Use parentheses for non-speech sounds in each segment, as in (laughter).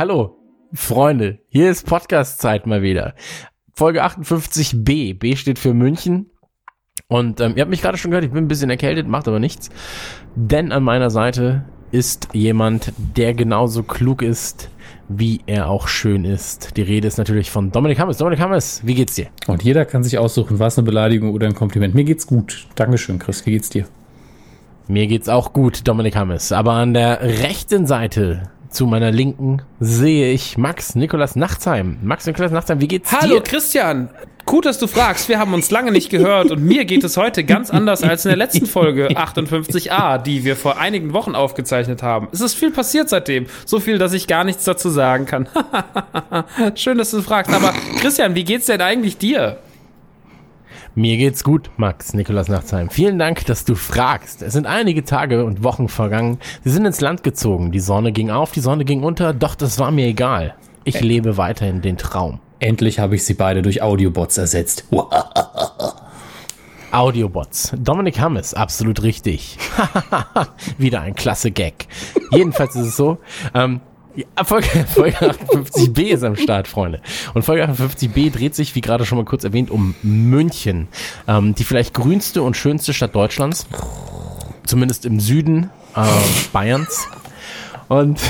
Hallo, Freunde, hier ist Podcast-Zeit mal wieder. Folge 58b. B steht für München. Und ähm, ihr habt mich gerade schon gehört, ich bin ein bisschen erkältet, macht aber nichts. Denn an meiner Seite ist jemand, der genauso klug ist, wie er auch schön ist. Die Rede ist natürlich von Dominik Hammes. Dominik Hammes, wie geht's dir? Und jeder kann sich aussuchen, was eine Beleidigung oder ein Kompliment. Mir geht's gut. Dankeschön, Chris. Wie geht's dir? Mir geht's auch gut, Dominik Hammes. Aber an der rechten Seite zu meiner Linken sehe ich Max Nikolas Nachtsheim. Max Nikolas Nachtsheim, wie geht's Hallo dir? Christian, gut, dass du fragst. Wir haben uns lange nicht gehört und mir geht es heute ganz anders als in der letzten Folge (laughs) 58a, die wir vor einigen Wochen aufgezeichnet haben. Es ist viel passiert seitdem. So viel, dass ich gar nichts dazu sagen kann. (laughs) Schön, dass du fragst. Aber Christian, wie geht's denn eigentlich dir? Mir geht's gut, Max Nikolas Nachtsheim. Vielen Dank, dass du fragst. Es sind einige Tage und Wochen vergangen. Sie sind ins Land gezogen. Die Sonne ging auf, die Sonne ging unter, doch das war mir egal. Ich lebe weiterhin den Traum. Endlich habe ich sie beide durch Audiobots ersetzt. (laughs) Audiobots. Dominik Hammes, absolut richtig. (laughs) Wieder ein klasse Gag. Jedenfalls ist es so, ähm, ja, Folge, (laughs) Folge 58b ist am Start, Freunde. Und Folge 58b dreht sich, wie gerade schon mal kurz erwähnt, um München. Ähm, die vielleicht grünste und schönste Stadt Deutschlands. Zumindest im Süden äh, Bayerns. Und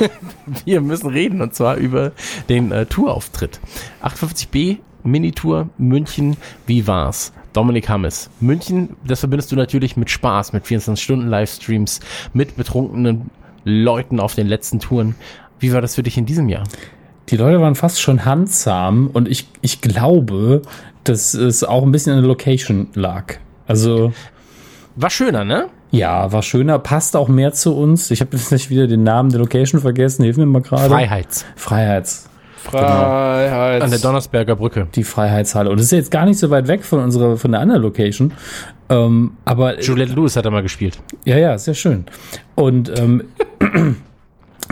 (laughs) wir müssen reden, und zwar über den äh, Tourauftritt. 58b, Minitour, München, wie war's? Dominik Hammes. München, das verbindest du natürlich mit Spaß, mit 24-Stunden-Livestreams, mit betrunkenen Leuten auf den letzten Touren. Wie war das für dich in diesem Jahr? Die Leute waren fast schon handsam und ich, ich glaube, dass es auch ein bisschen an der Location lag. Also. War schöner, ne? Ja, war schöner, passt auch mehr zu uns. Ich habe jetzt nicht wieder den Namen der Location vergessen. Hilf mir mal gerade. Freiheits. Freiheits. Freiheit. An der Donnersberger Brücke. Die Freiheitshalle. Und das ist jetzt gar nicht so weit weg von unserer, von der anderen Location. Ähm, aber Juliette Lewis hat da mal gespielt. Ja, ja, sehr schön. Und ähm,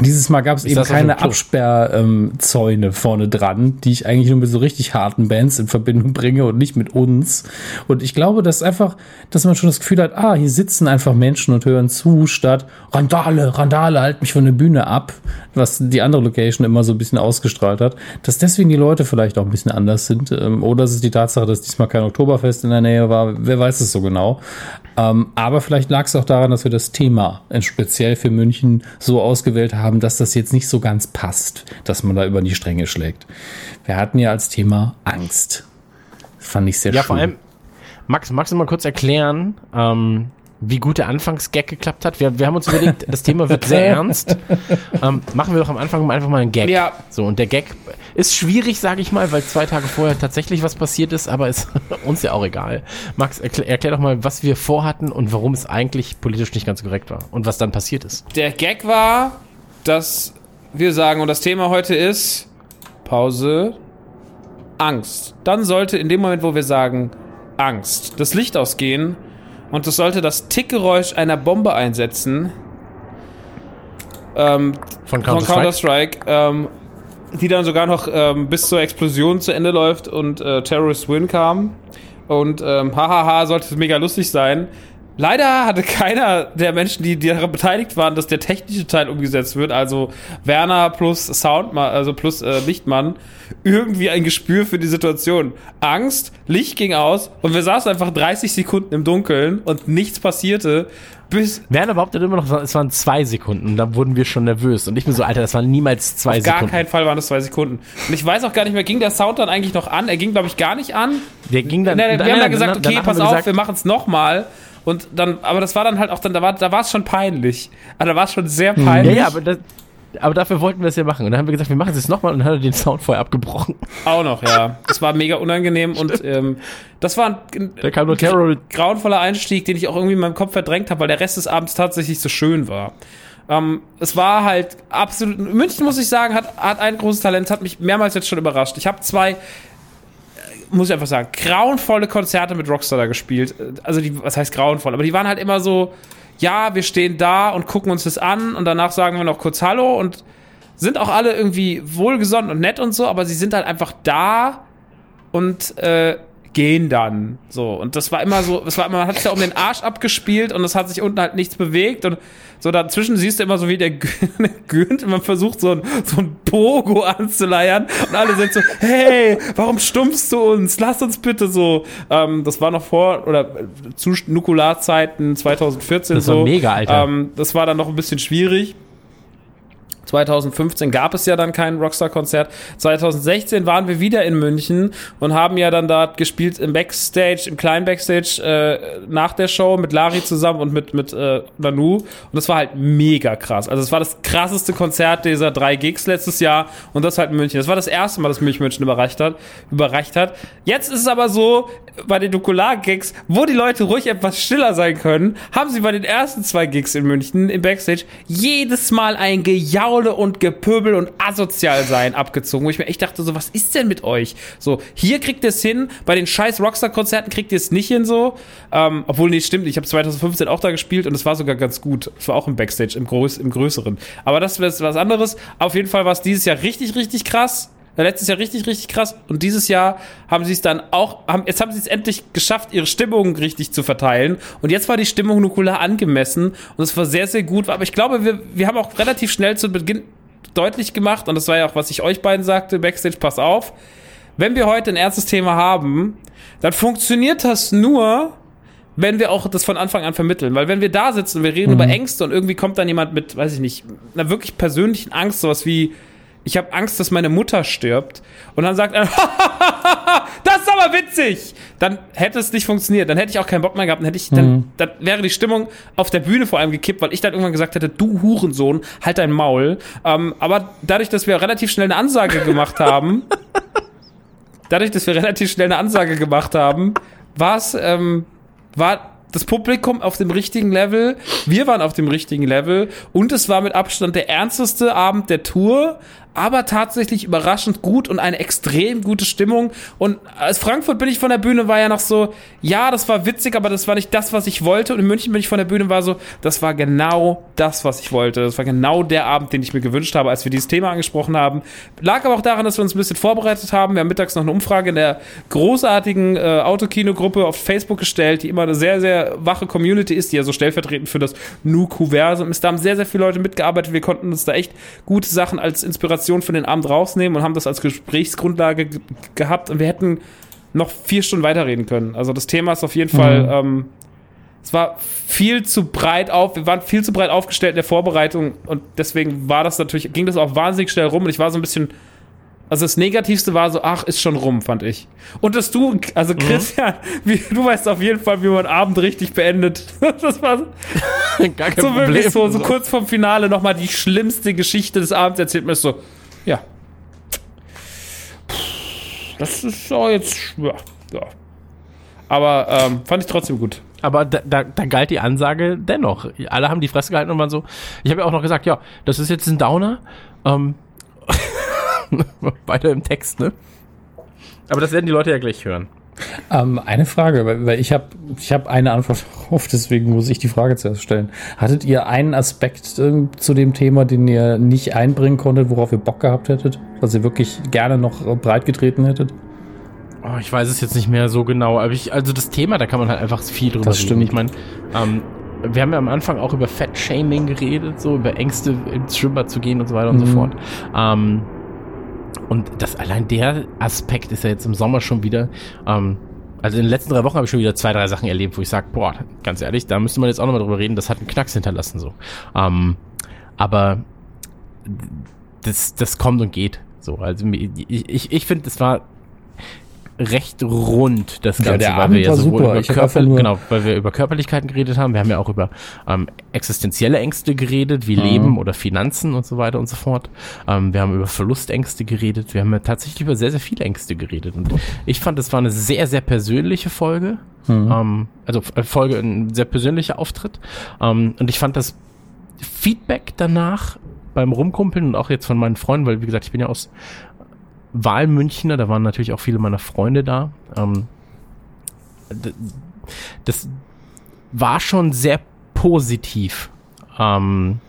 dieses Mal gab es eben keine? Absperrzäune vorne dran, die ich eigentlich nur mit so richtig harten Bands in Verbindung bringe und nicht mit uns. Und ich glaube, dass einfach, dass man schon das Gefühl hat, ah, hier sitzen einfach Menschen und hören zu, statt Randale, Randale, halt mich von der Bühne ab, was die andere Location immer so ein bisschen ausgestrahlt hat, dass deswegen die Leute vielleicht auch ein bisschen anders sind. Ähm, oder es ist die Tatsache, dass diesmal kein Oktoberfest in der Nähe war, wer weiß es so genau. Ähm, aber vielleicht lag es auch daran, dass wir das Thema äh, speziell für München so ausgewählt haben, dass das jetzt nicht so ganz passt, dass man da über die Stränge schlägt. Wir hatten ja als Thema Angst. Das fand ich sehr Ja, schön. vor allem, Max, magst du mal kurz erklären, ähm, wie gut der Anfangsgag geklappt hat? Wir, wir haben uns überlegt, das Thema wird (laughs) sehr ernst. Ähm, machen wir doch am Anfang einfach mal einen Gag. Ja. So, und der Gag ist schwierig, sage ich mal, weil zwei Tage vorher tatsächlich was passiert ist, aber ist (laughs) uns ja auch egal. Max, erklär, erklär doch mal, was wir vorhatten und warum es eigentlich politisch nicht ganz korrekt war und was dann passiert ist. Der Gag war, dass wir sagen, und das Thema heute ist Pause, Angst. Dann sollte in dem Moment, wo wir sagen Angst, das Licht ausgehen und es sollte das Tickgeräusch einer Bombe einsetzen. Ähm, Von von Counter-Strike? Counter-Strike, ähm, die dann sogar noch ähm, bis zur Explosion zu Ende läuft und äh, Terrorist Win kam. Und ähm, hahaha, sollte es mega lustig sein. Leider hatte keiner der Menschen, die, die daran beteiligt waren, dass der technische Teil umgesetzt wird, also Werner plus Soundmann, also plus äh, Lichtmann, irgendwie ein Gespür für die Situation. Angst, Licht ging aus und wir saßen einfach 30 Sekunden im Dunkeln und nichts passierte, bis Werner behauptet immer noch, es waren zwei Sekunden und da wurden wir schon nervös. Und ich bin so, Alter, das waren niemals zwei Auf gar Sekunden. keinen Fall waren das zwei Sekunden. Und ich weiß auch gar nicht mehr, ging der Sound dann eigentlich noch an? Er ging, glaube ich, gar nicht an. Der ging dann. Wir haben dann gesagt, okay, pass auf, wir machen es nochmal. Und dann, aber das war dann halt auch dann, da war, da war es schon peinlich. Also da war es schon sehr Ja, peinlich. ja, aber, das, aber dafür wollten wir es ja machen. Und dann haben wir gesagt, wir machen es jetzt nochmal und dann hat er den Sound vorher abgebrochen. Auch noch, ja. Das war mega unangenehm und ähm, das war ein, Da kam nur Terror. grauenvoller Einstieg, den ich auch irgendwie in meinem Kopf verdrängt habe, weil der Rest des Abends tatsächlich so schön war. Ähm, es war halt absolut. München, muss ich sagen, hat, hat ein großes Talent, hat mich mehrmals jetzt schon überrascht. Ich habe zwei, muss ich einfach sagen, grauenvolle Konzerte mit Rockstar da gespielt. Also, die, was heißt grauenvoll? Aber die waren halt immer so, ja, wir stehen da und gucken uns das an und danach sagen wir noch kurz Hallo und sind auch alle irgendwie wohlgesonnen und nett und so, aber sie sind halt einfach da und äh, gehen dann. So. Und das war immer so das war immer man hat sich ja um den Arsch abgespielt und es hat sich unten halt nichts bewegt und so dazwischen siehst du immer so wie der gönnt und man versucht so ein, so ein Pogo anzuleiern und alle sind so hey warum stumpfst du uns? Lass uns bitte so. Ähm, das war noch vor oder zu Nukularzeiten 2014 Das war so. mega, Alter. ähm, das war dann noch ein bisschen schwierig 2015 gab es ja dann kein Rockstar-Konzert. 2016 waren wir wieder in München und haben ja dann dort gespielt im Backstage, im kleinen Backstage äh, nach der Show mit Lari zusammen und mit, mit äh, Nanu. Und das war halt mega krass. Also es war das krasseste Konzert dieser drei Gigs letztes Jahr und das halt in München. Das war das erste Mal, dass mich München überreicht hat. Überreicht hat. Jetzt ist es aber so, bei den Nukular-Gigs, wo die Leute ruhig etwas stiller sein können, haben sie bei den ersten zwei Gigs in München im Backstage jedes Mal ein Gejaule und Gepöbel und asozial sein abgezogen, wo ich mir echt dachte, so, was ist denn mit euch? So, hier kriegt ihr es hin, bei den scheiß Rockstar-Konzerten kriegt ihr es nicht hin so. Ähm, obwohl, nee, stimmt, ich habe 2015 auch da gespielt und es war sogar ganz gut. Es war auch im Backstage, im, Groß, im Größeren. Aber das ist was anderes. Auf jeden Fall war es dieses Jahr richtig, richtig krass. Letztes Jahr richtig, richtig krass. Und dieses Jahr haben sie es dann auch, haben, jetzt haben sie es endlich geschafft, ihre Stimmung richtig zu verteilen. Und jetzt war die Stimmung nukular angemessen. Und es war sehr, sehr gut. Aber ich glaube, wir, wir haben auch relativ schnell zu Beginn deutlich gemacht. Und das war ja auch, was ich euch beiden sagte, Backstage, pass auf. Wenn wir heute ein ernstes Thema haben, dann funktioniert das nur, wenn wir auch das von Anfang an vermitteln. Weil wenn wir da sitzen und wir reden über Ängste und irgendwie kommt dann jemand mit, weiß ich nicht, einer wirklich persönlichen Angst, sowas wie, ich habe Angst, dass meine Mutter stirbt. Und dann sagt er, (laughs) das ist aber witzig. Dann hätte es nicht funktioniert. Dann hätte ich auch keinen Bock mehr gehabt. Dann hätte ich, dann, dann wäre die Stimmung auf der Bühne vor allem gekippt, weil ich dann irgendwann gesagt hätte, du Hurensohn, halt dein Maul. Ähm, aber dadurch, dass wir relativ schnell eine Ansage gemacht haben, (laughs) dadurch, dass wir relativ schnell eine Ansage gemacht haben, war es, ähm, war das Publikum auf dem richtigen Level, wir waren auf dem richtigen Level und es war mit Abstand der ernsteste Abend der Tour, aber tatsächlich überraschend gut und eine extrem gute Stimmung. Und als Frankfurt bin ich von der Bühne, war ja noch so, ja, das war witzig, aber das war nicht das, was ich wollte. Und in München bin ich von der Bühne, war so, das war genau das, was ich wollte. Das war genau der Abend, den ich mir gewünscht habe, als wir dieses Thema angesprochen haben. Lag aber auch daran, dass wir uns ein bisschen vorbereitet haben. Wir haben mittags noch eine Umfrage in der großartigen äh, Autokino-Gruppe auf Facebook gestellt, die immer eine sehr, sehr wache Community ist, die ja so stellvertretend für das Nu-Kuversum ist. Da haben sehr, sehr viele Leute mitgearbeitet. Wir konnten uns da echt gute Sachen als Inspiration für den Abend rausnehmen und haben das als Gesprächsgrundlage ge gehabt. Und wir hätten noch vier Stunden weiterreden können. Also das Thema ist auf jeden Fall, ähm, es war viel zu breit auf, wir waren viel zu breit aufgestellt in der Vorbereitung und deswegen war das natürlich, ging das auch wahnsinnig schnell rum und ich war so ein bisschen, also das Negativste war so, ach, ist schon rum, fand ich. Und dass du, also Christian, (laughs) wie, du weißt auf jeden Fall, wie man Abend richtig beendet. (laughs) Das war so, Gar kein so wirklich so, so kurz vorm Finale nochmal die schlimmste Geschichte des Abends erzählt mir so, ja. Das ist auch jetzt, ja, ja. Aber ähm, fand ich trotzdem gut. Aber da, da, da galt die Ansage dennoch. Alle haben die Fresse gehalten und waren so. Ich habe ja auch noch gesagt, ja, das ist jetzt ein Downer. Ähm, (laughs) (laughs) weiter im Text, ne? Aber das werden die Leute ja gleich hören. Ähm, eine Frage, weil, weil ich habe ich hab eine Antwort (laughs) drauf, deswegen muss ich die Frage zuerst stellen. Hattet ihr einen Aspekt ähm, zu dem Thema, den ihr nicht einbringen konntet, worauf ihr Bock gehabt hättet? Was ihr wirklich gerne noch äh, breit getreten hättet? Oh, ich weiß es jetzt nicht mehr so genau, aber ich, also das Thema, da kann man halt einfach viel drüber Das reden. stimmt. Ich meine, ähm, wir haben ja am Anfang auch über Fettshaming geredet, so über Ängste ins Schwimmbad zu gehen und so weiter und so Mhm. fort. Ähm, und das allein der Aspekt ist ja jetzt im Sommer schon wieder. Ähm, also in den letzten drei Wochen habe ich schon wieder zwei, drei Sachen erlebt, wo ich sage, boah, ganz ehrlich, da müsste man jetzt auch nochmal drüber reden, das hat einen Knacks hinterlassen so. Ähm, aber das, das kommt und geht. So, also ich, ich, ich finde, das war recht rund, das Ja, Ganze, der weil Abend wir ja sowohl über Körper, genau, weil wir über Körperlichkeiten geredet haben. Wir haben ja auch über ähm, existenzielle Ängste geredet, Mhm. wie Leben oder Finanzen und so weiter und so fort. Ähm, wir haben über Verlustängste geredet. Wir haben ja tatsächlich über sehr, sehr viele Ängste geredet. Und ich fand, es war eine sehr, sehr persönliche Folge. Mhm. Ähm, also äh, Folge, ein sehr persönlicher Auftritt. Ähm, und ich fand das Feedback danach beim Rumkumpeln und auch jetzt von meinen Freunden, weil wie gesagt, ich bin ja aus Wahlmünchner, da waren natürlich auch viele meiner Freunde da. Ähm, das war schon sehr positiv, ähm,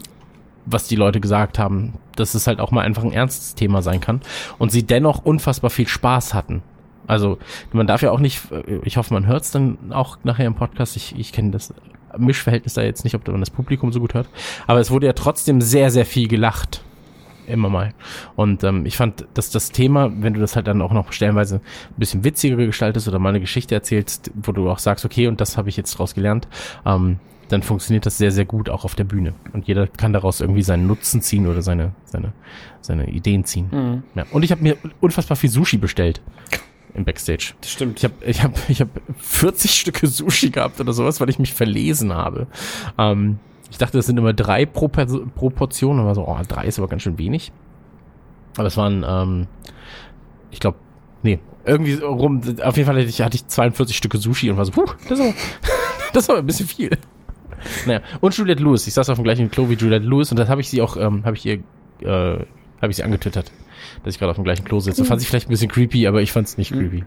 was die Leute gesagt haben, dass es halt auch mal einfach ein ernstes Thema sein kann und sie dennoch unfassbar viel Spaß hatten. Also man darf ja auch nicht, ich hoffe, man hört es dann auch nachher im Podcast, ich, ich kenne das Mischverhältnis da jetzt nicht, ob man das Publikum so gut hört, aber es wurde ja trotzdem sehr, sehr viel gelacht. Immer mal. Und ähm, ich fand, dass das Thema, wenn du das halt dann auch noch stellenweise ein bisschen witziger gestaltest oder mal eine Geschichte erzählst, wo du auch sagst, okay, und das habe ich jetzt draus gelernt, ähm, dann funktioniert das sehr, sehr gut auch auf der Bühne. Und jeder kann daraus irgendwie seinen Nutzen ziehen oder seine, seine, seine Ideen ziehen. Ja. Und ich habe mir unfassbar viel Sushi bestellt im Backstage. Das stimmt. Ich habe ich hab, ich hab 40 Stücke Sushi gehabt oder sowas, weil ich mich verlesen habe. Ähm, ich dachte, das sind immer drei pro, Perso- pro Portion, aber so, oh, drei ist aber ganz schön wenig. Aber es waren, ähm, ich glaube, nee, irgendwie rum, auf jeden Fall hatte ich, hatte ich 42 Stücke Sushi und war so, puh, das aber, (laughs) das aber ein bisschen viel. Naja, und Juliette Lewis. Ich saß auf dem gleichen Klo wie Juliette Lewis und das habe ich sie auch, ähm, habe ich ihr, äh, habe ich sie angetwittert, dass ich gerade auf dem gleichen Klo sitze. Fand sie vielleicht ein bisschen creepy, aber ich fand es nicht creepy.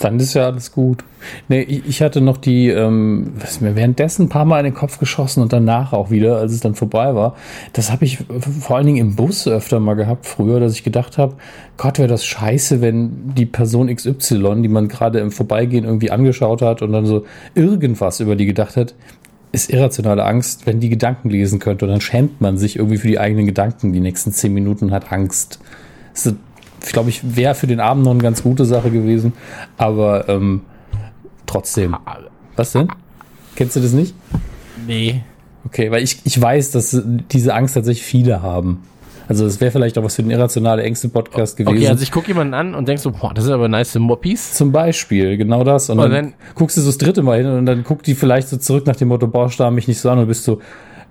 Dann ist ja alles gut. Nee, ich, hatte noch die, ähm, was ist mir währenddessen ein paar Mal in den Kopf geschossen und danach auch wieder, als es dann vorbei war. Das habe ich vor allen Dingen im Bus öfter mal gehabt früher, dass ich gedacht habe, Gott, wäre das scheiße, wenn die Person XY, die man gerade im Vorbeigehen irgendwie angeschaut hat und dann so irgendwas über die gedacht hat, ist irrationale Angst, wenn die Gedanken lesen könnte. Und dann schämt man sich irgendwie für die eigenen Gedanken die nächsten zehn Minuten hat Angst. Das ist, glaube ich, wäre für den Abend noch eine ganz gute Sache gewesen. Aber ähm, trotzdem. Was denn? Kennst du das nicht? Nee. Okay, weil ich, ich weiß, dass diese Angst tatsächlich viele haben. Also es wäre vielleicht auch was für den irrationale Ängste-Podcast gewesen. Okay, also ich gucke jemanden an und denk so, boah, das sind aber nice Moppis. Zum Beispiel, genau das. Und, Und dann, dann- guckst du so das dritte Mal hin und dann guckt die vielleicht so zurück nach dem Motto, boah, starr mich nicht so an und bist so,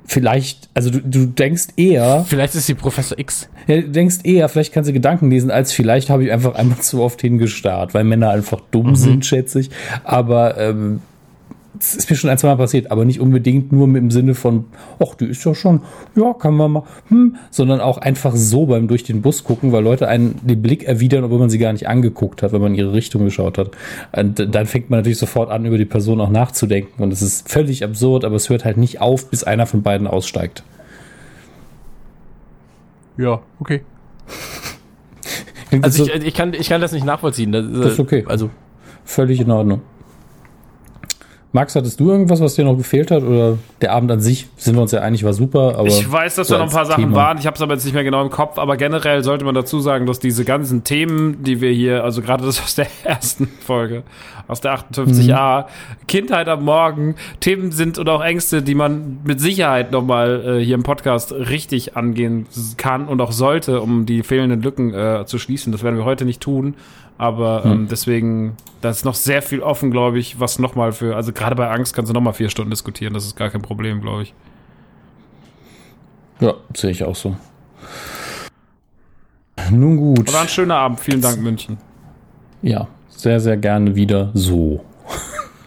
vielleicht, also du, du denkst eher, Vielleicht ist sie Professor X. ja, du denkst eher, vielleicht kann sie Gedanken lesen, als vielleicht habe ich einfach einmal (laughs) zu oft hingestarrt, weil Männer einfach dumm sind, schätze ich. Aber ähm, es ist mir schon ein, zwei Mal passiert, aber nicht unbedingt nur mit dem Sinne von, ach, die ist ja schon, ja, kann man mal, hm, sondern auch einfach so beim durch den Bus gucken, weil Leute einen den Blick erwidern, obwohl man sie gar nicht angeguckt hat, wenn man in ihre Richtung geschaut hat. Und dann fängt man natürlich sofort an, über die Person auch nachzudenken. Und es ist völlig absurd, aber es hört halt nicht auf, bis einer von beiden aussteigt. Ja, okay. Also so- ich, ich, kann, ich kann das nicht nachvollziehen. Das, Das ist okay. Also Völlig in Ordnung. Max, hattest du irgendwas, was dir noch gefehlt hat? Oder der Abend an sich, sind wir uns ja einig, war super, aber. Ich weiß, dass so da noch ein paar Sachen Thema. waren. Ich habe es aber jetzt nicht mehr genau im Kopf. Aber generell sollte man dazu sagen, dass diese ganzen Themen, die wir hier, also gerade das aus der (laughs) ersten Folge, aus der 58a, Kindheit am Morgen, Themen sind und auch Ängste, die man mit Sicherheit nochmal äh, hier im Podcast richtig angehen kann und auch sollte, um die fehlenden Lücken äh, zu schließen. Das werden wir heute nicht tun. Aber ähm, deswegen, da ist noch sehr viel offen, glaube ich, was nochmal für, also gerade bei Angst kannst du nochmal vier Stunden diskutieren. Das ist gar kein Problem, glaube ich. Ja, sehe ich auch so. Nun gut. War ein schöner Abend. Vielen Dank, München. Ja, sehr, sehr gerne wieder so.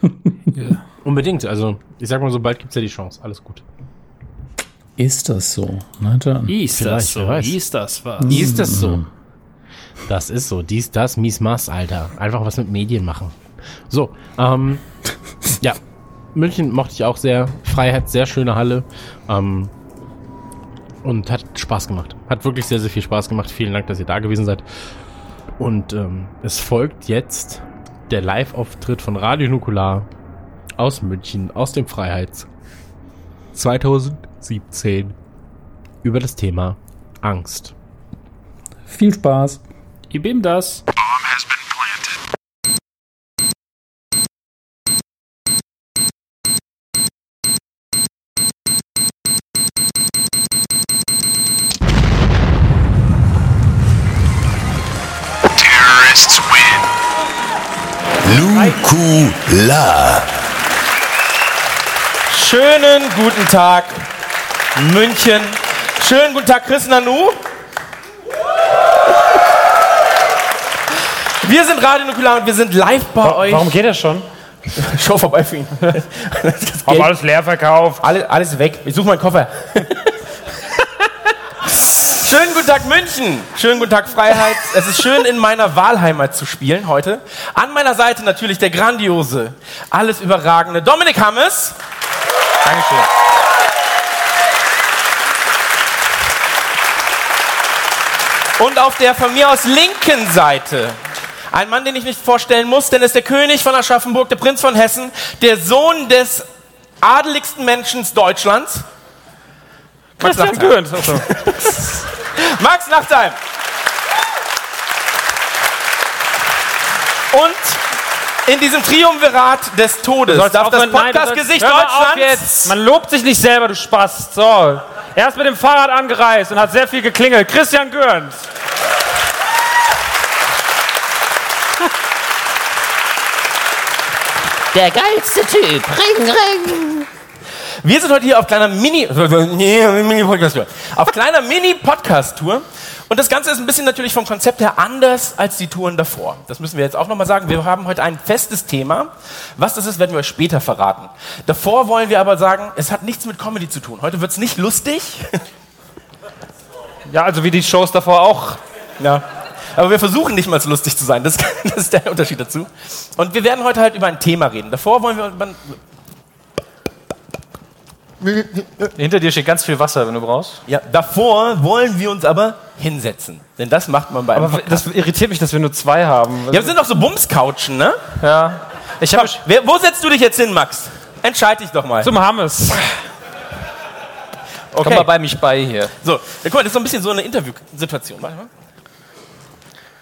(laughs) unbedingt. Also ich sag mal so, bald gibt's ja die Chance. Alles gut. Ist das so? Na dann. Ist Vielleicht, das so? Ist das was? Ist das so? Das ist so. Dies, das, mies, maß, Alter. Einfach was mit Medien machen. So, ähm, (laughs) ja. München mochte ich auch sehr. Freiheit, sehr schöne Halle. Ähm, und hat Spaß gemacht. Hat wirklich sehr, sehr viel Spaß gemacht. Vielen Dank, dass ihr da gewesen seid. Und ähm, es folgt jetzt der Live-Auftritt von Radio Nukular aus München, aus dem Freiheits 2017 über das Thema Angst. Viel Spaß. Gib ihm das. Terrorists win. Nukular. Schönen guten Tag, München. Schönen guten Tag, Chris Nanu. Wir sind Radio Nukular und wir sind live bei euch. Warum geht das schon? (laughs) Show vorbei für ihn. (laughs) Hab alles leer verkauft. alles, alles weg. Ich suche meinen Koffer. (laughs) Schönen guten Tag München. Schönen guten Tag Freiheit. Es ist schön in meiner Wahlheimat zu spielen heute. An meiner Seite natürlich der grandiose, alles überragende Dominik Hammes. Dankeschön. Und auf der von mir aus linken Seite ein Mann, den ich nicht vorstellen muss, denn er ist der König von Aschaffenburg, der Prinz von Hessen, der Sohn des adeligsten Menschen Deutschlands. Max Christian. Achso. (laughs) Max Nachtheim. Und in diesem Triumvirat des Todes darf das Podcast-Gesicht Deutschlands. Man lobt sich nicht selber, du Spaß. So. Er ist mit dem Fahrrad angereist und hat sehr viel geklingelt. Christian Gürnt. Der geilste Typ. Ring, ring. Wir sind heute hier auf kleiner Mini, (laughs) Mini Podcast Tour. Auf kleiner Mini Podcast Tour. Und das Ganze ist ein bisschen natürlich vom Konzept her anders als die Touren davor. Das müssen wir jetzt auch nochmal sagen. Wir haben heute ein festes Thema. Was das ist, werden wir euch später verraten. Davor wollen wir aber sagen, es hat nichts mit Comedy zu tun. Heute wird es nicht lustig. Ja, also wie die Shows davor auch. Ja. Aber wir versuchen nicht mal so lustig zu sein. Das, (laughs) das ist der Unterschied dazu. Und wir werden heute halt über ein Thema reden. Davor wollen wir Hinter dir steht ganz viel Wasser, wenn du brauchst. Ja, davor wollen wir uns aber hinsetzen. Denn das macht man bei einem Aber Podcast. das irritiert mich, dass wir nur zwei haben. Ja, wir sind doch so Bumscouchen, ne? Ja. Ich habe Wer, wo setzt du dich jetzt hin, Max? Entscheid dich doch mal. Zum Hammes. komm mal bei mich bei hier. So, guck mal, das ist so ein bisschen so eine Interviewsituation. Warte mal.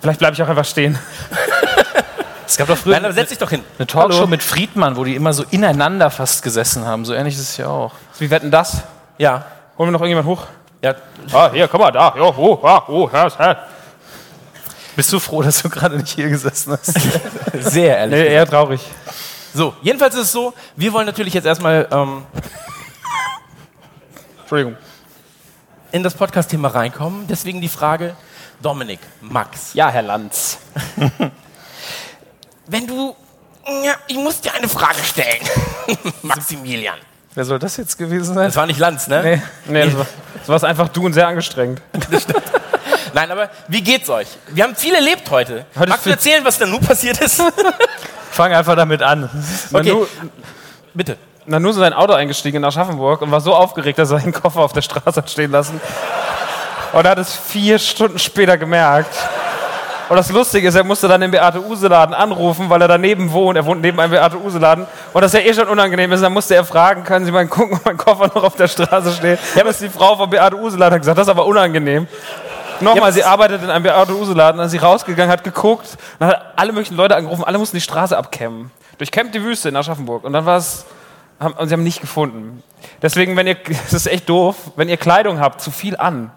Vielleicht bleibe ich auch einfach stehen. Es gab doch früher Nein, aber setz dich doch hin. eine Talkshow mit Friedmann, wo die immer so ineinander fast gesessen haben. So ähnlich ist es ja auch. Wie wetten das? Ja. Holen wir noch irgendjemand hoch? Ja, Ah, hier, komm mal, da. Jo, oh, ah, oh, ja, ja. Bist du froh, dass du gerade nicht hier gesessen hast? (laughs) sehr ehrlich. Nee, eher traurig. So, jedenfalls ist es so, wir wollen natürlich jetzt erstmal ähm, Entschuldigung. in das Podcast-Thema reinkommen. Deswegen die Frage, Dominik, Max, Ja, Herr Lanz. (laughs) wenn du... Ja, ich muss dir eine Frage stellen. (laughs) Maximilian. Wer soll das jetzt gewesen sein? Das war nicht Lanz, ne? Nee. Nee, das war, das war einfach du und sehr angestrengt. (laughs) Nein, aber wie geht's euch? Wir haben viel erlebt heute. Heute Magst du erzählen, was denn nun passiert ist? Fang einfach damit an. Okay. Nanu, Bitte. Nanu ist in sein Auto eingestiegen in Aschaffenburg und war so aufgeregt, dass er seinen Koffer auf der Straße hat stehen lassen. Und er hat es vier Stunden später gemerkt. Und das Lustige ist, er musste dann den Beate-Use-Laden anrufen, weil er daneben wohnt. Er wohnt neben einem Beate-Use-Laden. Und das ja eh schon unangenehm ist, dann musste er fragen, können Sie mal gucken, ob mein Koffer noch auf der Straße steht. Ja, aber die Frau vom Beate-Use-Laden hat gesagt, das ist aber unangenehm. Nochmal, sie arbeitet in einem Beate-Use-Laden, dann ist sie rausgegangen, hat geguckt, dann hat alle möglichen Leute angerufen, alle mussten die Straße abkämmen. Durchkämmt die Wüste in Aschaffenburg. Und dann war es, haben, und sie haben nicht gefunden. Deswegen, wenn ihr, (laughs) das ist echt doof, wenn ihr Kleidung habt, zu viel an,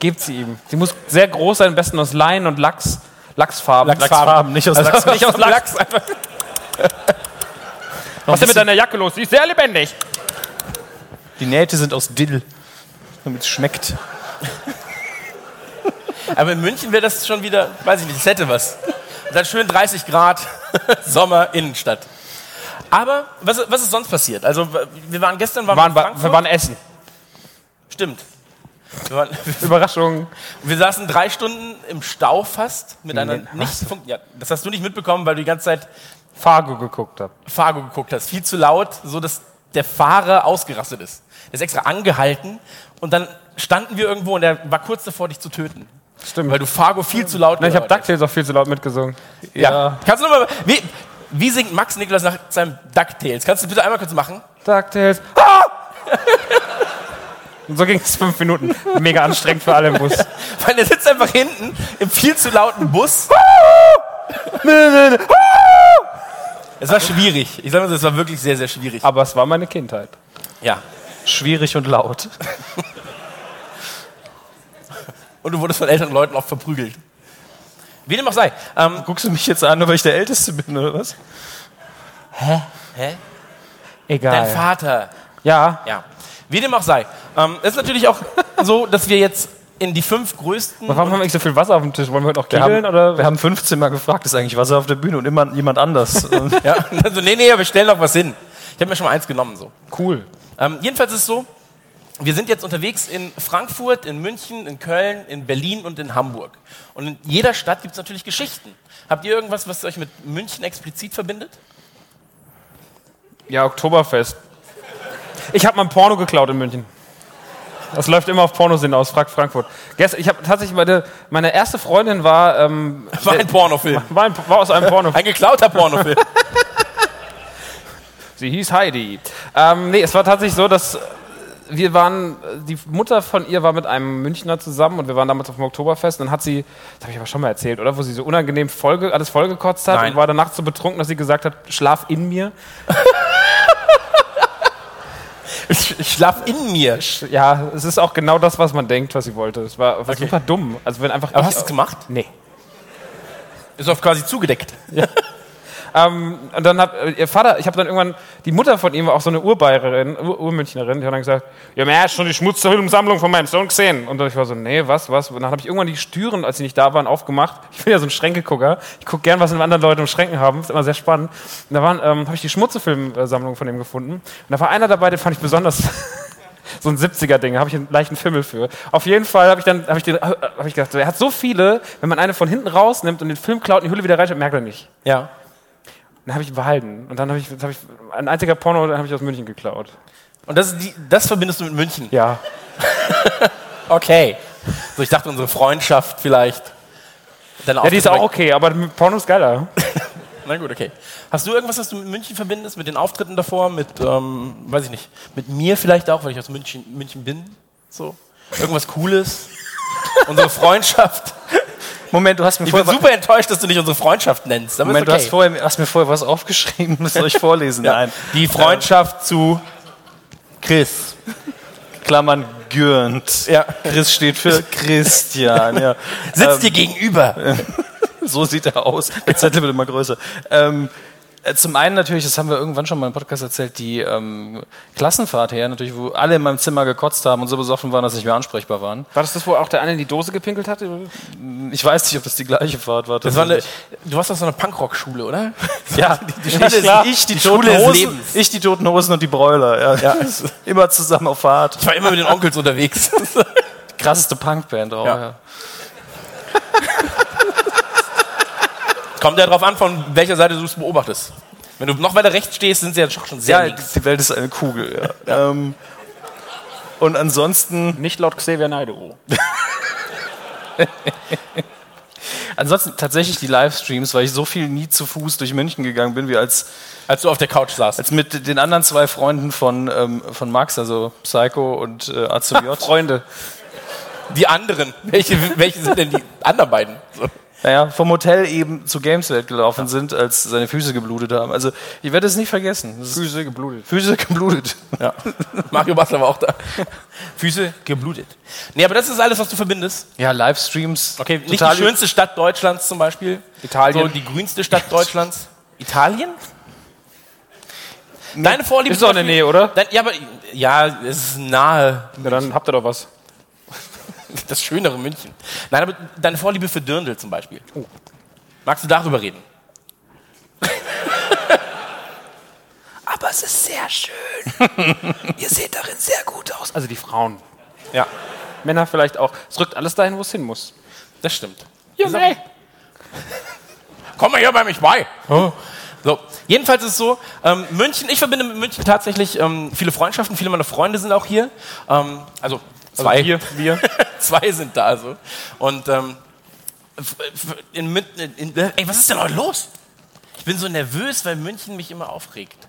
gebt sie ihm. Sie muss sehr groß sein, am besten aus Leinen und Lachs, Lachsfarben. Lachsfarben, nicht aus Also Lachs. nicht aus Lachs. (laughs) einfach. (laughs) Was ist denn mit deiner Jacke los? Sie ist sehr lebendig. Die Nähte sind aus Dill, damit es schmeckt. (laughs) Aber in München wäre das schon wieder, weiß ich nicht, das hätte was. Und dann schön 30 Grad, Sommer, Innenstadt. Aber was, was ist sonst passiert? Also wir waren gestern waren Wir waren, wir waren essen. Stimmt. Überraschung. wir saßen drei Stunden im Stau fast mit einer Nee, nicht fun- ja, Das hast du nicht mitbekommen, weil du die ganze Zeit Fargo geguckt habe. Fargo geguckt hast. Viel zu laut, so dass der Fahrer ausgerastet ist. Der ist extra angehalten und dann standen wir irgendwo und er war kurz davor, dich zu töten. Stimmt. Weil du Fargo viel zu laut Nein, ich habe hast. DuckTales auch viel zu laut mitgesungen. Ja. Kannst du noch mal, wie, wie singt Max Niklas nach seinem DuckTales? Kannst du bitte einmal kurz machen? DuckTales. Ah! (laughs) (laughs) Und so ging es fünf Minuten. Mega anstrengend für alle im Bus. (laughs) Weil er sitzt einfach hinten im viel zu lauten Bus. (laughs) es war schwierig. Ich sag mal so, es war wirklich sehr, sehr schwierig. Aber es war meine Kindheit. Ja. Schwierig und laut. (laughs) Und du wurdest von älteren Leuten oft verprügelt. Wie dem auch sei. Ähm, Guckst du mich jetzt an, nur weil ich der Älteste bin, oder was? Hä? Egal. Dein Vater. Ja. Ja. Wie dem auch sei. Ähm, es ist natürlich auch (laughs) so, dass wir jetzt in die fünf größten. Warum haben wir nicht so viel Wasser auf dem Tisch? Wollen wir heute noch kegeln? Oder? wir haben 15 Mal gefragt, ist eigentlich Wasser auf der Bühne und immer jemand anders. (laughs) Ja, also, nee, nee, wir stellen noch was hin. Ich habe mir schon mal eins genommen. So. Cool. Ähm, jedenfalls ist es so, wir sind jetzt unterwegs in Frankfurt, in München, in Köln, in Berlin und in Hamburg. Und in jeder Stadt gibt es natürlich Geschichten. Habt ihr irgendwas, was euch mit München explizit verbindet? Ja, Oktoberfest. Ich habe mal ein Porno geklaut in München. Das läuft immer auf Pornosinn aus, frag Frankfurt. Ich habe tatsächlich meine, meine erste Freundin war ähm, (laughs) War ein Pornofilm. war, ein, war aus einem Porno. (laughs) Ein geklauter Pornofilm. (laughs) Sie hieß Heidi. Ähm, nee, es war tatsächlich so, dass wir waren, die Mutter von ihr war mit einem Münchner zusammen und wir waren damals auf dem Oktoberfest. Und dann hat sie, das habe ich aber schon mal erzählt, oder? Wo sie so unangenehm vollge, alles vollgekotzt hat Nein. und war danach so betrunken, dass sie gesagt hat, schlaf in mir. Ich, ich schlaf in mir. Ja, es ist auch genau das, was man denkt, was sie wollte. Es war, war super dumm. Also wenn einfach Aber hast du es gemacht? Nee. Ist auch quasi zugedeckt. (laughs) Ähm, und dann hat äh, ihr Vater, ich habe dann irgendwann, die Mutter von ihm war auch so eine Urbayerin, Ur Urmünchnerin, die hat dann gesagt, ja, man hat schon die Schmutzfilmsammlung von meinem Sohn gesehen. Und ich war so, nee, was, was? Und dann habe ich irgendwann die Türen, als sie nicht da waren, aufgemacht. (laughs) Ich bin ja so ein Schränkegucker. Ich gucke gern, was andere Leute im Schränken haben. Ist immer sehr spannend. Und da waren, ähm, habe ich die Schmutzefilmsammlung von ihm gefunden. Und da war einer dabei, den fand ich besonders (laughs) so ein 70er-Ding, habe ich einen leichten Fimmel für. Auf jeden Fall habe ich dann, habe ich, den- äh, hab ich gedacht, er hat so viele, wenn man eine von hinten rausnimmt und den Film klaut und die Hülle wieder reinschreibt, merkt er nicht. Ja. Dann habe ich behalten. Und dann habe ich, hab ich ein einziger Porno, den habe ich aus München geklaut. Und das, ist die, das verbindest du mit München? Ja. (laughs) Okay. So, ich dachte, unsere Freundschaft vielleicht. Deine Ja, die ist auch okay, aber Porno ist geiler. (laughs) Na gut, okay. Hast du irgendwas, was du mit München verbindest, mit den Auftritten davor, mit, ähm, weiß ich nicht, mit mir vielleicht auch, weil ich aus München, München bin? So? Irgendwas Cooles? (laughs) unsere Freundschaft? Moment, du hast mir Ich bin vorher, super enttäuscht, dass du nicht unsere Freundschaft nennst. Aber Moment, ist du okay. hast, vorher, hast mir vorher was aufgeschrieben, das (laughs) soll ich vorlesen? ja. Nein. Die Freundschaft zu Chris. Klammern Gürnt. Ja. Chris steht für (laughs) Christian. Ja. Sitzt dir gegenüber. (laughs) So sieht er aus. Der Zettel wird immer größer. Ähm, äh, zum einen natürlich, das haben wir irgendwann schon mal im Podcast erzählt, die ähm, Klassenfahrt her, natürlich, wo alle in meinem Zimmer gekotzt haben und so besoffen waren, dass sie nicht mehr ansprechbar waren. War das das, wo auch der eine in die Dose gepinkelt hat? Ich weiß nicht, ob das die gleiche Fahrt war. Das war eine, du warst doch so eine Punkrock-Schule, oder? (laughs) ja, die Schule ich, ist- klar, ich, die die Schule toten Hosen, Lebens. ich, die toten Hosen und die Bräuler. Ja. Immer zusammen auf Fahrt. Ich war immer mit den Onkels unterwegs. (laughs) Krasseste Punkband auch. Ja. Ja. Kommt ja drauf an, von welcher Seite du es beobachtest. Wenn du noch weiter rechts stehst, sind sie ja schon sehr Ja, links. die Welt ist eine Kugel. Ja. (laughs) Ähm, und ansonsten, Nicht laut Xavier Naidoo. (laughs) ansonsten tatsächlich die Livestreams, weil ich so viel nie zu Fuß durch München gegangen bin, wie als, Als du auf der Couch saßt. als mit den anderen zwei Freunden von, ähm, von Max, also Psycho und äh, A2J. (laughs) Freunde. Die anderen. Welche, welche sind denn die anderen beiden? So. Naja, vom Hotel eben zu Gameswelt gelaufen sind, als seine Füße geblutet haben. Also ich werde es nicht vergessen. Das Füße geblutet. Füße geblutet. Ja. (laughs) Mario Basler war auch da. Füße geblutet. Nee, aber das ist alles, was du verbindest. Ja, Livestreams. Okay, nicht total die schönste Stadt Deutschlands zum Beispiel. Italien. So die grünste Stadt Deutschlands. Italien? Deine Vorliebe. Ist doch in der Nähe, oder? Dein, ja, aber ja, es ist nahe. Ja, dann habt ihr doch was. (laughs) Das schönere München. Nein, aber deine Vorliebe für Dirndl zum Beispiel. Magst du darüber reden? (laughs) Aber es ist sehr schön. (laughs) Ihr seht darin sehr gut aus. Also die Frauen. Ja, Männer vielleicht auch. Es rückt alles dahin, wo es hin muss. das stimmt. Junge! Komm mal hier bei mich bei. So, jedenfalls ist es so, ähm, München, ich verbinde mit München tatsächlich ähm, viele Freundschaften, viele meiner Freunde sind auch hier. Ähm, also zwei. Also wir, wir. (laughs) zwei sind da also. Und ähm, in, in, in, ey, was ist denn heute los? Ich bin so nervös, weil München mich immer aufregt.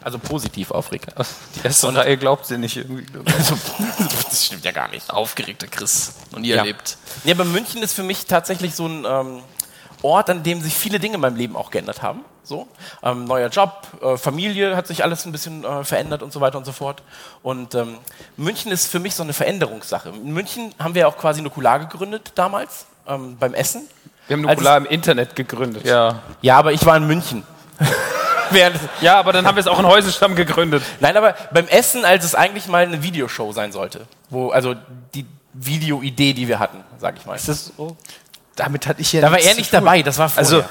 Also positiv aufregt. Die erste Reihe glaubt ihr nicht irgendwie. Also, (laughs) das stimmt ja gar nicht. Aufgeregter Chris. Und ihr Ja. erlebt. Ja, aber München ist für mich tatsächlich so ein ähm, Ort, an dem sich viele Dinge in meinem Leben auch geändert haben. So, ähm, neuer Job, äh, Familie hat sich alles ein bisschen äh, verändert und so weiter und so fort. Und ähm, München ist für mich so eine Veränderungssache. In München haben wir auch quasi Nukular gegründet damals ähm, beim Essen. Wir haben Als Nukular im Internet gegründet. Ja. Ja, aber ich war in München. (laughs) Ja, aber dann haben wir es auch in Häusenstamm gegründet. nein, aber beim Essen, als es eigentlich mal eine Videoshow sein sollte. Wo, also die Videoidee, die wir hatten, sag ich mal. Ist das so? Damit hatte ich ja Da war er nicht dabei, das war vorher. Also,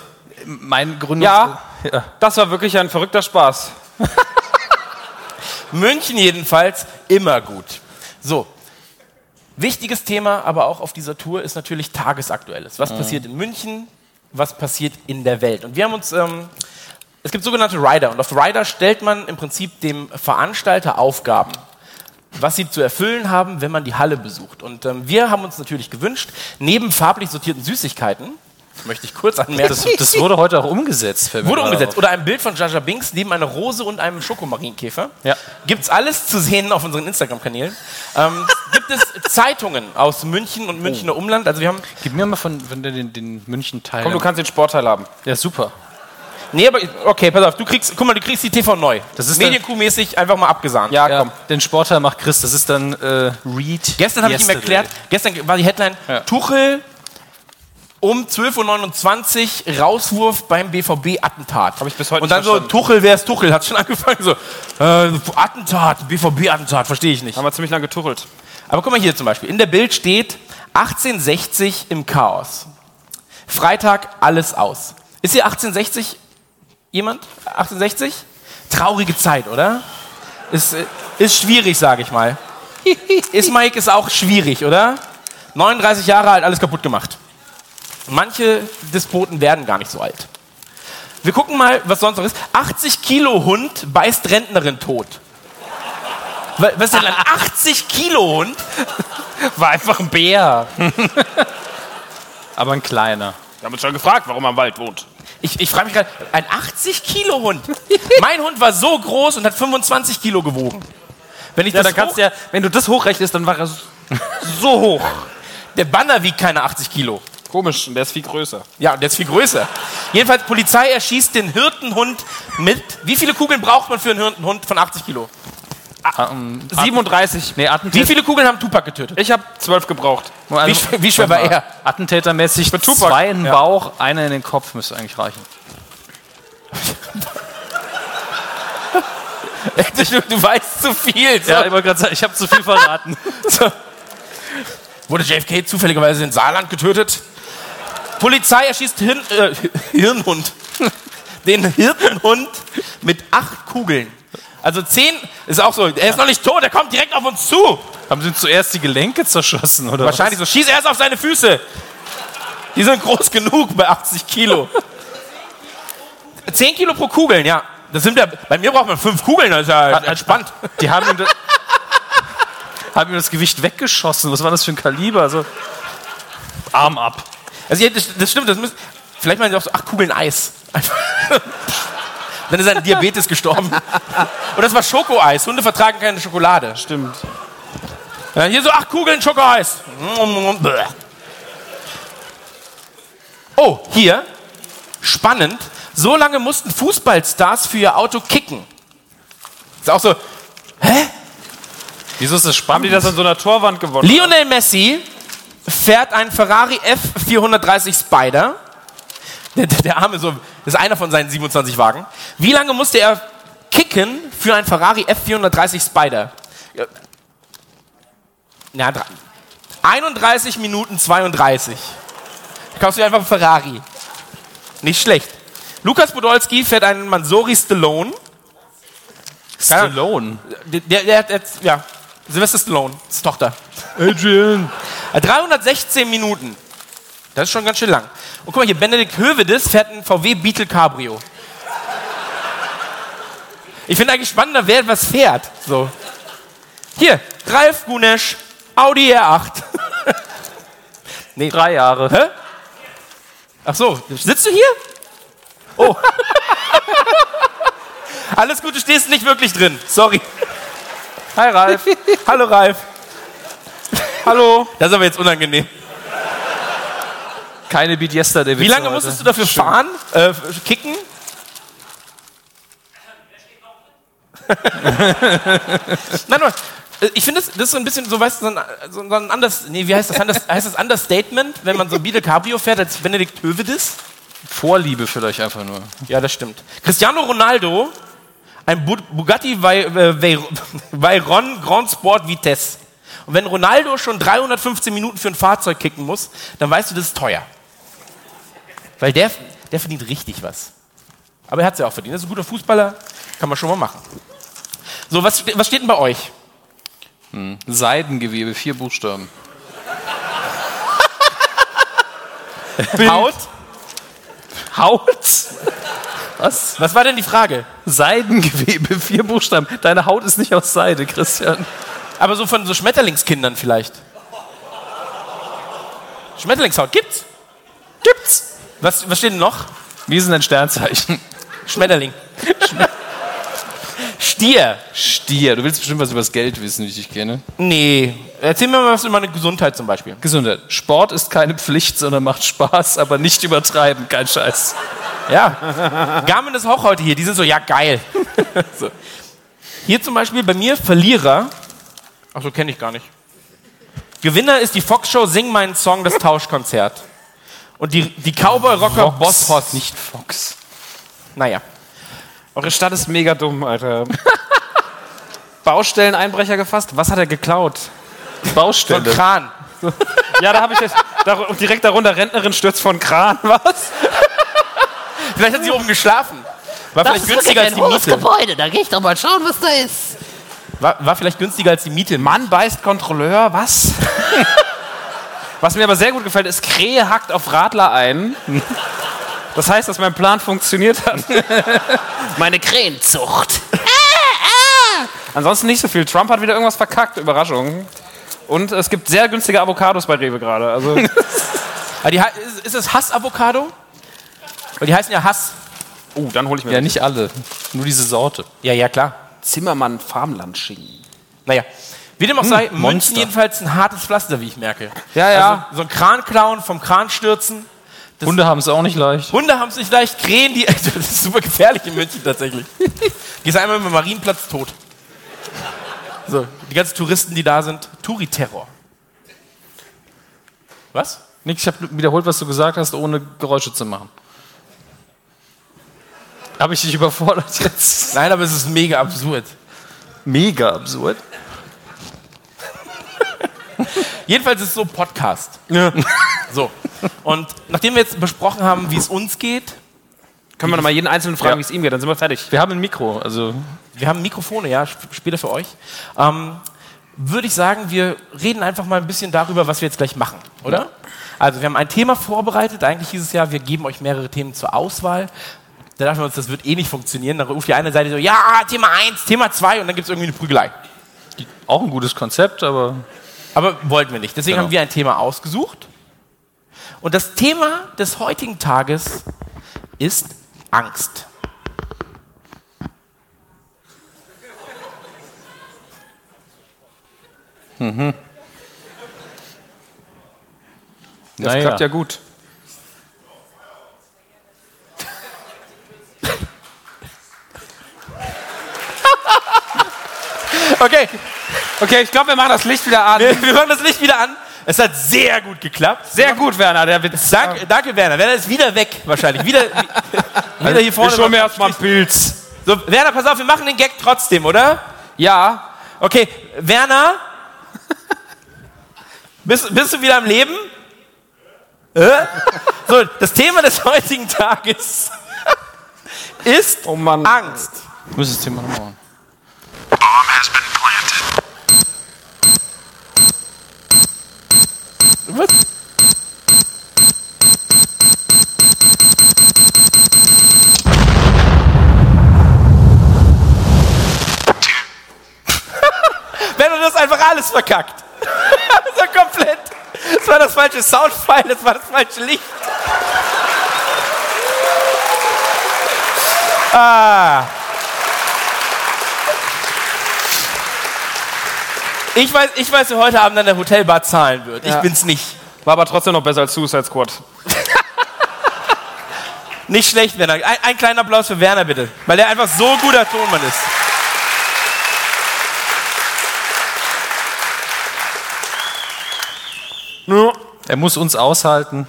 mein Gründungs... Ja, ja. das war wirklich ein verrückter Spaß. (laughs) München jedenfalls immer gut. So. Wichtiges Thema, aber auch auf dieser Tour ist natürlich Tagesaktuelles. Was passiert in München? Was passiert in der Welt? Und wir haben uns, ähm, es gibt sogenannte Rider und auf Rider stellt man im Prinzip dem Veranstalter Aufgaben, was sie zu erfüllen haben, wenn man die Halle besucht. Und ähm, wir haben uns natürlich gewünscht, neben farblich sortierten Süßigkeiten, das möchte ich kurz anmerken, Das, das wurde heute auch umgesetzt. Wurde umgesetzt. auf. Oder ein Bild von Jaja Binks neben einer Rose und einem Schokomarienkäfer. Ja. Gibt's alles zu sehen auf unseren Instagram-Kanälen. Ähm, gibt es Zeitungen aus München und Münchner Umland? Also wir haben. Gib mir mal von, von den, den München-Teil. Komm, du kannst den Sportteil haben. Ja, super. Nee, aber okay, pass auf, du kriegst, guck mal, du kriegst die TV neu. Das ist Medienkuh-mäßig einfach mal abgesahnt. Ja, Ja, komm. den Sportteil macht Chris. Das ist dann äh, Read. Gestern habe ich ihm erklärt, gestern war die Headline, Ja. Tuchel um 12.29 Uhr Rauswurf beim BVB-Attentat. Hab ich bis heute Und dann so. Tuchel, wer ist Tuchel? Hat schon angefangen so, äh, Attentat, BVB-Attentat, verstehe ich nicht. Haben wir ziemlich lange getuchelt. Aber guck mal hier zum Beispiel. In der Bild steht 1860 im Chaos. Freitag alles aus. Ist hier 1860 jemand? 1860? Traurige Zeit, oder? Ist, äh, ist schwierig, sage ich mal. Ist Mike ist auch schwierig, oder? 39 Jahre alt, alles kaputt gemacht. Manche Despoten werden gar nicht so alt. Wir gucken mal, was sonst noch ist. 80 Kilo Hund beißt Rentnerin tot. Wa- Was ist denn ein 80 Kilo Hund? (laughs) War einfach ein Bär. (laughs) Aber ein kleiner. Wir haben uns schon gefragt, warum er im Wald wohnt. Ich, ich frage mich gerade, ein 80 Kilo Hund. (laughs) mein Hund war so groß und hat 25 Kilo gewogen. Wenn ich Ja, das hoch, du ja, wenn du das hochrechnest, dann war er so (laughs) hoch. der Banner wiegt keine 80 Kilo. Komisch, und der ist viel größer. Ja, und der ist viel größer. Jedenfalls, Polizei erschießt den Hirtenhund mit. Wie viele Kugeln braucht man für einen Hirtenhund von 80 Kilo? Ah, ähm, 37. nee, Wie Attentäter. viele Kugeln haben Tupac getötet? Ich habe zwölf gebraucht. Wie, Also, sch- wie schwer war er? Attentätermäßig zwei in den Bauch, einer in den Kopf müsste eigentlich reichen. (laughs) Du, du weißt zu viel. So. Ja, ich wollte gerade sagen, ich habe zu viel verraten. (laughs) So. Wurde JFK zufälligerweise in Saarland getötet? Polizei erschießt Hirn, äh, Hirnhund. (laughs) Den Hirtenhund mit acht Kugeln. Also zehn ist auch so. Er ist noch nicht tot, er kommt direkt auf uns zu. Haben sie zuerst die Gelenke zerschossen, oder? Wahrscheinlich so. Schieß erst auf seine Füße. Die sind groß genug bei 80 Kilo. 10 Kilo pro Kugeln, ja. Das sind ja, bei mir braucht man fünf Kugeln, das ist ja entspannt. was? Die haben ihm, das, haben ihm das Gewicht weggeschossen. Was war das für ein Kaliber? Also, Arm ab. Also das, das stimmt, das müssen, vielleicht meinen sie auch so, ach, Kugeln Eis. Dann ist er an Diabetes gestorben. Und das war Schokoeis. Hunde vertragen keine Schokolade. Stimmt. Ja, hier so, ach, Kugeln Schokoeis. Oh, hier, spannend. So lange mussten Fußballstars für ihr Auto kicken. Ist auch so, hä? Wieso ist das Haben spannend? die das an so einer Torwand gewonnen? Lionel Messi fährt einen Ferrari F430 Spider. Der, der, Arme so, das ist einer von seinen 27 Wagen. Wie lange musste er kicken für einen Ferrari F430 Spider? Ja. Na, dra- 31 Minuten 32. Da kaufst du dir einfach einen Ferrari. Nicht schlecht. Lukas Podolski fährt einen Mansori Stallone. Stallone. Der, der, der, ja, Sylvester Stallone, ist Tochter. Adrian. Äh, 316 Minuten. Das ist schon ganz schön lang. Und guck mal hier, Benedikt Hövedes fährt ein VW Beetle Cabrio. Ich finde eigentlich spannender, wer etwas fährt. So. Hier, Ralf Gunesch, Audi R8. (laughs) Drei Jahre. Hä? Ach so, sitzt du hier? Oh. (laughs) Alles gut, du stehst nicht wirklich drin. Sorry. Hi Ralf. (laughs) Hallo Ralf. Hallo. Das ist aber jetzt unangenehm. Keine Beat Yesterday. Wie lange musstest du dafür fahren? Äh, kicken? (laughs) Nein, nein. äh, Ich finde, das, das ist so ein bisschen so, weißt du, so ein, so ein anders, nee, wie heißt das? Anders, heißt das Understatement, wenn man so ein Beetle Cabrio fährt als Benedikt Hövedes? Vorliebe vielleicht einfach nur. Ja, das stimmt. Cristiano Ronaldo, ein Bu Bugatti äh, Vey- Veyron Grand Sport Vitesse. Und wenn Ronaldo schon 315 Minuten für ein Fahrzeug kicken muss, dann weißt du, das ist teuer. Weil der, der verdient richtig was. Aber er hat es ja auch verdient. Das ist ein guter Fußballer, kann man schon mal machen. So, was, was steht denn bei euch? Seidengewebe, vier Buchstaben. (laughs) Haut? Haut? Was? Was war denn die Frage? Seidengewebe, vier Buchstaben. Deine Haut ist nicht aus Seide, Christian. Aber so von so Schmetterlingskindern vielleicht. Schmetterlingshaut gibt's? Gibt's. Was, was steht denn noch? Wie ist denn dein Sternzeichen? Schmetterling. Stier. Stier. Du willst bestimmt was über das Geld wissen, wie ich dich kenne. Nee. Erzähl mir mal was über meine Gesundheit zum Beispiel. Gesundheit. Sport ist keine Pflicht, sondern macht Spaß, aber nicht übertreiben. Kein Scheiß. Ja. Garmin ist auch heute hier. Die sind so, ja, geil. (laughs) so. Hier zum Beispiel bei mir Verlierer. Ach so, kenne ich gar nicht. Gewinner ist die Fox Show Sing meinen Song, das Tauschkonzert. Und die, die Cowboy-Rocker Boss Hoss. Nicht Fox. Naja. Eure Stadt ist mega dumm, Alter. (laughs) Baustelleneinbrecher gefasst? Was hat er geklaut? Baustelle. Kran. (laughs) Ja, da habe ich jetzt da, direkt darunter Rentnerin stürzt von Kran. (laughs) Was? Vielleicht hat sie oben geschlafen. War Das vielleicht günstiger als die Miete. Gebäude. Da gehe ich doch mal schauen, was da ist. War, war vielleicht günstiger als die Miete. Mann beißt Kontrolleur, was? Was mir aber sehr gut gefällt, ist, Krähe hackt auf Radler ein. Das heißt, dass mein Plan funktioniert hat. (laughs) Meine Krähenzucht. Ansonsten nicht so viel. Trump hat wieder irgendwas verkackt, Überraschung. Und es gibt sehr günstige Avocados bei Rewe gerade. Also (laughs) Ah, die, ist, es Hass-Avocado? Weil die heißen ja Hass. Oh, dann hole ich mir Ja, nicht alle. Nur diese Sorte. Ja, ja, klar. Zimmermann Farmlandschinken. Naja. Wie dem auch sei, München Monster. jedenfalls ein hartes Pflaster, wie ich merke. Ja, ja. Also, so ein Kran klauen, vom Kran stürzen. Das- Hunde haben es auch nicht leicht. Hunde haben es nicht leicht, Krähen, die. (laughs) Das ist super gefährlich in München tatsächlich. (laughs) Gehst einmal mit dem Marienplatz tot. So, die ganzen Touristen, die da sind. Touri-Terror. Was? Nick, ich habe wiederholt, was du gesagt hast, ohne Geräusche zu machen. Habe ich dich überfordert jetzt? Nein, aber es ist mega absurd. Mega absurd. Jedenfalls ist es so Podcast. (laughs) So. Und nachdem wir jetzt besprochen haben, wie es uns geht, Können wir noch mal jeden Einzelnen fragen, Ja. wie es ihm geht, dann sind wir fertig. Wir haben ein Mikro, also wir haben Mikrofone, ja, sp- später für euch, ähm, würde ich sagen, wir reden einfach mal ein bisschen darüber, was wir jetzt gleich machen, oder? Also wir haben ein Thema vorbereitet, eigentlich hieß es ja, wir geben euch mehrere Themen zur Auswahl. Da dachten wir uns, das wird eh nicht funktionieren. Dann ruft die eine Seite so, ja, Thema 1, Thema 2 und dann gibt es irgendwie eine Prügelei. auch ein gutes Konzept, aber Aber wollten wir nicht. Deswegen Genau. haben wir ein Thema ausgesucht. Und das Thema des heutigen Tages ist Angst. Das Naja. klappt ja gut. Okay, Okay, ich glaube, wir machen das Licht wieder an. wir, wir machen das Licht wieder an. Es hat sehr gut geklappt. Sehr gut, Werner, der Witz. Danke, danke Werner. Werner ist wieder weg, wahrscheinlich. Wieder, (laughs) wieder hier vorne. Ich hol mir erstmal einen Pilz. So, Werner, pass auf, wir machen den Gag trotzdem, oder? Ja, Okay, Werner, bist, bist du wieder am Leben? Äh? So, das Thema des heutigen Tages (laughs) ist Oh Mann. Angst. ich muss das Thema noch machen. Was? Werner, du hast einfach alles verkackt. (laughs) so komplett. Das war das falsche Soundfile, das war das falsche Licht. Ah. Ich weiß, ich weiß, wer heute Abend an der Hotelbar zahlen wird. Ich Ja. bin's nicht. war aber trotzdem noch besser als Suicide Squad. (laughs) Nicht schlecht, Werner. Ein, ein kleiner Applaus für Werner, bitte. Weil er einfach so guter Tonmann ist. Er muss uns aushalten.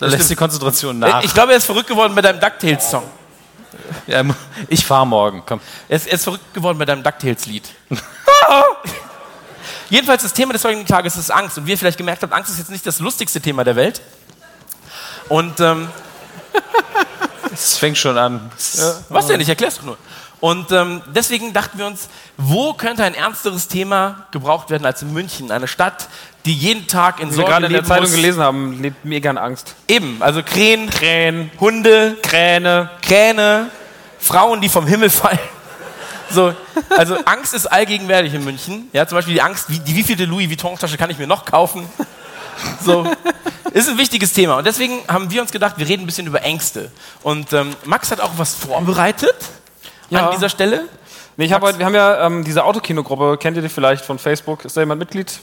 Da lässt die Konzentration nach. Ich glaube, er ist verrückt geworden bei deinem DuckTales-Song. Ja, ich fahre morgen. Komm. Er ist, er ist verrückt geworden bei deinem DuckTales-Lied. (laughs) (laughs) Jedenfalls das Thema des heutigen Tages ist Angst. Und wie ihr vielleicht gemerkt habt, Angst ist jetzt nicht das lustigste Thema der Welt. Und ähm, (laughs) Es fängt schon an. was denn? Ich erklär's doch nur. Und ähm, deswegen dachten wir uns, wo könnte ein ernsteres Thema gebraucht werden als in München, eine Stadt, die jeden Tag in Wie wir Sorge gerade in der Zeitung muss. gelesen haben, lebt mega in Angst. Eben, also Krähen, Krähen, Hunde, Kräne. Kräne, Frauen, die vom Himmel fallen. So, also Angst ist allgegenwärtig in München. Ja, zum Beispiel die Angst, wie, die wievielte Louis Vuitton-Tasche kann ich mir noch kaufen? So, ist ein wichtiges Thema. Und deswegen haben wir uns gedacht, wir reden ein bisschen über Ängste. Und ähm, Max hat auch was vorbereitet Ja. an dieser Stelle. Nee, ich hab heute, wir haben ja ähm, diese Autokino-Gruppe, kennt ihr die vielleicht von Facebook? Ist da jemand Mitglied?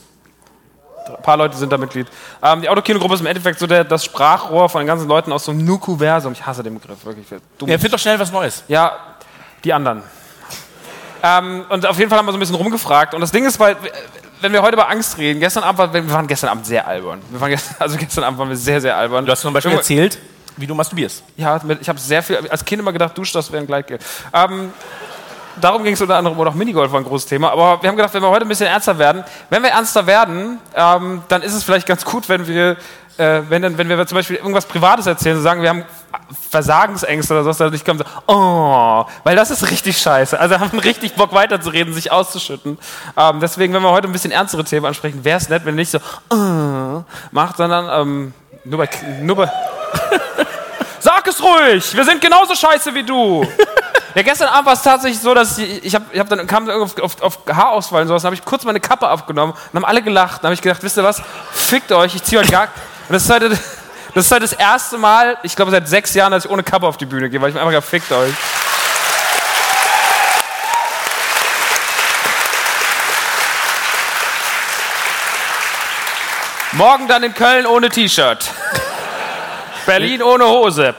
Ein paar Leute sind da Mitglied. Ähm, die Autokino-Gruppe ist im Endeffekt so der, das Sprachrohr von den ganzen Leuten aus so einem Nukuversum. Ich hasse den Begriff, wirklich. Dumm. Ja, find doch schnell was Neues. Ja, die anderen. Ähm, und auf jeden Fall haben wir so ein bisschen rumgefragt. Und das Ding ist, weil, wenn wir heute über Angst reden, gestern Abend, war, wir waren gestern Abend sehr albern. Wir waren gestern, (laughs) also gestern Abend waren wir sehr, sehr albern. Du hast zum Beispiel erzählt, wie du masturbierst. Ja, ich habe sehr viel, als Kind immer gedacht, Dusch, das wäre ein Gleitgel. Ähm, darum ging es unter anderem, oder auch Minigolf war ein großes Thema. Aber wir haben gedacht, wenn wir heute ein bisschen ernster werden, wenn wir ernster werden, ähm, dann ist es vielleicht ganz gut, wenn wir, äh, wenn, dann, wenn wir zum Beispiel irgendwas Privates erzählen, so sagen, wir haben Versagensängste oder sowas, nicht kommen so, oh, weil das ist richtig scheiße. Also haben richtig Bock weiterzureden, sich auszuschütten. Ähm, deswegen, wenn wir heute ein bisschen ernstere Themen ansprechen, wäre es nett, wenn ihr nicht so, oh, macht, sondern ähm, nur bei, nur bei (laughs) Sag es ruhig, wir sind genauso scheiße wie du. Ja, gestern Abend war es tatsächlich so, dass ich, ich, hab, ich hab dann kam auf, auf, auf Haarausfall und sowas, dann habe ich kurz meine Kappe abgenommen und haben alle gelacht. Dann habe ich gedacht, wisst ihr was, fickt euch, ich ziehe heute gar... Und das ist heute, das ist heute das erste Mal, ich glaube seit sechs Jahren, dass ich ohne Kappe auf die Bühne gehe, weil ich mir einfach gedacht, fickt euch. Morgen dann in Köln ohne T-Shirt. Berlin ohne Hose.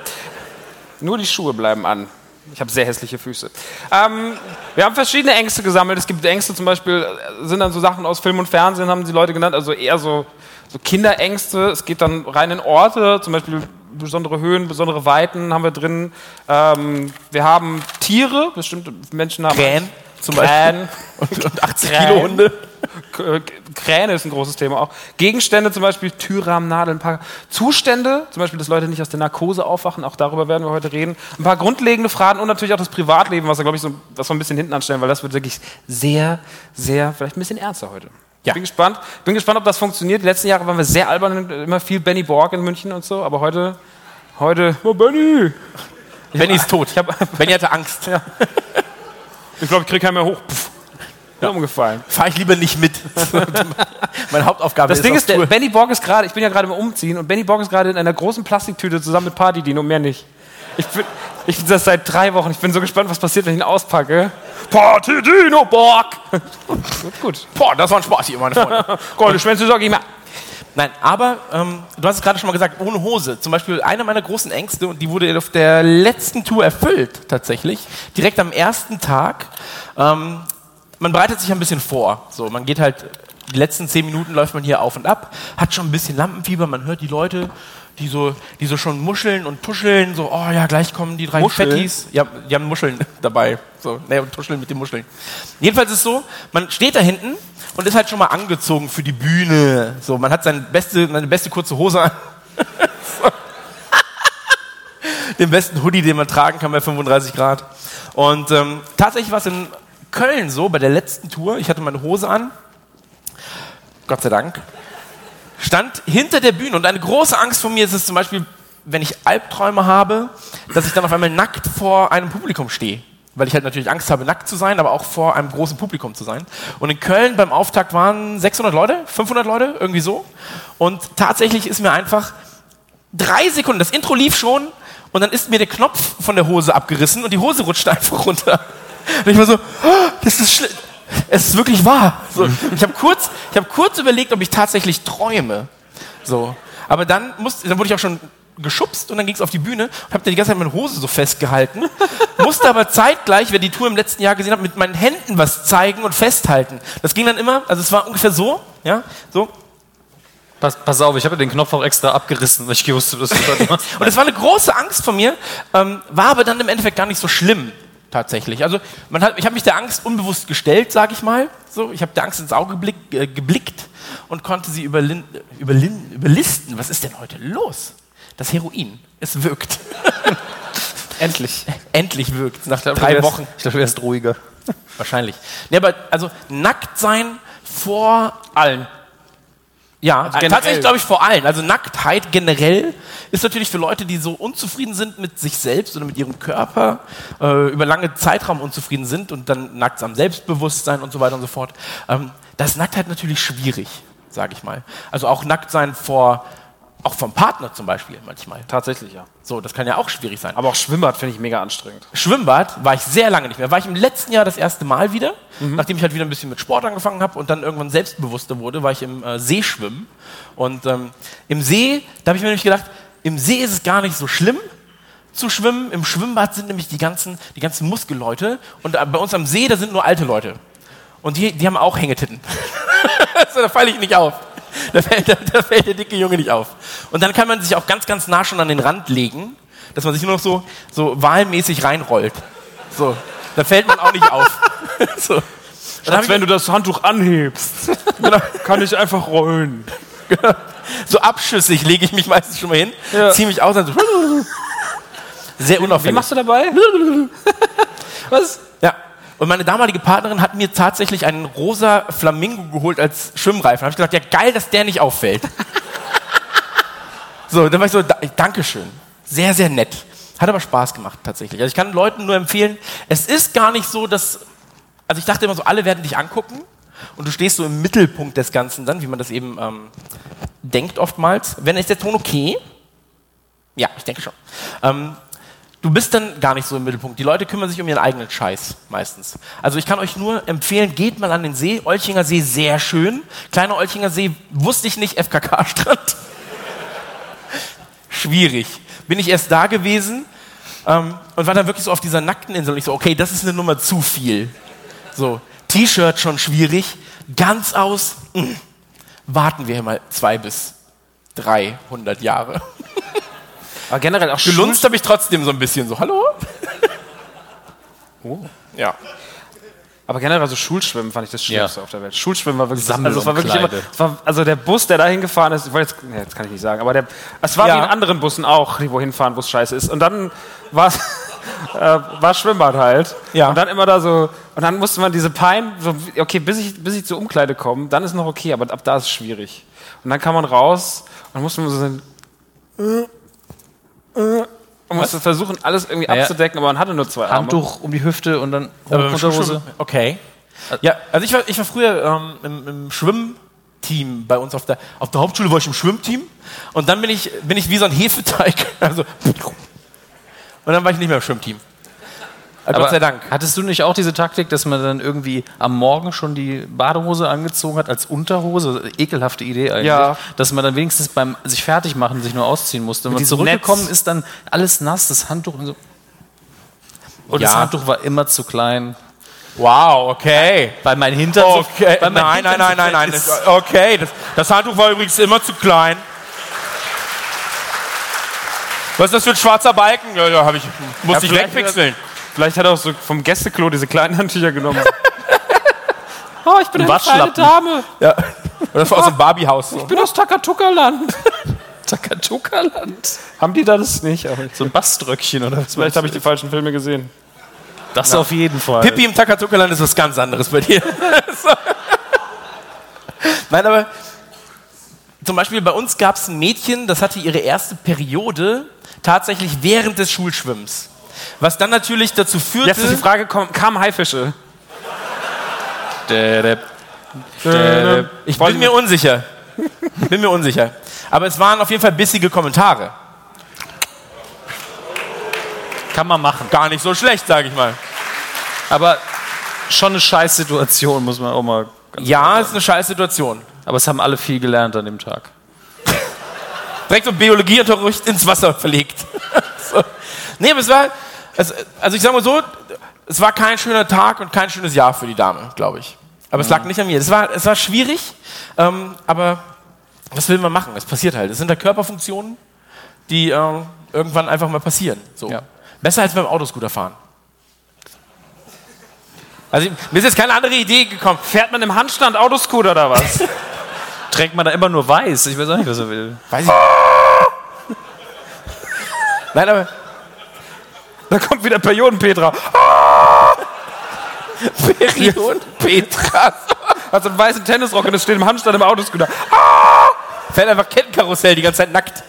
Nur die Schuhe bleiben an. Ich habe sehr hässliche Füße. Ähm, wir haben verschiedene Ängste gesammelt. Es gibt Ängste zum Beispiel, äh, sind dann so Sachen aus Film und Fernsehen, haben die Leute genannt, also eher so, so Kinderängste. Es geht dann rein in Orte, zum Beispiel besondere Höhen, besondere Weiten haben wir drin. Ähm, wir haben Tiere, bestimmte Menschen haben. Krähen zum Krähen. Und, (laughs) und 80 Krähen. Kilo Hunde. K- Kräne ist ein großes Thema auch. Gegenstände, zum Beispiel Türrahmennadeln, ein paar Zustände, zum Beispiel, dass Leute nicht aus der Narkose aufwachen, auch darüber werden wir heute reden. Ein paar grundlegende Fragen und natürlich auch das Privatleben, was wir, glaube ich, so, was wir ein bisschen hinten anstellen, weil das wird wirklich sehr, sehr, vielleicht ein bisschen ernster heute. Ja. Bin gespannt. Bin gespannt, ob das funktioniert. Die letzten Jahre waren wir sehr albern, immer viel Benny Borg in München und so, aber heute, heute, oh Benny! Benny ist tot. Ich, hab, (laughs) Benny hatte Angst. ich glaube, ich kriege keinen mehr hoch. Pff, ja. umgefallen. Fahr ich lieber nicht mit. (laughs) Meine Hauptaufgabe Das ist Ding auf ist, der. Benny Borg ist gerade, ich bin ja gerade im Umziehen und Benny Borg ist gerade in einer großen Plastiktüte zusammen mit Party Dino, mehr nicht. Ich bin, ich bin das seit drei Wochen. Ich bin so gespannt, was passiert, wenn ich ihn auspacke. Party Dino Borg! (laughs) gut. Boah, das war ein Spaß hier, meine Freunde. (laughs) Goldene Schwänze sag ich mal. Nein, aber ähm, du hast es gerade schon mal gesagt, ohne Hose. Zum Beispiel eine meiner großen Ängste, und die wurde auf der letzten Tour erfüllt, tatsächlich. Direkt am ersten Tag. Ähm, man bereitet sich ein bisschen vor. So, man geht halt, die letzten zehn Minuten läuft man hier auf und ab, hat schon ein bisschen Lampenfieber, man hört die Leute, die so, die so schon muscheln und tuscheln, so, oh ja, gleich kommen die drei Muscheln? Fettis. Ja, die haben Muscheln (laughs) dabei. So, ne, und tuscheln mit den Muscheln. Jedenfalls ist es so, man steht da hinten und ist halt schon mal angezogen für die Bühne. So, man hat seine beste, seine beste kurze Hose an. (laughs) so. Den besten Hoodie, den man tragen kann bei 35 Grad. Und ähm, tatsächlich war es in Köln so, bei der letzten Tour, ich hatte meine Hose an, Gott sei Dank, stand hinter der Bühne und eine große Angst von mir ist es zum Beispiel, wenn ich Albträume habe, dass ich dann auf einmal nackt vor einem Publikum stehe. Weil ich halt natürlich Angst habe, nackt zu sein, aber auch vor einem großen Publikum zu sein. Und in Köln beim Auftakt waren 600 Leute, 500 Leute, irgendwie so. Und tatsächlich ist mir einfach drei Sekunden, das Intro lief schon und dann ist mir der Knopf von der Hose abgerissen und die Hose rutschte (laughs) einfach runter. Und ich war so, "Oh, das ist schlimm. Es ist wirklich wahr. So, ich habe kurz, ich hab kurz überlegt, ob ich tatsächlich träume. So. Aber dann, musste, dann wurde ich auch schon geschubst und dann ging es auf die Bühne und habe die ganze Zeit meine Hose so festgehalten. musste aber zeitgleich, wer die Tour im letzten Jahr gesehen hat, mit meinen Händen was zeigen und festhalten. Das ging dann immer, also es war ungefähr so, ja, so. Pass, pass auf, ich habe den Knopf auch extra abgerissen, weil ich wusste, dass du das. (laughs) Und es war eine große Angst von mir, ähm, war aber dann im Endeffekt gar nicht so schlimm tatsächlich. Also man hat, ich habe mich der Angst unbewusst gestellt, sage ich mal. So, ich habe der Angst ins Auge blick, äh, geblickt und konnte sie überlin, überlin, überlisten. Was ist denn heute los? Das Heroin, es wirkt. (laughs) Endlich. Endlich wirkt nach drei Wochen. Ich glaube, du wärst ruhiger. Wahrscheinlich. Nee, aber also nackt sein vor allen. Ja, generell. tatsächlich glaube ich vor allen. Also Nacktheit generell ist natürlich für Leute, die so unzufrieden sind mit sich selbst oder mit ihrem Körper, äh, über lange Zeitraum unzufrieden sind und dann nackt am Selbstbewusstsein und so weiter und so fort. Ähm, da ist Nacktheit natürlich schwierig, sage ich mal. Also auch nackt sein vor, auch vom Partner zum Beispiel manchmal. Tatsächlich, ja. So, das kann ja auch schwierig sein. Aber auch Schwimmbad finde ich mega anstrengend. Schwimmbad war ich sehr lange nicht mehr. War ich im letzten Jahr das erste Mal wieder, nachdem ich halt wieder ein bisschen mit Sport angefangen habe und dann irgendwann selbstbewusster wurde, war ich im äh, Seeschwimmen. Und ähm, im See, da habe ich mir nämlich gedacht, im See ist es gar nicht so schlimm zu schwimmen. Im Schwimmbad sind nämlich die ganzen, die ganzen Muskelleute und äh, bei uns am See, da sind nur alte Leute. Und die, die haben auch Hängetitten. (laughs) also, da falle ich nicht auf. Da fällt, da, da fällt der dicke Junge nicht auf. Und dann kann man sich auch ganz, ganz nah schon an den Rand legen, dass man sich nur noch so, so wahlmäßig reinrollt. So, da fällt man auch nicht auf. (laughs) so. Als wenn du das Handtuch anhebst, (laughs) kann ich einfach rollen. (laughs) so abschüssig lege ich mich meistens schon mal hin, Ja. ziehe mich aus und so. Sehr Wie unauffällig. machst du dabei? Was? Ja. Und meine damalige Partnerin hat mir tatsächlich einen rosa Flamingo geholt als Schwimmreifen. Da habe ich gedacht, ja geil, dass der nicht auffällt. so, dann war ich so, da, Dankeschön. Sehr, sehr nett. Hat aber Spaß gemacht tatsächlich. Also ich kann Leuten nur empfehlen, es ist gar nicht so, dass, also ich dachte immer so, alle werden dich angucken und du stehst so im Mittelpunkt des Ganzen dann, wie man das eben ähm, denkt oftmals. Wenn ist der Ton okay? Ja, ich denke schon. Ähm, du bist dann gar nicht so im Mittelpunkt. Die Leute kümmern sich um ihren eigenen Scheiß meistens. Also ich kann euch nur empfehlen, geht mal an den See. Olchinger See, sehr schön. Kleiner Olchinger See, wusste ich nicht, FKK-Strand. (laughs) Schwierig. Bin ich erst da gewesen ähm, und war dann wirklich so auf dieser nackten Insel. Und ich so, okay, das ist eine Nummer zu viel. So, T-Shirt schon schwierig. Ganz aus, mh, warten wir mal zwei bis 300 Jahre. Aber generell auch Gelunzt habe ich trotzdem so ein bisschen so, hallo? (laughs) Oh. Ja. Aber generell so Schulschwimmen fand ich das Schlimmste Ja. auf der Welt. Schulschwimmen war wirklich, Sammel- also es war wirklich immer, war, also der Bus, der da hingefahren ist, ich wollte jetzt, nee, jetzt kann ich nicht sagen, aber der, es war Ja. wie in anderen Bussen auch, die wohin fahren, wo es scheiße ist. Und dann war es, (laughs) äh, war Schwimmbad halt. Ja. Und dann immer da so, und dann musste man diese Pein, so, okay, bis ich, bis ich zur Umkleide komme, dann ist noch okay, aber ab da ist es schwierig. Und dann kam man raus und musste man so sein, äh, und musste versuchen, alles irgendwie ja. abzudecken, aber man hatte nur zwei Arme. Handtuch um die Hüfte und dann Unterhose. Okay. Ja, also ich war, ich war früher ähm, im, im Schwimmteam bei uns auf der, auf der Hauptschule war ich im Schwimmteam und dann bin ich, bin ich wie so ein Hefeteig. (laughs) Also, und dann war ich nicht mehr im Schwimmteam. Äh, Gott sei Dank. Hattest du nicht auch diese Taktik, dass man dann irgendwie am Morgen schon die Badehose angezogen hat als Unterhose? Ekelhafte Idee eigentlich. Ja. Dass man dann wenigstens beim sich fertig machen sich nur ausziehen musste. Wenn man zurückgekommen Netz. ist, dann alles nass, das Handtuch und so. Und das Ja. Handtuch war immer zu klein. Wow, okay. Weil mein Hintern so- Okay, weil mein nein, nein, Hintern nein, so nein, nein. Das, okay, das, das Handtuch war übrigens immer zu klein. Was ist das für ein schwarzer Balken? Ja, ja, ich, musste ich vielleicht- wegpixeln. Vielleicht hat er auch so vom Gästeklo diese kleinen (laughs) Handtücher genommen. oh, (laughs) ich bin Ein eine kleine Waschlappen. Dame. Ja. (laughs) Das war aus dem Barbiehaus. So. Ich bin aus Takatuka-Land. Takatuka-Land. Haben die da das nicht? Aber So ein Baströckchen oder was? vielleicht habe ich die falschen Filme gesehen. Das auf jeden Fall. Pippi im Takatuka-Land ist was ganz anderes bei dir. so. Nein, aber zum Beispiel bei uns gab es ein Mädchen, das hatte ihre erste Periode tatsächlich während des Schulschwimmens. Was dann natürlich dazu führte. Jetzt ist die Frage, kamen Haifische? ich bin mir unsicher. Bin mir unsicher. Aber es waren auf jeden Fall bissige Kommentare. Kann man machen. Gar nicht so schlecht, sage ich mal. Aber schon eine Scheißsituation, muss man auch mal. Ja, ist eine scheiß Situation. Aber es haben alle viel gelernt an dem Tag. direkt so Biologieunterricht ins Wasser verlegt. (laughs) so. Nee, aber es war, es, also ich sag mal so, es war kein schöner Tag und kein schönes Jahr für die Dame, glaube ich. Aber es lag nicht an mir. Es war, es war schwierig, ähm, aber Was will man machen? Es passiert halt. Es sind da Körperfunktionen, die äh, irgendwann einfach mal passieren. So. Ja. Besser als beim Autoscooter fahren. Also mir ist jetzt keine andere Idee gekommen. Fährt man im Handstand Autoscooter oder was? (laughs) Trägt man da immer nur weiß? Ich weiß auch nicht, was er will. Weiß ich. (laughs) Nein, aber da kommt wieder Perioden-Petra. Period (laughs) Petra. Hat so einen weißen Tennisrock und es steht im Handstand im Autoscooter. Fährt einfach Kettenkarussell die ganze Zeit nackt.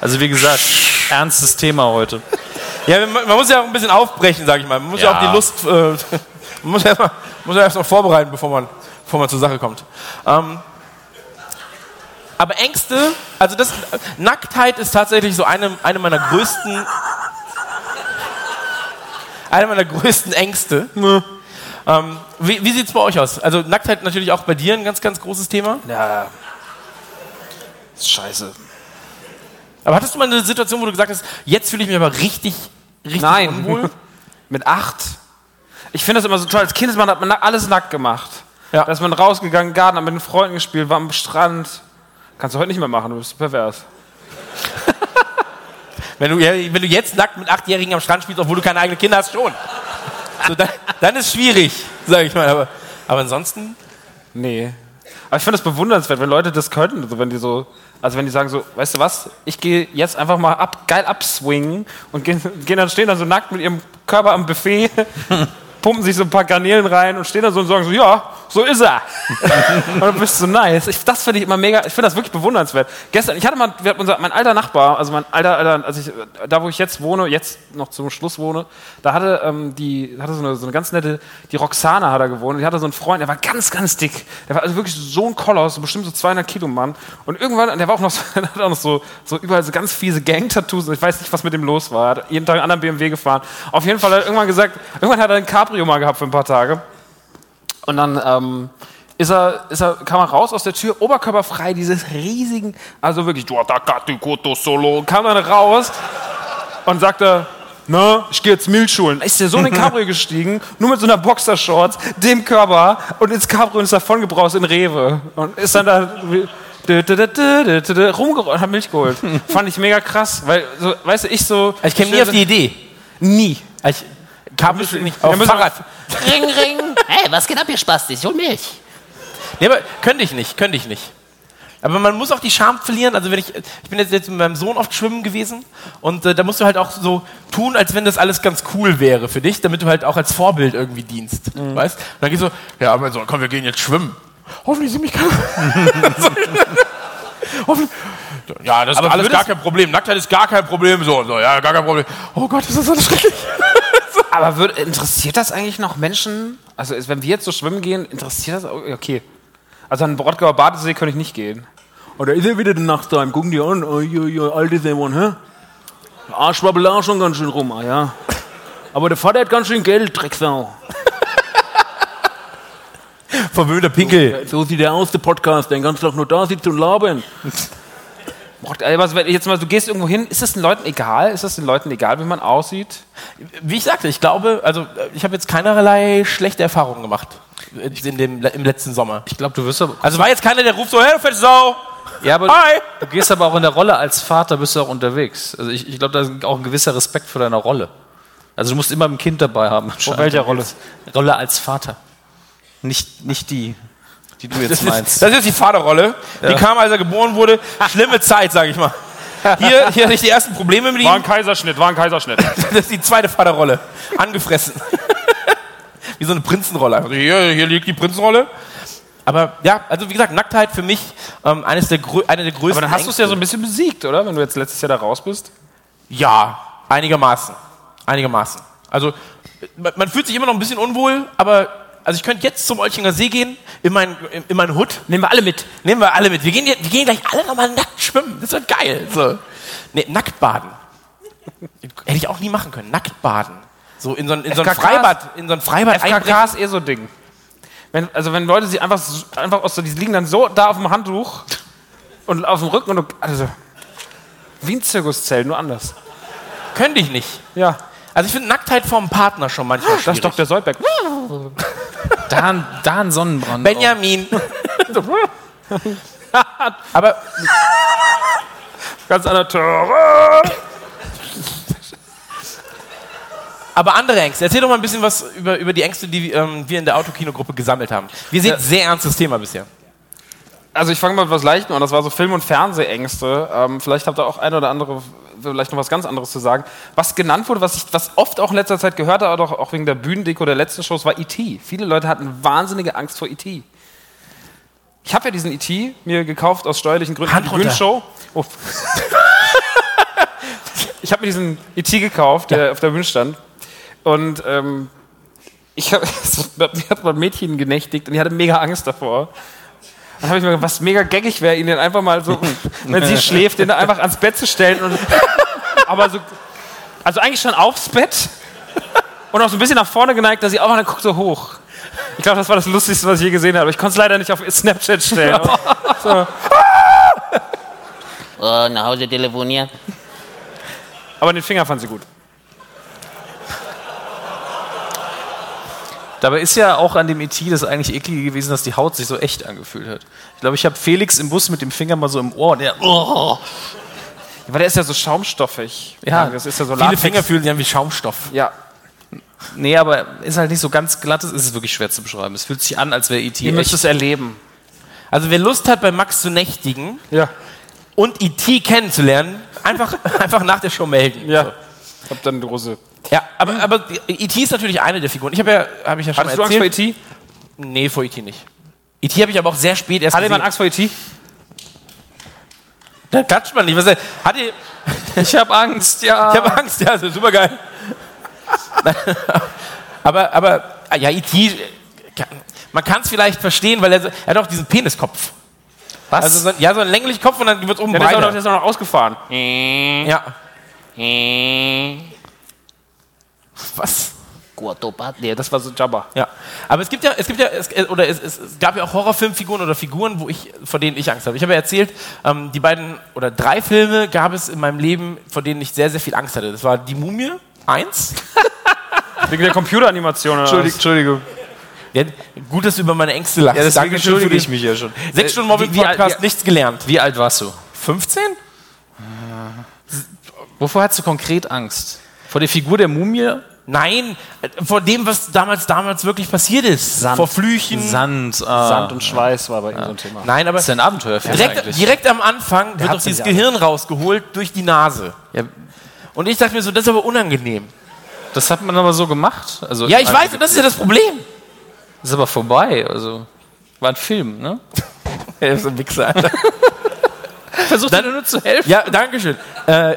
Also wie gesagt, ernstes Thema heute. Ja, man, man muss ja auch ein bisschen aufbrechen, sag ich mal. Man muss ja, Ja. auch die Lust, äh, (laughs) man muss ja, erst mal- muss ja erst noch vorbereiten, bevor man, bevor man zur Sache kommt. Ähm, aber Ängste, also das, Nacktheit ist tatsächlich so eine, eine meiner größten, eine meiner größten Ängste. Ähm, wie wie sieht es bei euch aus? Also Nacktheit natürlich auch bei dir ein ganz, ganz großes Thema. Ja. Ist scheiße. Aber hattest du mal eine Situation, wo du gesagt hast, jetzt fühle ich mich aber richtig, richtig Nein. unwohl? (laughs) Mit acht. Ich finde das immer so toll. Als Kind ist man, hat man alles nackt gemacht. Ja. Da ist man rausgegangen, im Garten, hat mit den Freunden gespielt, war am Strand. Kannst du heute nicht mehr machen, du bist pervers. (laughs) Wenn du, wenn du jetzt nackt mit Achtjährigen am Strand spielst, obwohl du keine eigenen Kinder hast, schon. So, dann, dann ist schwierig, sag ich mal. Aber, aber ansonsten, Nee. Aber ich finde das bewundernswert, wenn Leute das könnten. Also wenn die so, also wenn die sagen so, weißt du was, ich gehe jetzt einfach mal ab, geil abswingen und gehen, gehen dann, stehen dann so nackt mit ihrem Körper am Buffet, (laughs) pumpen sich so ein paar Garnelen rein und stehen dann so und sagen so, ja, so ist er. (laughs) und dann bist du so nice. Ich, das finde ich immer mega, ich finde das wirklich bewundernswert. Gestern, ich hatte mal, wir hatten unser, mein alter Nachbar, also mein alter, alter also ich, da wo ich jetzt wohne, jetzt noch zum Schluss wohne, da hatte ähm, die, hatte so eine, so eine ganz nette, die Roxana hat da gewohnt, die hatte so einen Freund, der war ganz, ganz dick. Der war also wirklich so ein Koloss, bestimmt so 200 Kilo Mann. Und irgendwann, der war auch noch, so, (laughs) hat auch noch so, so überall so ganz fiese Gang-Tattoos. und Ich weiß nicht, was mit dem los war. Er hat jeden Tag einen anderen BMW gefahren. Auf jeden Fall hat er irgendwann gesagt, irgendwann hat er ein Cabrio mal gehabt für ein paar Tage. Und dann ähm, ist er, ist er, kam er raus aus der Tür, oberkörperfrei, dieses riesigen, also wirklich, Solo, kam dann raus und sagte, na, ich gehe jetzt Milchschulen. Ist der so in den Cabrio (laughs) gestiegen, nur mit so einer Boxershorts, dem Körper und ins Cabrio und ist davon gebraust in Rewe. Und ist dann da rumgerollt und hat Milch geholt. (laughs) Fand ich mega krass, weil, so, weißt du, ich so. ich käme nie auf die Idee. Nie. Ich kam nicht auf müssen wir- Fahrrad. Ring, ring. Hey, was geht ab, ihr Spastis? Ich hol Milch. Nee, aber könnte ich nicht, könnte ich nicht. Aber man muss auch die Scham verlieren. Also wenn ich, ich bin jetzt, jetzt mit meinem Sohn oft schwimmen gewesen und äh, da musst du halt auch so tun, als wenn das alles ganz cool wäre für dich, damit du halt auch als Vorbild irgendwie dienst, Mhm. weißt? Und dann gehst du, ja, aber so, komm, wir gehen jetzt schwimmen. Hoffentlich sieht mich keiner. (laughs) Hoffentlich. Ja, das ist alles gar kein Problem. Nacktheit ist gar kein Problem. So, so, ja, gar kein Problem. Oh Gott, ist das alles schrecklich. Aber wird, interessiert das eigentlich noch Menschen? Also wenn wir jetzt so schwimmen gehen, interessiert das? auch- Okay. Also an den Brodgauer Badesee könnte ich nicht gehen. Oder ist er wieder der Nachttime? Gucken die an. Oh, jo, jo, alte Dämon, hä? Der Arsch wabbelt auch schon ganz schön rum, ah, ja. Aber der Vater hat ganz schön Geld, Drecksau. Verwöhnter Pinkel. So sieht er aus, der Podcast, der den ganzen Tag nur da sitzt und labern. Wenn Jetzt mal, du gehst irgendwo hin, ist das den Leuten egal? Ist das den Leuten egal, wie man aussieht? Wie ich sagte, ich glaube, also äh, ich habe jetzt keinerlei schlechte Erfahrungen gemacht in dem, im letzten Sommer. Ich glaube, du wirst aber. Also war jetzt keiner, der ruft so, hey, du fette Sau! Ja, aber Hi! du gehst aber auch in der Rolle als Vater, bist du auch unterwegs. Also ich, ich glaube, da ist auch ein gewisser Respekt vor deiner Rolle. Also du musst immer ein Kind dabei haben. Vor welcher Rolle? Rolle als Vater. Nicht, nicht die, die du jetzt Das meinst. ist, das ist die Vaterrolle. Die kam, als er geboren wurde. Schlimme Zeit, sage ich mal. Hier, hier hatte ich die ersten Probleme mit War ein ihm. Kaiserschnitt, war ein Kaiserschnitt. (laughs) Das ist die zweite Vaterrolle. Angefressen. (laughs) Wie so eine Prinzenrolle. Also hier, hier liegt die Prinzenrolle. Aber ja, also wie gesagt, Nacktheit für mich ähm, eines der, eine der größten. Aber dann hast du es ja so ein bisschen besiegt, oder? Wenn du jetzt letztes Jahr da raus bist. Ja, einigermaßen. Einigermaßen. Also man, man fühlt sich immer noch ein bisschen unwohl, aber also ich könnte jetzt zum Olchinger See gehen, in meinen in, in meinen Hut. Nehmen wir alle mit. Nehmen wir alle mit. Wir gehen, wir gehen gleich alle nochmal nackt schwimmen. Das wird geil. So. Nee, nackt baden. (laughs) Hätte ich auch nie machen können. Nackt baden. So in so ein, in so ein Freibad, in so ein Freibad einbrechen. FKK ist eh so ein Ding. Wenn, also wenn Leute sich einfach, so- einfach aus so, die liegen dann so da auf dem Handtuch und auf dem Rücken und du, also wie ein Zirkuszelt, nur anders. Könnte ich nicht. Ja, Also ich finde Nacktheit vom Partner schon manchmal das ist schwierig. Dr. Ein- da ein Sonnenbrand. Benjamin. (laughs) Aber Ganz anderer Terror. Aber andere Ängste. Erzähl doch mal ein bisschen was über, über die Ängste, die ähm, wir in der Autokino-Gruppe gesammelt haben. Wir sehen Ja. sehr ernstes Thema bisher. Also ich fange mal mit was Leichtem an. Das war so Film- und Fernsehängste. Ähm, vielleicht habt ihr auch ein oder andere, vielleicht noch was ganz anderes zu sagen. Was genannt wurde, was ich was oft auch in letzter Zeit gehört habe, auch, auch wegen der Bühnendeko der letzten Shows, war E.T. Viele Leute hatten wahnsinnige Angst vor E.T. Ich habe ja diesen E.T. mir gekauft aus steuerlichen Gründen. Hand runter. Bühnenshow. Oh. (laughs) ich habe mir diesen E.T. gekauft, der auf der Bühne stand. Und ähm, ich hab, (laughs) mir hat mal ein Mädchen genächtigt und die hatte mega Angst davor. Dann habe ich mir gedacht, was mega gaggig wäre, ihn den einfach mal so, (laughs) wenn sie schläft, den einfach ans Bett zu stellen. Und, (laughs) aber so, also eigentlich schon aufs Bett und auch so ein bisschen nach vorne geneigt, dass sie auch mal dann guckt so hoch. Ich glaube, das war das Lustigste, was ich je gesehen habe. Ich konnte es leider nicht auf Snapchat stellen. (laughs) so. Oh, nach Hause telefonieren. Aber den Finger fand sie gut. Dabei ist ja auch an dem ET das eigentlich eklige gewesen, dass die Haut sich so echt angefühlt hat. Ich glaube, ich habe Felix im Bus mit dem Finger mal so im Ohr und er, oh, Weil der ist ja so schaumstoffig. Ja. das ist ja so Viele Latex. Finger fühlen sich an wie Schaumstoff. Ja. nee, aber ist halt nicht so ganz glatt, es ist wirklich schwer zu beschreiben. Es fühlt sich an, als wäre ET Ihr müsst es erleben. Also wer Lust hat, bei Max zu nächtigen Ja. und E.T. kennenzulernen, einfach, (laughs) einfach nach der Show melden. Ja. Ich hab dann große. Ja, aber, aber E.T. ist natürlich eine der Figuren. Ich habe ja, habe ich ja schon Hattest du mal Angst erzählt. vor E.T.? Nee, vor E.T. nicht. E.T. habe ich aber auch sehr spät erst Hatte jemand. Angst vor E E.T.? Da klatscht man nicht. Was, hat ihr, (laughs) Ich habe Angst, ja. ich habe Angst, ja, das ist super geil. (laughs) aber, aber, ah, ja, E.T., man kann es vielleicht verstehen, weil er, er hat auch diesen Peniskopf. Was? Also, so, ja, so einen länglichen Kopf und dann wird oben Ja, breiter. der ist auch noch ausgefahren. Ja. Was? Kuatopat. Nee, das war so Jabba. Ja, aber es gibt ja, es gibt ja, es, äh, oder es, es, gab ja auch Horrorfilmfiguren oder Figuren, wo ich, vor denen ich Angst habe. Ich habe ja erzählt, ähm, die beiden oder drei Filme gab es in meinem Leben, vor denen ich sehr, sehr viel Angst hatte. Das war Die Mumie, eins. (laughs) Wegen der Computeranimation oder Entschuldigung? Entschuldigung. Ja, gut, dass du über meine Ängste lachst. Ja, deswegen Dankeschön für entschuldige ich mich ja schon. Sechs Stunden Äh, wie- wie alt- Mobbing-Podcast, nichts gelernt. Wie alt warst du? 15? Wovor hast du konkret Angst? Vor der Figur der Mumie? Nein, äh, vor dem, was damals, damals wirklich passiert ist. Sand. Vor Flüchen. Sand. Ah. Sand und Schweiß war bei ihm so ein Thema. Nein, aber Das ist ja ein Abenteuerfilm direkt, eigentlich. direkt am Anfang wird hat's doch dieses ja Gehirn rausgeholt durch die Nase. Ja, Und ich dachte mir so, das ist aber unangenehm. das hat man aber so gemacht. Also, Ja, ich weiß, und das ist ja das Problem. Das ist aber vorbei. Also, war ein Film, ne? (laughs) Er ist ein Wichser, Alter. (laughs) Versucht dir nur zu helfen. Ja, danke schön. Äh,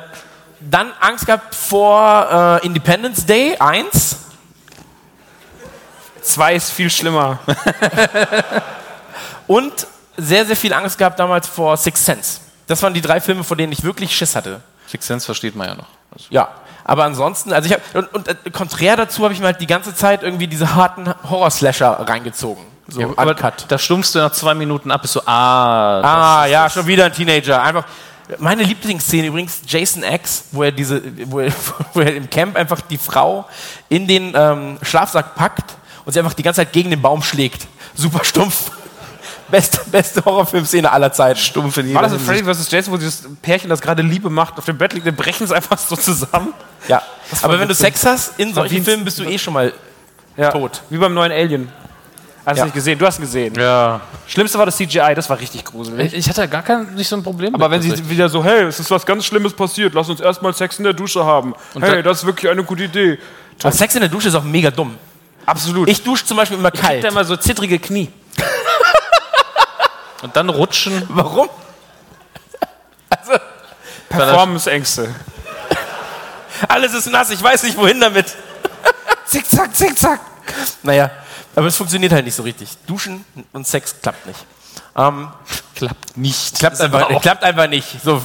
dann Angst gehabt vor äh, Independence Day 1. Zwei ist viel schlimmer. (laughs) Und sehr, sehr viel Angst gehabt damals vor Sixth Sense. Das waren die drei Filme, vor denen ich wirklich Schiss hatte. Sixth Sense versteht man ja noch. Also, Ja. Aber ansonsten, also ich habe, und, und äh, konträr dazu habe ich mir halt die ganze Zeit irgendwie diese harten Horror-Slasher reingezogen. So ja, aber uncut. da stummst du nach zwei Minuten ab, bist so, ah, Ah, ja, schon wieder ein Teenager. Einfach. Meine Lieblingsszene übrigens, Jason X, wo er diese, wo er, (laughs) wo er im Camp einfach die Frau in den ähm, Schlafsack packt und sie einfach die ganze Zeit gegen den Baum schlägt. Super stumpf. (laughs) Beste, beste Horrorfilmszene aller Zeiten. stumpf in War das in Freddy vs. Jason, wo dieses Pärchen, das gerade Liebe macht, auf dem Bett liegt, dann brechen es einfach so zusammen? Ja. Aber wenn du. Sex hast, in wie solchen Filmen bist du eh schon mal Ja. tot. Wie beim neuen Alien. Hast du Ja. nicht gesehen? Du hast ihn gesehen. Ja. Schlimmste war das CGI, das war richtig gruselig. Ich, ich hatte gar kein, nicht so ein Problem Aber wenn sie wieder so, hey, es ist was ganz Schlimmes passiert, lass uns erstmal Sex in der Dusche haben. hey, dann- das ist wirklich eine gute Idee. Aber Sex in der Dusche ist auch mega dumm. Absolut. Ich dusche zum Beispiel immer krieg kalt. da immer so zittrige Knie. (laughs) Und dann rutschen. Warum? Also, Performance-Ängste. alles ist nass, ich weiß nicht wohin damit. (laughs) Zickzack, zickzack. Naja, aber es funktioniert halt nicht so richtig. Duschen und Sex klappt nicht. Ähm, Klappt nicht. klappt, einfach, klappt einfach nicht. So,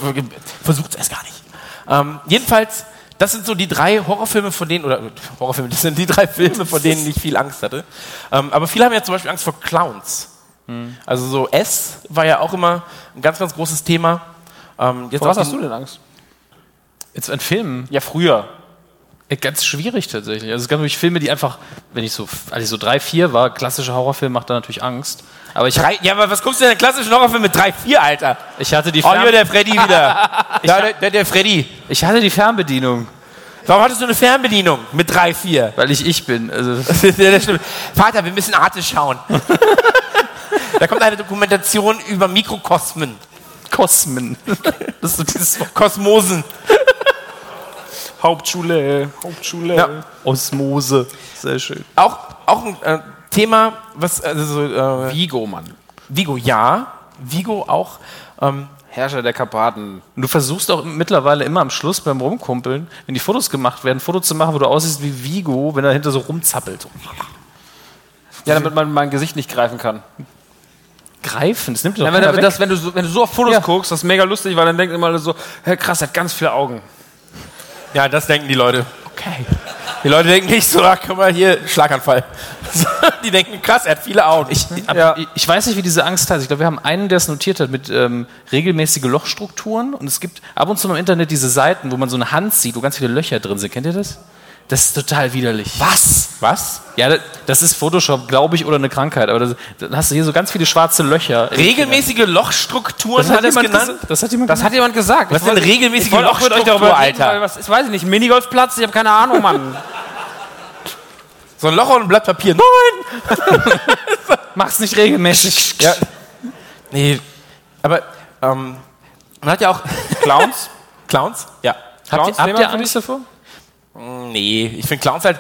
versucht es erst gar nicht. Ähm, jedenfalls, das sind so die drei Horrorfilme, von denen, oder äh, Horrorfilme, das sind die drei Filme, von denen ich viel Angst hatte. Ähm, aber viele haben ja zum Beispiel Angst vor Clowns. Also so S war ja auch immer ein ganz, ganz großes Thema. Ähm, jetzt Vor was hast du denn Angst? Jetzt ein Film. Ja, früher. Äh, Ganz schwierig tatsächlich. Also es gab natürlich Filme, die einfach, wenn ich so, als ich so drei, vier war, klassische Horrorfilm macht da natürlich Angst. Aber ich, Drei, ja, aber was guckst du denn in klassischen Horrorfilm mit 3, 4, Alter? ich hatte die Oh, Fern hier der Freddy wieder. (laughs) ja, der, der, der Freddy. ich hatte die Fernbedienung, Warum hattest du eine Fernbedienung mit 3, 4? weil ich ich bin. Also. (laughs) Vater, wir müssen Arte schauen. (laughs) da kommt eine Dokumentation über Mikrokosmen. Kosmen. Das ist so dieses Kosmosen. Hauptschule, Hauptschule. Ja. Osmose. Sehr schön. Auch, auch ein äh, Thema, was, also so, äh, Vigo, Mann. Vigo, ja. Vigo auch. Ähm, Herrscher der Karpaten. Und du versuchst auch mittlerweile immer am Schluss beim Rumkumpeln, wenn die Fotos gemacht werden, ein Foto zu machen, wo du aussiehst wie Vigo, wenn er hinter so rumzappelt. Ja, damit man mein Gesicht nicht greifen kann. Greifen, das nimmt doch Ja, wenn, das, wenn, du so, wenn du so auf Fotos Ja. guckst, das ist mega lustig, weil dann denkt immer alle so, hey, krass, er hat ganz viele Augen. Ja, das denken die Leute. Okay. Die Leute denken nicht so, ach, guck mal hier, Schlaganfall. (laughs) die denken, krass, er hat viele Augen. Ich, Aber Ja. ich- Ich weiß nicht, wie diese Angst heißt. Ich glaube, wir haben einen, der es notiert hat mit ähm, regelmäßige Lochstrukturen. Und es gibt ab und zu im Internet diese Seiten, wo man so eine Hand sieht, wo ganz viele Löcher drin sind. Kennt ihr das? Das ist total widerlich. was? Was? Ja, das- ist Photoshop, glaube ich, oder eine Krankheit. Aber das, dann hast du hier so ganz viele schwarze Löcher. Regelmäßige Lochstrukturen Das hat, hat jemand genannt? Das hat jemand Das hat jemand gesagt. Was Ich denn regelmäßige mit euch Lochstruktur, darüber reden, Alter? was, ich weiß ich nicht, Minigolfplatz, ich habe keine Ahnung, Mann. So ein Loch und ein Blatt Papier. Nein! (laughs) Mach's nicht regelmäßig. Ja. Nee, aber ähm, man hat ja auch Clowns? (laughs) Clowns. Ja. Habt Clowns, ihr, habt ihr Angst davor? Nee, ich finde Clowns halt,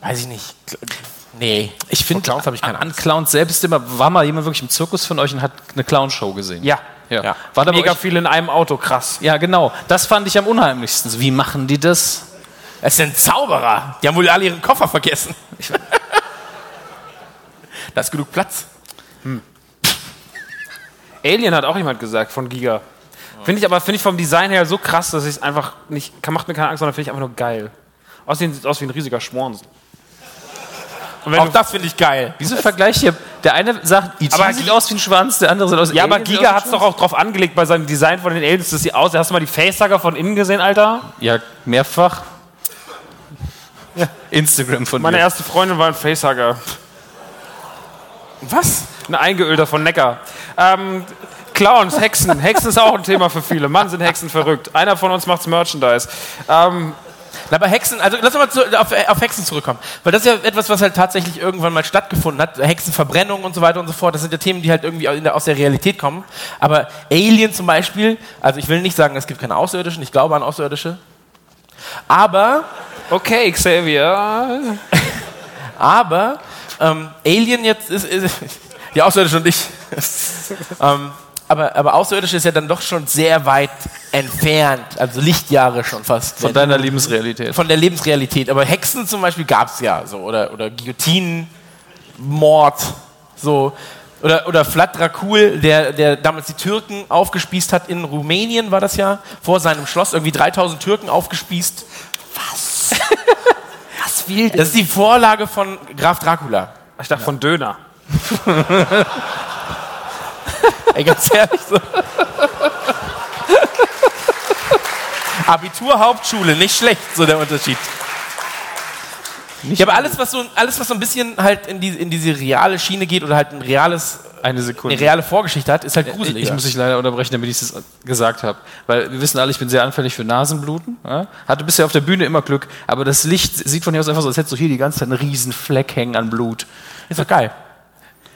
weiß ich nicht. Nee, Ich finde, Clowns habe ich keine an Angst. Clowns selbst immer, war mal jemand wirklich im Zirkus von euch und hat eine Clownshow gesehen? Ja. Ja. Ja. War da Mega viel in einem Auto, krass. ja, genau. Das fand ich am unheimlichsten. Wie machen die das? Es sind Zauberer. Die haben wohl alle ihren Koffer vergessen. (laughs) da ist genug Platz. Alien hat auch jemand gesagt von Giga. Finde ich aber finde ich vom Design her so krass, dass ich es einfach nicht kann, macht mir keine Angst, sondern finde ich einfach nur geil. Außerdem sieht es aus wie ein riesiger wenn Auch du, das finde ich geil. Wieso Vergleich hier? Der eine sagt, E.T. Aber sieht aus wie ein Schwanz, der andere sieht aus wie ja, aber Giga hat es doch auch drauf angelegt bei seinem Design von den Aliens, dass sie aus. Hast du mal die Facehugger von innen gesehen, Alter? Ja, mehrfach. Instagram von Meine mir. erste Freundin war ein Facehugger. Was? Ein eingeölter von Neckar. Ähm, Clowns, Hexen. Hexen ist auch ein Thema für viele. Mann, sind Hexen verrückt. Einer von uns macht's Merchandise. Ähm, Na, aber Hexen, also lass uns mal zu, auf, auf Hexen zurückkommen. Weil das ist ja etwas, was halt tatsächlich irgendwann mal stattgefunden hat. Hexenverbrennung und so weiter und so fort. Das sind ja Themen, die halt irgendwie aus der Realität kommen. Aber Alien zum Beispiel, also ich will nicht sagen, es gibt keine Außerirdischen, ich glaube an Außerirdische. Aber, okay, Xavier. (laughs) aber, ähm, Alien jetzt ist, ist die Außerirdische und ich. (laughs) ähm, aber, aber Außerirdische ist ja dann doch schon sehr weit entfernt, also Lichtjahre schon fast. Von deiner Lebensrealität. von der Lebensrealität. Aber Hexen zum Beispiel gab es ja so. Oder, oder Guillotinen, Mord, so. Oder, oder Vlad Dracul, der, der damals die Türken aufgespießt hat in Rumänien, war das ja, vor seinem Schloss, irgendwie 3000 Türken aufgespießt. Was? (laughs) Was will das? Das ist die Vorlage von Graf Dracula. Ich dachte von Döner. (laughs) (laughs) Ey, ganz ehrlich so. (laughs) Abitur, Hauptschule, nicht schlecht, so der Unterschied. ja, aber alles was, so, alles, was so ein bisschen halt in, die, in diese reale Schiene geht oder halt ein reales, Eine Sekunde. eine reale Vorgeschichte hat, ist halt gruselig. Ich muss dich leider unterbrechen, damit ich das gesagt habe. Weil wir wissen alle, ich bin sehr anfällig für Nasenbluten. Ja? Hatte bisher auf der Bühne immer Glück, aber das Licht sieht von hier aus einfach so, als hättest du hier die ganze Zeit einen riesen Fleck hängen an Blut. ist doch geil.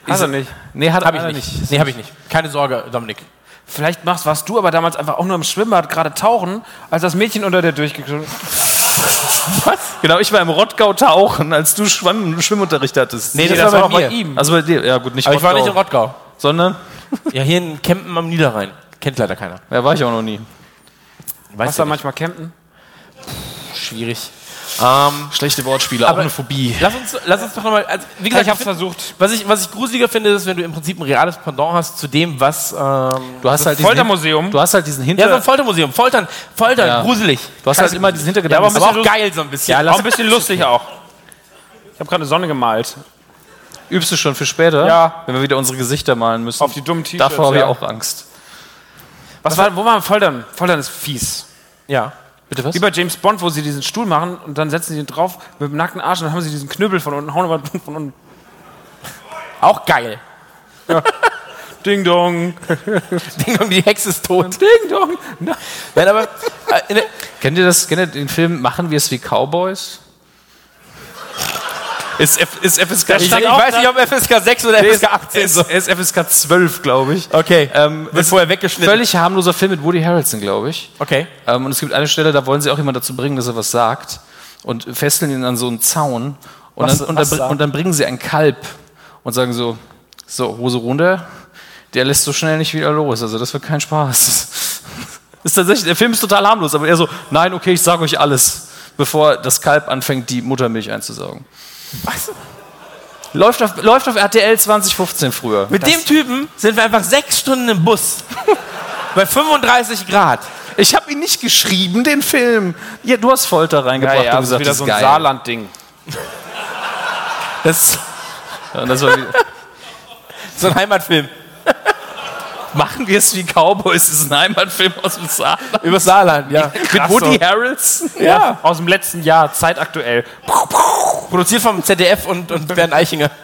Hast du nicht. Nee, hat Hab ich er nicht. Nee, hab ich nicht. Keine Sorge, Dominik. Vielleicht machst, warst du aber damals einfach auch nur im Schwimmbad gerade tauchen, als das Mädchen unter dir durchgekommen Was? Genau, ich war im Rottgau tauchen, als du Schwamm Schwimmunterricht hattest. Nee, das war bei mir. ihm. Also bei dir, ja gut, nicht Aber ich war nicht in Rottgau. Sondern, Ja, hier in Kempen am Niederrhein. Kennt leider keiner. ja, war ich auch noch nie. Weiß Hast du da ja nicht. manchmal campen? Schwierig. Ähm, Schlechte Wortspiele, auch Aber- eine Phobie. lass, uns, lass uns doch nochmal. Also, wie gesagt, Ich hab's find- versucht. Was ich, was ich gruseliger finde, ist, wenn du im Prinzip ein reales Pendant hast zu dem, was. Ähm, Du hast halt diesen Foltermuseum. Du hast halt diesen ja, Hinter... so ein Foltermuseum. Foltern, Foltern, Ja. gruselig. du hast halt immer diesen Hintergedanken. Ja, aber Aber auch bisschen geil so ein bisschen. Ja, lass- Auch ein bisschen lustig auch. Ich habe gerade eine Sonne gemalt. Übst du schon für später? Ja. Wenn wir wieder unsere Gesichter malen müssen. Auf die dummen T-Shirts, Davor habe ich ja. auch Angst. Was war, wo war Foltern? Foltern ist fies. ja. Bitte was? Wie bei James Bond, wo sie diesen Stuhl machen und dann setzen sie ihn drauf mit dem nackten Arsch und dann haben sie diesen Knüppel von unten, hauen aber von unten. Auch geil. (laughs) Ding dong. (laughs) Ding Dong, die Hexe ist tot. Ding dong. Nein, aber äh, der, Kennt ihr das? Kennt ihr den Film Machen wir es wie Cowboys? Ist, F, ist FSK ich, ich weiß nicht, ob FSK 6 oder Nee, FSK 18 ist, so. ist FSK 12, glaube ich. Okay, Ähm, wird vorher weggeschnitten. Völlig harmloser Film mit Woody Harrelson, glaube ich. Okay. Ähm, und es gibt eine Stelle, da wollen sie auch jemand dazu bringen, dass er was sagt und fesseln ihn an so einen Zaun und, Was- dann, und, dann, und dann bringen sie ein Kalb und sagen so, so, Hose runter, der lässt so schnell nicht wieder los, also das wird kein Spaß. (laughs) ist tatsächlich, der Film ist total harmlos, aber er so, nein, okay, ich sage euch alles, bevor das Kalb anfängt, die Muttermilch einzusaugen. Was? Läuft auf, läuft auf RTL 2015 früher. Mit dem Typen sind wir einfach sechs Stunden im Bus. (laughs) Bei 35 Grad. Ich habe ihn nicht geschrieben, den Film. Ja, du hast Folter reingebracht Ja, ja, und das ist gesagt, wieder das so ist ein geil. Saarland-Ding. Das das war wieder, ist (laughs) so ein Heimatfilm. (laughs) Machen wir es wie Cowboys, das ist ein Heimatfilm aus dem Saarland. Über Saarland, ja. (laughs) Mit Woody Harrelson. Ja. Aus dem letzten Jahr, zeitaktuell. Produziert vom ZDF und, und Bernd Eichinger. (laughs)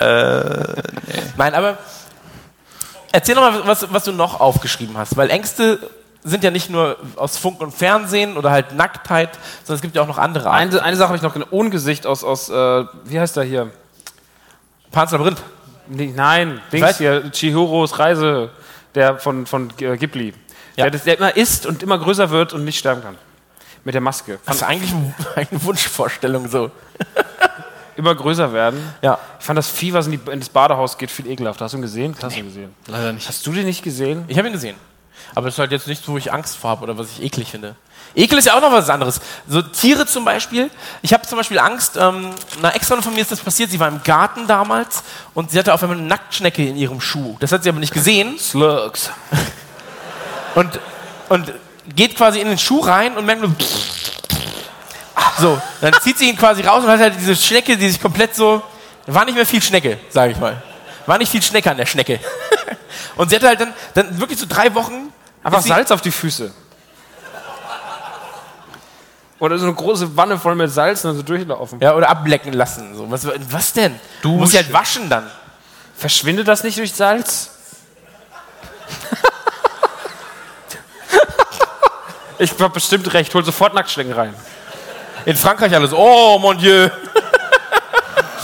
Nein, aber erzähl doch mal, was, was du noch aufgeschrieben hast. Weil Ängste sind ja nicht nur aus Funk und Fernsehen oder halt Nacktheit, sondern es gibt ja auch noch andere Arten. Eine, eine Sache habe ich noch in Ohngesicht aus, aus äh, wie heißt der hier? Panzerlabyrinth. Nee, nein, Dings hier, Chihiros Reise, der von, von äh, Ghibli. Ja. Der, der immer isst und immer größer wird und nicht sterben kann. Mit der Maske. Das ist eigentlich ein- (laughs) eine Wunschvorstellung so. (laughs) Immer größer werden. Ja. Ich fand das Vieh, was in, die, in das Badehaus geht, viel ekelhafter. Hast du ihn gesehen? Hast du ihn gesehen? Leider nicht. Hast du den nicht gesehen? Ich habe ihn gesehen. Aber das ist halt jetzt nichts, wo ich Angst vor habe oder was ich eklig finde. Ekel ist ja auch noch was anderes. So Tiere zum Beispiel. Ich habe zum Beispiel Angst, ähm, einer Ex-Freundin von mir ist das passiert. Sie war im Garten damals und sie hatte auf einmal eine Nacktschnecke in ihrem Schuh. Das hat sie aber nicht gesehen. Slugs. Und, und geht quasi in den Schuh rein und merkt nur. So, dann zieht sie ihn quasi raus und hat halt diese Schnecke, die sich komplett so. War nicht mehr viel Schnecke, sage ich mal. War nicht viel Schnecke an der Schnecke. (laughs) Und sie hatte halt dann, dann wirklich so drei Wochen. Einfach Salz auf die Füße. Oder so eine große Wanne voll mit Salz und dann so durchlaufen. Ja, oder ablecken lassen. So. Was, was denn? Du musst sie halt waschen dann. Verschwindet das nicht durch Salz? (laughs) ich hab bestimmt recht. Hol sofort Nacktschnecken rein. In Frankreich alles. Oh, mon Dieu. (laughs)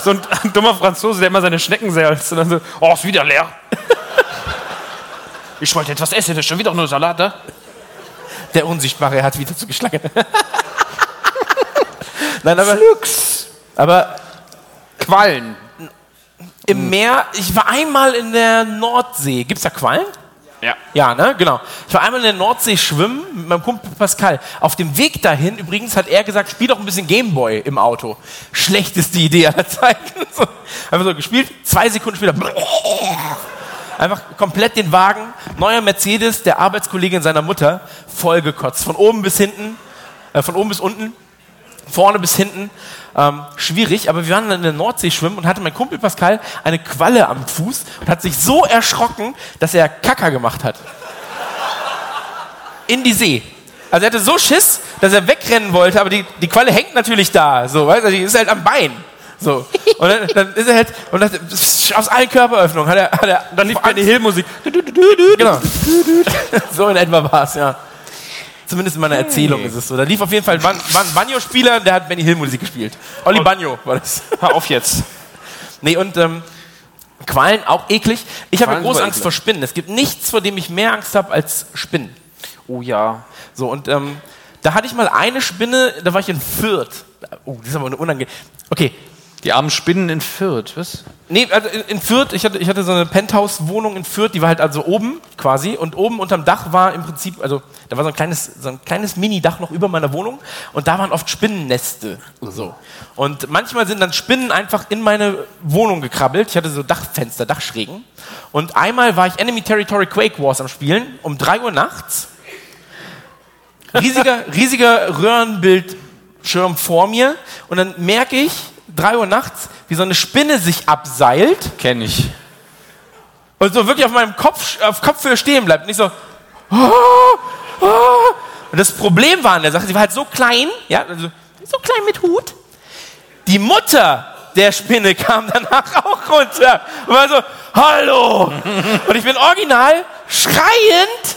So ein, dummer Franzose, der immer seine Schnecken salzt und dann so, oh, ist wieder leer. Ich wollte etwas essen, das ist schon wieder nur Salat, da? Der Unsichtbare hat wieder zugeschlagen. (laughs) Nein, aber. Aber Quallen. im Meer, ich war einmal in der Nordsee. Gibt's da Quallen? Ja. Ja, ne? Genau. Ich war einmal in der Nordsee schwimmen mit meinem Kumpel Pascal. Auf dem Weg dahin übrigens hat er gesagt, spiel doch ein bisschen Gameboy im Auto. Schlechteste Idee aller Zeiten. (laughs) So, einfach so gespielt, zwei Sekunden später. (laughs) Einfach komplett den Wagen, neuer Mercedes, der Arbeitskollegin seiner Mutter, vollgekotzt. Von oben bis hinten, äh, von oben bis unten, vorne bis hinten. Ähm, schwierig, aber wir waren dann in der Nordsee schwimmen und hatte mein Kumpel Pascal eine Qualle am Fuß und hat sich so erschrocken, dass er Kacker gemacht hat. In die See. Also er hatte so Schiss, dass er wegrennen wollte, aber die, die Qualle hängt natürlich da. So, weißt du, die ist halt am Bein. So. Und dann, dann ist er halt, und das, aus allen Körperöffnungen hat er, hat er Dann lief Benny Hill Musik. Genau. (laughs) so in etwa war es, ja. Zumindest in meiner Erzählung ist es so. Da lief auf jeden Fall ein Banjo-Spieler, der hat Benny Hill Musik gespielt. Olli Banjo war das. Hör auf jetzt. Nee, und ähm, Quallen auch eklig. Ich habe große Angst eklig. vor Spinnen. Es gibt nichts, vor dem ich mehr Angst habe als Spinnen. Oh ja. So, und ähm, da hatte ich mal eine Spinne, da war ich in Fürth. Oh, das ist aber eine unangenehm. Okay, Die armen Spinnen in Fürth, was? Nee, also in, Fürth, ich hatte, ich hatte so eine Penthouse-Wohnung in Fürth, die war halt also oben quasi und oben unterm Dach war im Prinzip, also da war so ein kleines, so ein kleines Mini-Dach noch über meiner Wohnung und da waren oft Spinnenneste so. Und manchmal sind dann Spinnen einfach in meine Wohnung gekrabbelt. Ich hatte so Dachfenster, Dachschrägen. Und einmal war ich Enemy Territory Quake Wars am Spielen um 3 Uhr nachts. Riesiger, riesiger Röhrenbildschirm vor mir und dann merke ich, 3 Uhr nachts, wie so eine Spinne sich abseilt Kenn ich. und so wirklich auf meinem Kopf, auf Kopfhöhe stehen bleibt. Nicht so. "Ah, ah", Und das Problem war an der Sache, sie war halt so klein, ja, also so klein mit Hut. Die Mutter der Spinne (laughs) kam danach auch runter und war so, hallo. Und ich bin original schreiend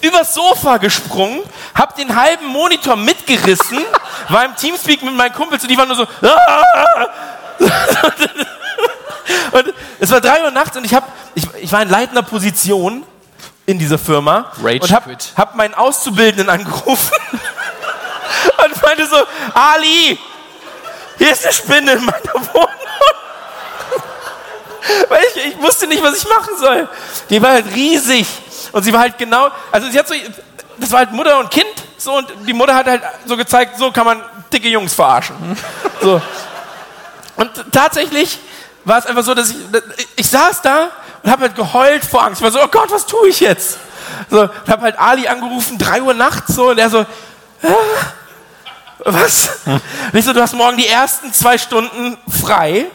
übers Sofa gesprungen, hab den halben Monitor mitgerissen, (laughs) war im Teamspeak mit meinen Kumpels und die waren nur so, (laughs) und es war drei Uhr nachts und ich, hab, ich, ich war in leitender Position in dieser Firma Rage und hab, hab meinen Auszubildenden angerufen (laughs) und meinte so, Ali, hier ist eine Spinne in meiner Wohnung. Weil ich, ich wusste nicht, was ich machen soll. Die war halt riesig. Und sie war halt genau, also sie hat so, das war halt Mutter und Kind, so, und die Mutter hat halt so gezeigt, so kann man dicke Jungs verarschen. (laughs) So. Und tatsächlich war es einfach so, dass ich, ich saß da und habe halt geheult vor Angst. Ich war so, oh Gott, was tue ich jetzt? So, und habe halt Ali angerufen, drei Uhr nachts so, und er so, "Ah, was? (laughs) Und ich so, du hast morgen die ersten zwei Stunden frei,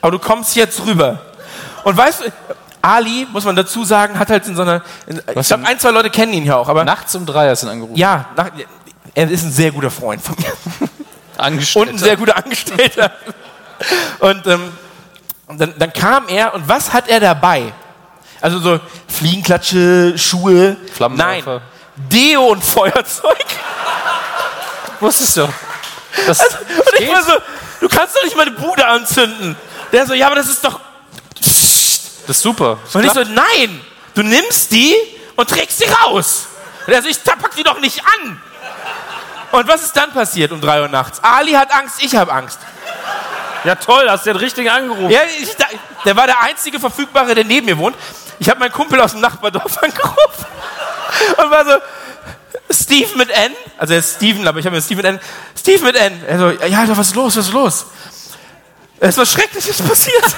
aber du kommst jetzt rüber. Und weißt du, Ali, muss man dazu sagen, hat halt in so einer, in, ich glaube, ein, zwei Leute kennen ihn ja auch, aber Nachts um drei hast du ihn angerufen. ja, nach, er ist ein sehr guter Freund von mir (laughs) Angestellter. und ein sehr guter Angestellter. Und ähm, dann, dann kam er und was hat er dabei? Also so Fliegenklatsche, Schuhe, nein. Deo und Feuerzeug. Wusstest du? Das Und ich war so, du kannst doch nicht meine Bude anzünden. Der so, ja, aber das ist doch. Das ist super. Und ich so, nein, du nimmst die und trägst sie raus. Und er so, ich pack die doch nicht an. Und was ist dann passiert um drei Uhr nachts? Ali hat Angst, ich habe Angst. Ja, toll, hast du den richtigen angerufen. Ja, ich, der war der einzige Verfügbare, der neben mir wohnt. Ich habe meinen Kumpel aus dem Nachbardorf (laughs) angerufen und war so, Steve mit N, also er ist Steven, aber ich habe mir Steve mit N, Steve mit N. Er so, ja, Alter, was ist los, was ist los? Es ist was Schreckliches (laughs) passiert.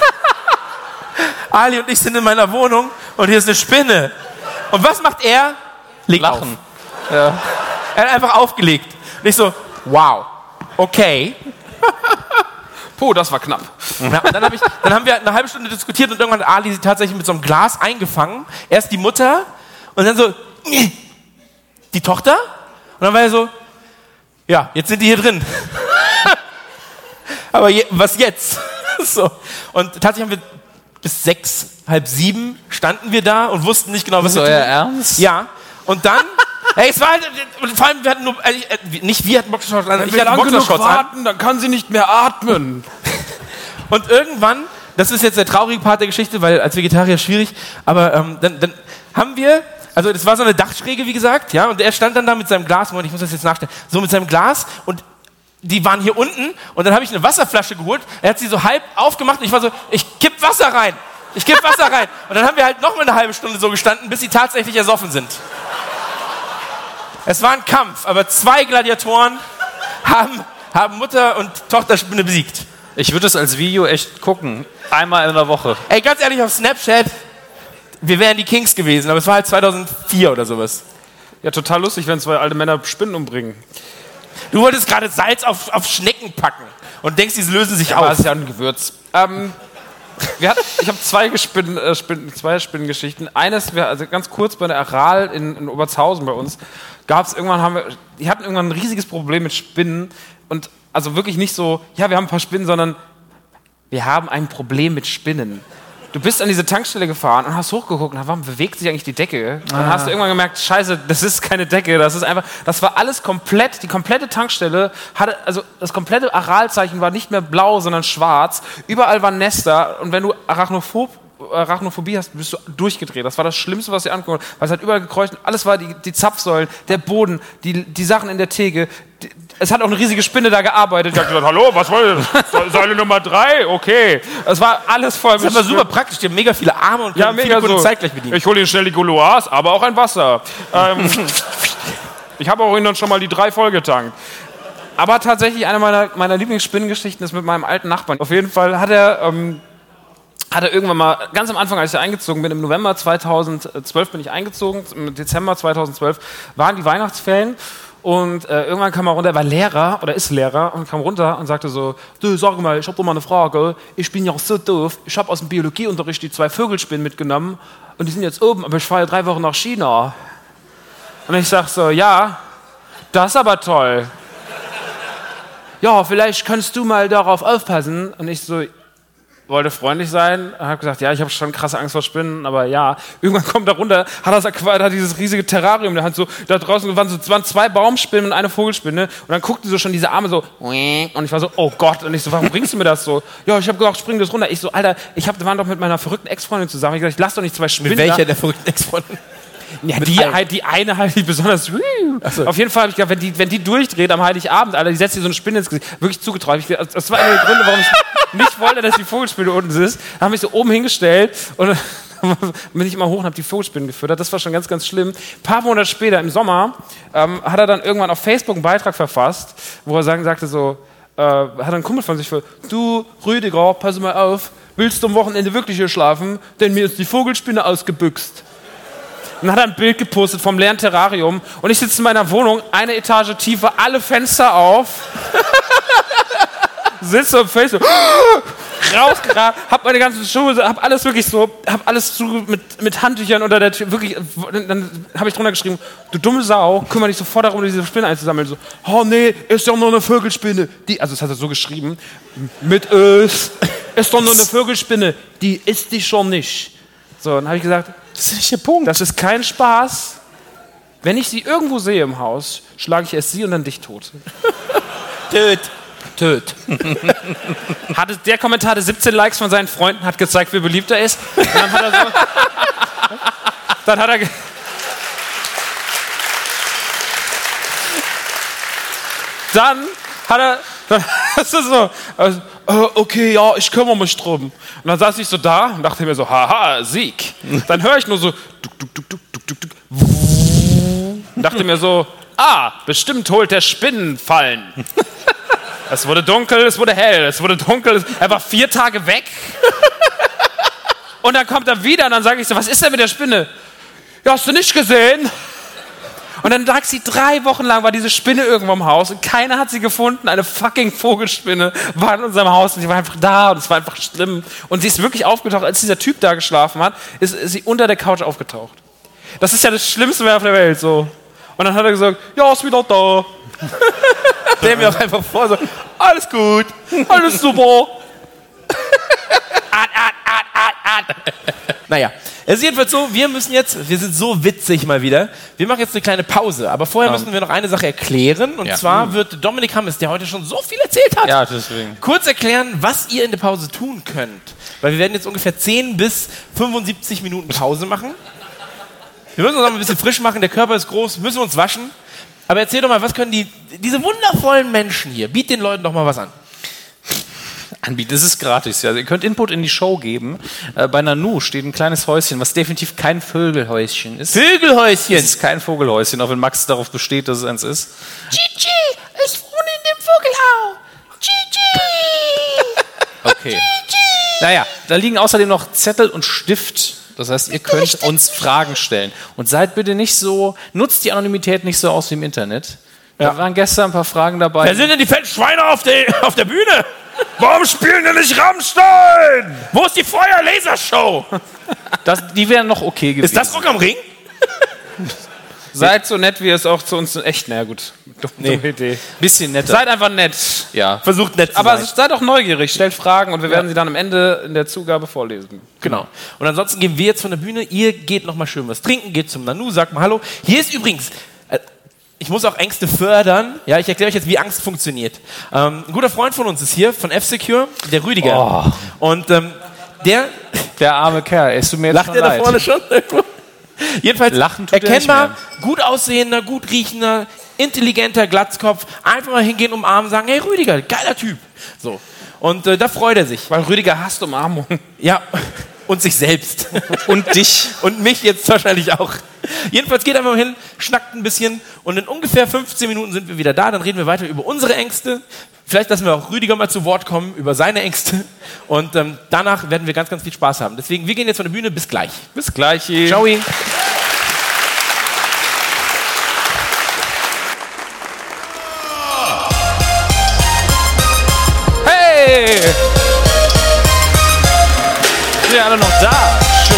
Ali und ich sind in meiner Wohnung und hier ist eine Spinne. Und was macht er? Legt Lachen. Auf. Er hat einfach aufgelegt. Und ich so, wow, okay. (laughs) Puh, das war knapp. Ja, und dann, hab ich, dann haben wir eine halbe Stunde diskutiert und irgendwann hat Ali sie tatsächlich mit so einem Glas eingefangen. Erst die Mutter und dann so, die Tochter. Und dann war er so, ja, jetzt sind die hier drin. (laughs) Aber je, was jetzt? (laughs) so. Und tatsächlich haben wir bis sechs, halb sieben standen wir da und wussten nicht genau, was ist wir euer tun. Ernst? Ja. Und dann, (laughs) ey, es war halt, und vor allem, wir hatten nur, äh, nicht wir hatten Boxershorts an, ich hatte Boxershorts an. dann kann sie nicht mehr atmen. (laughs) Und irgendwann, das ist jetzt der traurige Part der Geschichte, weil als Vegetarier schwierig, aber ähm, dann, dann haben wir, also das war so eine Dachschräge, wie gesagt, ja, und er stand dann da mit seinem Glas, Moment, ich muss das jetzt nachstellen, so mit seinem Glas und die waren hier unten und dann habe ich eine Wasserflasche geholt, er hat sie so halb aufgemacht und ich war so, ich kipp Wasser rein, ich kipp Wasser rein. (laughs) Und dann haben wir halt noch mal eine halbe Stunde so gestanden, bis sie tatsächlich ersoffen sind. Es war ein Kampf, aber zwei Gladiatoren haben, haben Mutter und Tochterspinne besiegt. Ich würde es als Video echt gucken. Einmal in der Woche. Ey, ganz ehrlich, auf Snapchat, wir wären die Kings gewesen, aber es war halt 2004 oder sowas. Ja, total lustig, wenn zwei alte Männer Spinnen umbringen. Du wolltest gerade Salz auf, auf Schnecken packen und denkst, diese lösen sich Aber auf. es ist ja ein Gewürz. Ähm, hatten, ich habe zwei, Gespinnen, äh, Spinnen, zwei Spinnengeschichten. Eines, wir, also ganz kurz bei der Aral in, in Obertshausen bei uns, gab es irgendwann, haben wir, die hatten irgendwann ein riesiges Problem mit Spinnen. Und also wirklich nicht so, ja, wir haben ein paar Spinnen, sondern wir haben ein Problem mit Spinnen. Du bist an diese Tankstelle gefahren und hast hochgeguckt, na, warum bewegt sich eigentlich die Decke? Dann hast du irgendwann gemerkt, scheiße, das ist keine Decke, das ist einfach, das war alles komplett, die komplette Tankstelle hatte, also das komplette Aralzeichen war nicht mehr blau, sondern schwarz. Überall waren Nester und wenn du Arachnophob Arachnophobie hast, bist du durchgedreht. Das war das Schlimmste, was ihr angeguckt habt. Weil es hat überall gekreucht. Alles war die, die Zapfsäulen, der Boden, die, die Sachen in der Theke. Es hat auch eine riesige Spinne da gearbeitet. Die hat gesagt, hallo, was wollt ihr? Säule Nummer drei? Okay. Es war alles voll Das war super praktisch, die haben mega viele Arme und ja, können viele mega Kunden so. zeitgleich bedienen. Ich hole Ihnen schnell die Gouloirs, aber auch ein Wasser. ähm, (laughs) ich habe auch Ihnen schon mal die drei vollgetankt. Aber tatsächlich eine meiner, meiner Lieblingsspinnengeschichten ist mit meinem alten Nachbarn. Auf jeden Fall hat er, ähm, hat er irgendwann mal, ganz am Anfang, als ich eingezogen bin, im November 2012 bin ich eingezogen, im Dezember 2012 waren die Weihnachtsferien und äh, irgendwann kam er runter, er war Lehrer oder ist Lehrer und kam runter und sagte so, du, sag mal, ich habe doch mal eine Frage, ich bin ja auch so doof, ich habe aus dem Biologieunterricht die zwei Vögelspinnen mitgenommen und die sind jetzt oben, aber ich fahre ja drei Wochen nach China. Und ich sag so, ja, das ist aber toll. Ja, vielleicht kannst du mal darauf aufpassen. Und ich so, wollte freundlich sein, habe gesagt, ja, ich habe schon krasse Angst vor Spinnen, aber ja. Irgendwann kommt er runter, hat das Aquarium, hat dieses riesige Terrarium, der hat so, da draußen waren so waren zwei Baumspinnen und eine Vogelspinne und dann guckten so schon diese Arme so und ich war so, oh Gott, und ich so, warum bringst du mir das so? Ja, ich habe gesagt, spring das runter. Ich so, Alter, ich hab, waren doch mit meiner verrückten Ex-Freundin zusammen. Ich gesagt, ich lass doch nicht zwei Spinnen. Mit da. welcher der verrückten Ex-Freundin? Ja, die, halt, die eine (laughs) halt, die besonders. Auf jeden Fall habe ich gedacht, wenn die, wenn die durchdreht am Heiligabend, Alter, die setzt dir so eine Spinne ins Gesicht. Wirklich zugetraut. Ich, das war einer der Gründe, warum ich (laughs) nicht wollte, dass die Vogelspinne unten ist. Da habe ich so oben hingestellt und (laughs) bin ich immer hoch und habe die Vogelspinnen gefüttert. Das war schon ganz, ganz schlimm. Ein paar Monate später, im Sommer, ähm, hat er dann irgendwann auf Facebook einen Beitrag verfasst, wo er sagen, sagte so, äh, hat ein Kumpel von sich für, du Rüdiger, pass mal auf, willst du am Wochenende wirklich hier schlafen? Denn mir ist die Vogelspinne ausgebüxt. Und hat ein Bild gepostet vom leeren Terrarium und ich sitze in meiner Wohnung, eine Etage tiefer, alle Fenster auf, (laughs) sitze im Facebook, (gasps) rausgerannt, hab meine ganzen Schuhe, hab alles wirklich so, hab alles zu mit, mit Handtüchern unter der Tür, wirklich, dann habe ich drunter geschrieben, du dumme Sau, kümmere dich sofort darum, diese Spinne einzusammeln. So, oh nee, ist doch nur eine Vögelspinne. Die, also das hat er so geschrieben, mit Ös, ist doch nur eine Vögelspinne, die isst dich schon nicht. So, dann habe ich gesagt, Das ist nicht der Punkt. das ist kein Spaß. Wenn ich sie irgendwo sehe im Haus, schlage ich erst sie und dann dich tot. (laughs) Töt. Töt. (laughs) hatte, der Kommentar hatte 17 Likes von seinen Freunden, hat gezeigt, wie beliebt er ist. Und dann hat er so. (laughs) dann hat er. Dann hat er. (laughs) Dann ist so. Also, äh, okay, ja, ich kümmere mich drum. Und dann saß ich so da und dachte mir so, haha, Sieg. Dann höre ich nur so. Duck, duck, duck, duck, duck, duck. Und dachte mir so, ah, bestimmt holt der Spinnenfallen. Es wurde dunkel, es wurde hell, es wurde dunkel. Er war vier Tage weg. Und dann kommt er wieder und dann sage ich so, was ist denn mit der Spinne? Ja, hast du nicht gesehen? Und dann lag sie drei Wochen lang, war diese Spinne irgendwo im Haus und keiner hat sie gefunden. Eine fucking Vogelspinne war in unserem Haus und sie war einfach da und es war einfach schlimm. Und sie ist wirklich aufgetaucht, als dieser Typ da geschlafen hat, ist, ist sie unter der Couch aufgetaucht. Das ist ja das Schlimmste auf der Welt, so. Und dann hat er gesagt, ja, ist wieder da. (laughs) Stell mir auch einfach vor, so, alles gut. Alles super. (laughs) Naja, es ist jedenfalls so, wir müssen jetzt, wir sind so witzig mal wieder, wir machen jetzt eine kleine Pause, aber vorher müssen wir noch eine Sache erklären und Ja. zwar wird Dominik Hammes, der heute schon so viel erzählt hat, Ja, deswegen. kurz erklären, was ihr in der Pause tun könnt. Weil wir werden jetzt ungefähr 10 bis 75 Minuten Pause machen. Wir müssen uns auch ein bisschen frisch machen, der Körper ist groß, müssen uns waschen. Aber erzähl doch mal, was können die, diese wundervollen Menschen hier, biet den Leuten doch mal was an. Anbieten. Das ist gratis. Ja. Ihr könnt Input in die Show geben. Äh, bei Nanu steht ein kleines Häuschen, was definitiv kein Vögelhäuschen ist. Vögelhäuschen! Es ist kein Vogelhäuschen, auch wenn Max darauf besteht, dass es eins ist. Gigi, ich wohne in dem Vogelhau. Gigi. (laughs) Okay. Naja, da liegen außerdem noch Zettel und Stift. Das heißt, ihr könnt uns Fragen stellen. Und seid bitte nicht so, nutzt die Anonymität nicht so aus wie im Internet. Da waren gestern ein paar Fragen dabei. Wer sind denn die fetten Schweine auf auf der Bühne? Warum spielen denn nicht Rammstein? Wo ist die Feuer-Lasershow? Das, die wären noch okay gewesen. Ist das Rock am Ring? (laughs) Seid so nett, wie ihr es auch zu uns echt, na gut, dumme, dumme Idee. Bisschen netter. Seid einfach nett. ja. Versucht nett zu Aber sein. seid auch neugierig, stellt Fragen und wir werden sie dann am Ende in der Zugabe vorlesen. Genau. Und ansonsten gehen wir jetzt von der Bühne. Ihr geht noch mal schön was trinken, geht zum Nanu, sagt mal Hallo. Hier ist übrigens, ich muss auch Ängste fördern. Ja, ich erkläre euch jetzt, wie Angst funktioniert. Ähm, ein guter Freund von uns ist hier, von F-Secure, der Rüdiger. Und ähm, der Der arme Kerl, es tut mir jetzt lacht er da vorne schon. (laughs) Jedenfalls Lachen tut er erkennbar, gut aussehender, gut riechender, intelligenter Glatzkopf. Einfach mal hingehen, umarmen, sagen, hey Rüdiger, geiler Typ. So. Und äh, da freut er sich. Weil Rüdiger hasst Umarmung. Ja, (laughs) und sich selbst. (laughs) Und dich. Und mich jetzt wahrscheinlich auch. Jedenfalls geht einfach mal hin, schnackt ein bisschen und in ungefähr 15 Minuten sind wir wieder da. Dann reden wir weiter über unsere Ängste. Vielleicht lassen wir auch Rüdiger mal zu Wort kommen über seine Ängste. Und ähm, danach werden wir ganz, ganz viel Spaß haben. Deswegen, wir gehen jetzt von der Bühne. Bis gleich. Bis gleich. Ciao. Alle noch da. Schön.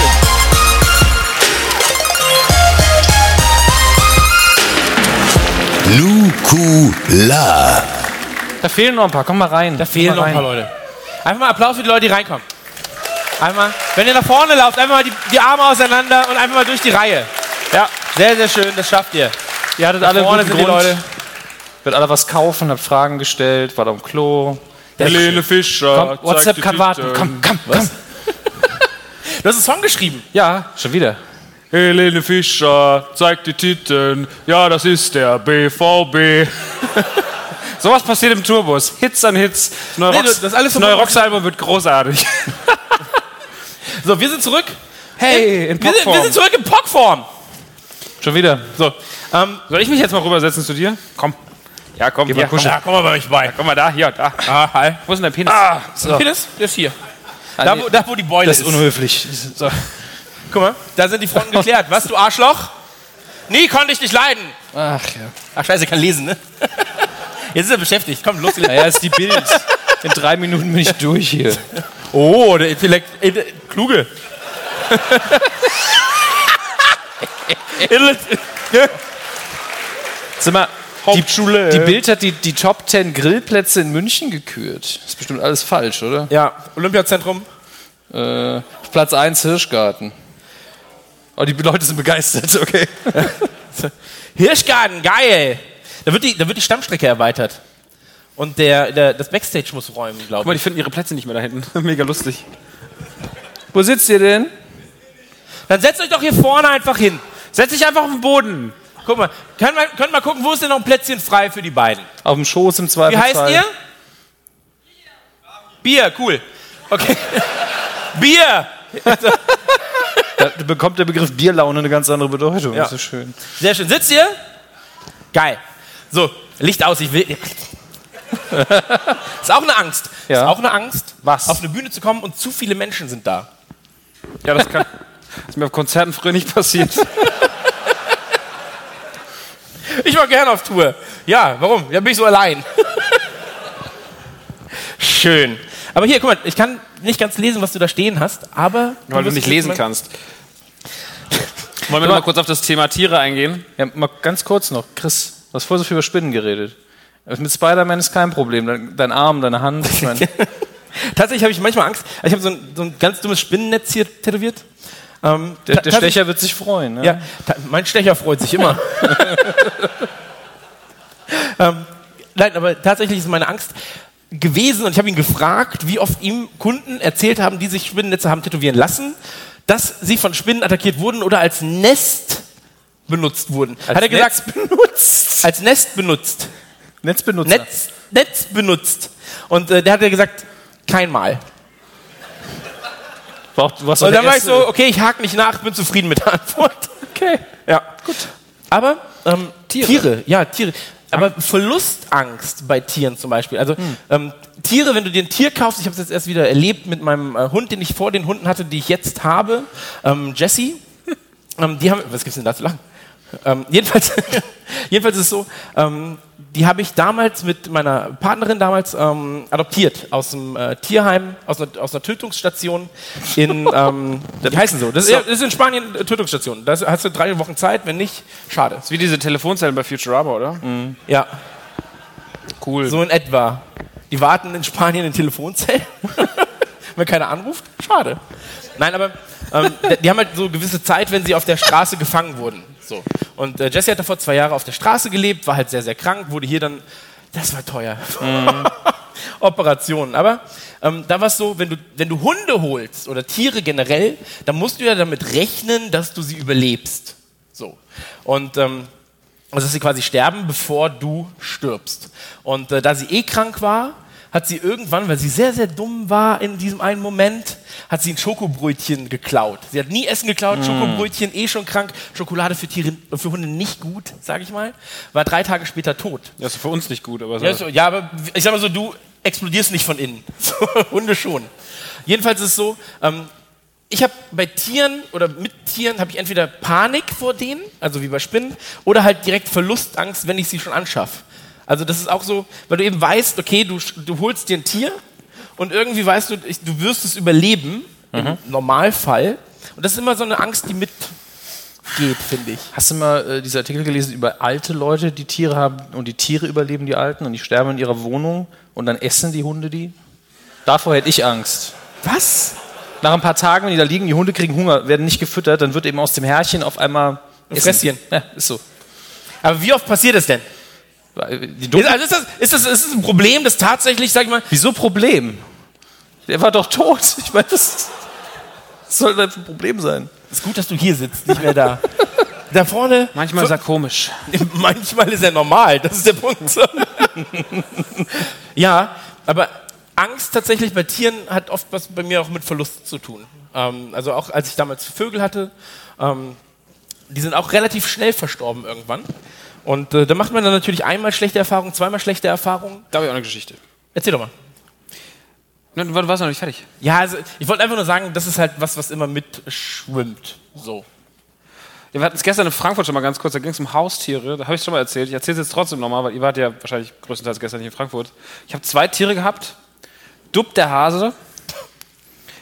La. Da fehlen noch ein paar. Komm mal rein. Da fehlen noch ein paar. Leute. Einfach mal Applaus für die Leute, die reinkommen. Einmal, wenn ihr nach vorne lauft, einfach mal die, die Arme auseinander und einfach mal durch die Reihe. Ja, sehr, sehr schön, das schafft ihr. Ihr hattet Da alle vorne guten sind die Grund. Leute. Wird alle was kaufen, habt Fragen gestellt, war da am Klo. Helene Fischer. Komm, WhatsApp die kann warten. Komm, komm, komm. Du hast einen Song geschrieben. Ja, schon wieder. Helene Fischer zeigt die Titten. Ja, das ist der BVB. (laughs) Sowas passiert im Tourbus. Hits an Hits. Das neue, Nee, Rocks- das ist alles das neue so- Rocksalbum wird großartig. (laughs) So, wir sind zurück. Hey, in Wir sind, wir sind zurück in Pockform. Schon wieder. So, ähm, Soll ich mich jetzt mal rübersetzen zu dir? Komm. Ja, komm. Hier, komm, ja, komm mal bei mich bei. komm mal da. Hier, da. Ah, hi. Wo ist denn dein Penis? So. Penis? Der ist hier. Da, wo, da, wo die Beule Das ist. ist unhöflich. So. Guck mal, da sind die Fronten geklärt. Was, du Arschloch? Nie konnte ich dich leiden. Ach ja. Ach, scheiße, kann lesen, ne? Jetzt ist er beschäftigt. Komm, los. Naja, ist die Bild. In drei Minuten bin ich durch hier. Oh, der Intellekt. äh, Kluge. (laughs) Sag mal, die, Hauptschule. die Bild hat die, die Top 10 Grillplätze in München gekürt. Ist bestimmt alles falsch, oder? Ja, Olympiazentrum. Äh, Platz 1 Hirschgarten. Oh, die Leute sind begeistert, (laughs) okay. (laughs) Hirschgarten, geil. Da wird die, da wird die Stammstrecke erweitert. Und der, der, das Backstage muss räumen, Guck glaube mal, ich. die finden ihre Plätze nicht mehr da hinten. (laughs) Mega lustig. Wo sitzt ihr denn? Dann setzt euch doch hier vorne einfach hin. Setz dich einfach auf den Boden. Guck mal, können wir, können wir gucken, wo ist denn noch ein Plätzchen frei für die beiden? Auf dem Schoß im Wie Zweifelsfall. heißt ihr? Bier, cool. Okay. (laughs) Bier. (laughs) Da bekommt der Begriff Bierlaune eine ganz andere Bedeutung. Ja. Das ist schön. Sehr schön. Sitzt ihr? Geil. So, Licht aus, ich will. ist auch eine Angst. Ja. Ist auch eine Angst, Was? auf eine Bühne zu kommen und zu viele Menschen sind da. Ja, das kann. Das (laughs) ist mir auf Konzerten früher nicht passiert. Ich war gerne auf Tour. Ja, warum? Ja, bin ich so allein. Schön. Aber hier, guck mal, ich kann nicht ganz lesen, was du da stehen hast, aber. Weil du wirst nicht lesen kannst. Wollen wir noch mal kurz auf das Thema Tiere eingehen? Ja, mal ganz kurz noch. Chris, du hast vorher so viel über Spinnen geredet. Also Mit Spider-Man ist kein Problem. Dein, dein Arm, deine Hand. Ich (laughs) mein, Tatsächlich habe ich manchmal Angst. Ich habe so ein, so ein ganz dummes Spinnennetz hier tätowiert. Ähm, der, der Stecher wird sich freuen. Ne? Ja, mein Stecher freut sich immer. (laughs) ähm, nein, aber tatsächlich ist meine Angst gewesen und ich habe ihn gefragt, wie oft ihm Kunden erzählt haben, die sich Spinnennetze haben tätowieren lassen, dass sie von Spinnen attackiert wurden oder als Nest benutzt wurden. Hat er gesagt, benutzt. Als Nest benutzt. Netzbenutzer. Netz, Netz benutzt. Und äh, der hat ja gesagt, kein Mal. Und dann war ich so, okay, ich hake nicht nach, bin zufrieden mit der Antwort. (laughs) Okay. Ja, gut. Aber ähm, Tiere. ja, Tiere. Aber Verlustangst bei Tieren zum Beispiel. Also ähm, Tiere, wenn du dir ein Tier kaufst, ich habe es jetzt erst wieder erlebt mit meinem äh, Hund, den ich vor den Hunden hatte, die ich jetzt habe, ähm, Jessie. (laughs) Ähm, die haben, was gibt's denn da zu lachen? Ähm, jedenfalls, (laughs) jedenfalls ist es so, ähm, die habe ich damals mit meiner Partnerin damals ähm, adoptiert aus dem äh, Tierheim, aus einer, aus einer Tötungsstation in, ähm, (laughs) die heißen so, das ist, das ist in Spanien eine Tötungsstation. Da hast du drei Wochen Zeit, wenn nicht, schade. Das ist wie diese Telefonzellen bei Futurama, oder? Ja, Cool. so in etwa. Die warten in Spanien in Telefonzellen, (laughs) wenn keiner anruft, schade. Nein, aber ähm, die haben halt so gewisse Zeit, wenn sie auf der Straße gefangen wurden. So. Und äh, Jesse hat davor zwei Jahre auf der Straße gelebt, war halt sehr, sehr krank, wurde hier dann, das war teuer. (laughs) Operationen. Aber ähm, da war es so, wenn du, wenn du Hunde holst oder Tiere generell, dann musst du ja damit rechnen, dass du sie überlebst. So. Und ähm, also dass sie quasi sterben, bevor du stirbst. Und äh, da sie eh krank war, hat sie irgendwann, weil sie sehr, sehr dumm war in diesem einen Moment, hat sie ein Schokobrötchen geklaut. Sie hat nie Essen geklaut, Schokobrötchen, eh schon krank, Schokolade für Tiere, für Hunde nicht gut, sag ich mal. War drei Tage später tot. Das ist für uns nicht gut, aber so. Ja, so, ja, aber ich sag mal so, du explodierst nicht von innen. (laughs) Hunde schon. Jedenfalls ist es so, ähm, ich habe bei Tieren oder mit Tieren habe ich entweder Panik vor denen, also wie bei Spinnen, oder halt direkt Verlustangst, wenn ich sie schon anschaffe. Also das ist auch so, weil du eben weißt, okay, du, du holst dir ein Tier und irgendwie weißt du, du wirst es überleben, im Normalfall. Und das ist immer so eine Angst, die mit geht, finde ich. Hast du mal äh, diese Artikel gelesen über alte Leute, die Tiere haben und die Tiere überleben die Alten und die sterben in ihrer Wohnung und dann essen die Hunde die? Davor hätte ich Angst. Was? Nach ein paar Tagen, wenn die da liegen, die Hunde kriegen Hunger, werden nicht gefüttert, dann wird eben aus dem Härchen auf einmal Ein Fresschen. Ja, ist so. Aber wie oft passiert das denn? Die Ist, also ist, das, ist, das, ist das ein Problem, das tatsächlich, sag ich mal, Wieso Problem? Der war doch tot. Ich meine, das, das soll ein Problem sein. ist gut, dass du hier sitzt, nicht mehr da. Da vorne, Manchmal ist er komisch. (laughs) manchmal ist er normal, das ist der Punkt. (laughs) ja, aber Angst tatsächlich bei Tieren hat oft was bei mir auch mit Verlust zu tun. Ähm, also auch als ich damals Vögel hatte, ähm, die sind auch relativ schnell verstorben irgendwann. Und äh, da macht man dann natürlich einmal schlechte Erfahrungen, zweimal schlechte Erfahrungen. Da habe ich auch eine Geschichte. Erzähl doch mal. Du warst noch nicht fertig. Ja, also ich wollte einfach nur sagen, das ist halt was, was immer mitschwimmt. So. Ja, wir hatten es gestern in Frankfurt schon mal ganz kurz, da ging es um Haustiere. Da habe ich schon mal erzählt. Ich erzähle es jetzt trotzdem nochmal, weil ihr wart ja wahrscheinlich größtenteils gestern nicht in Frankfurt. Ich habe zwei Tiere gehabt. Dupp der Hase.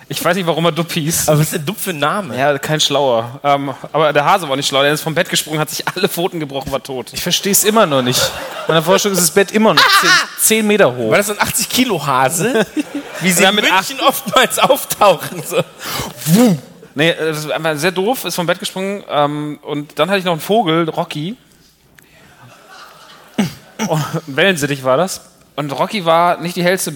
Ich weiß nicht, warum er Dupp hieß. Aber was ist denn dumm für ein Name? Ja, kein schlauer. Ähm, aber der Hase war nicht schlau. Der ist vom Bett gesprungen, hat sich alle Pfoten gebrochen, war tot. Ich verstehe es immer noch nicht. Meiner Vorstellung ist das Bett immer noch 10, 10 Meter hoch. War das so ein 80 Kilo Hase? Wie sie Ja, in mit München oftmals auftauchen. So. Nee, äh, das ist einfach sehr doof, ist vom Bett gesprungen. Ähm, und dann hatte ich noch einen Vogel, Rocky. Wellensittich war das. Und Rocky war nicht die hellste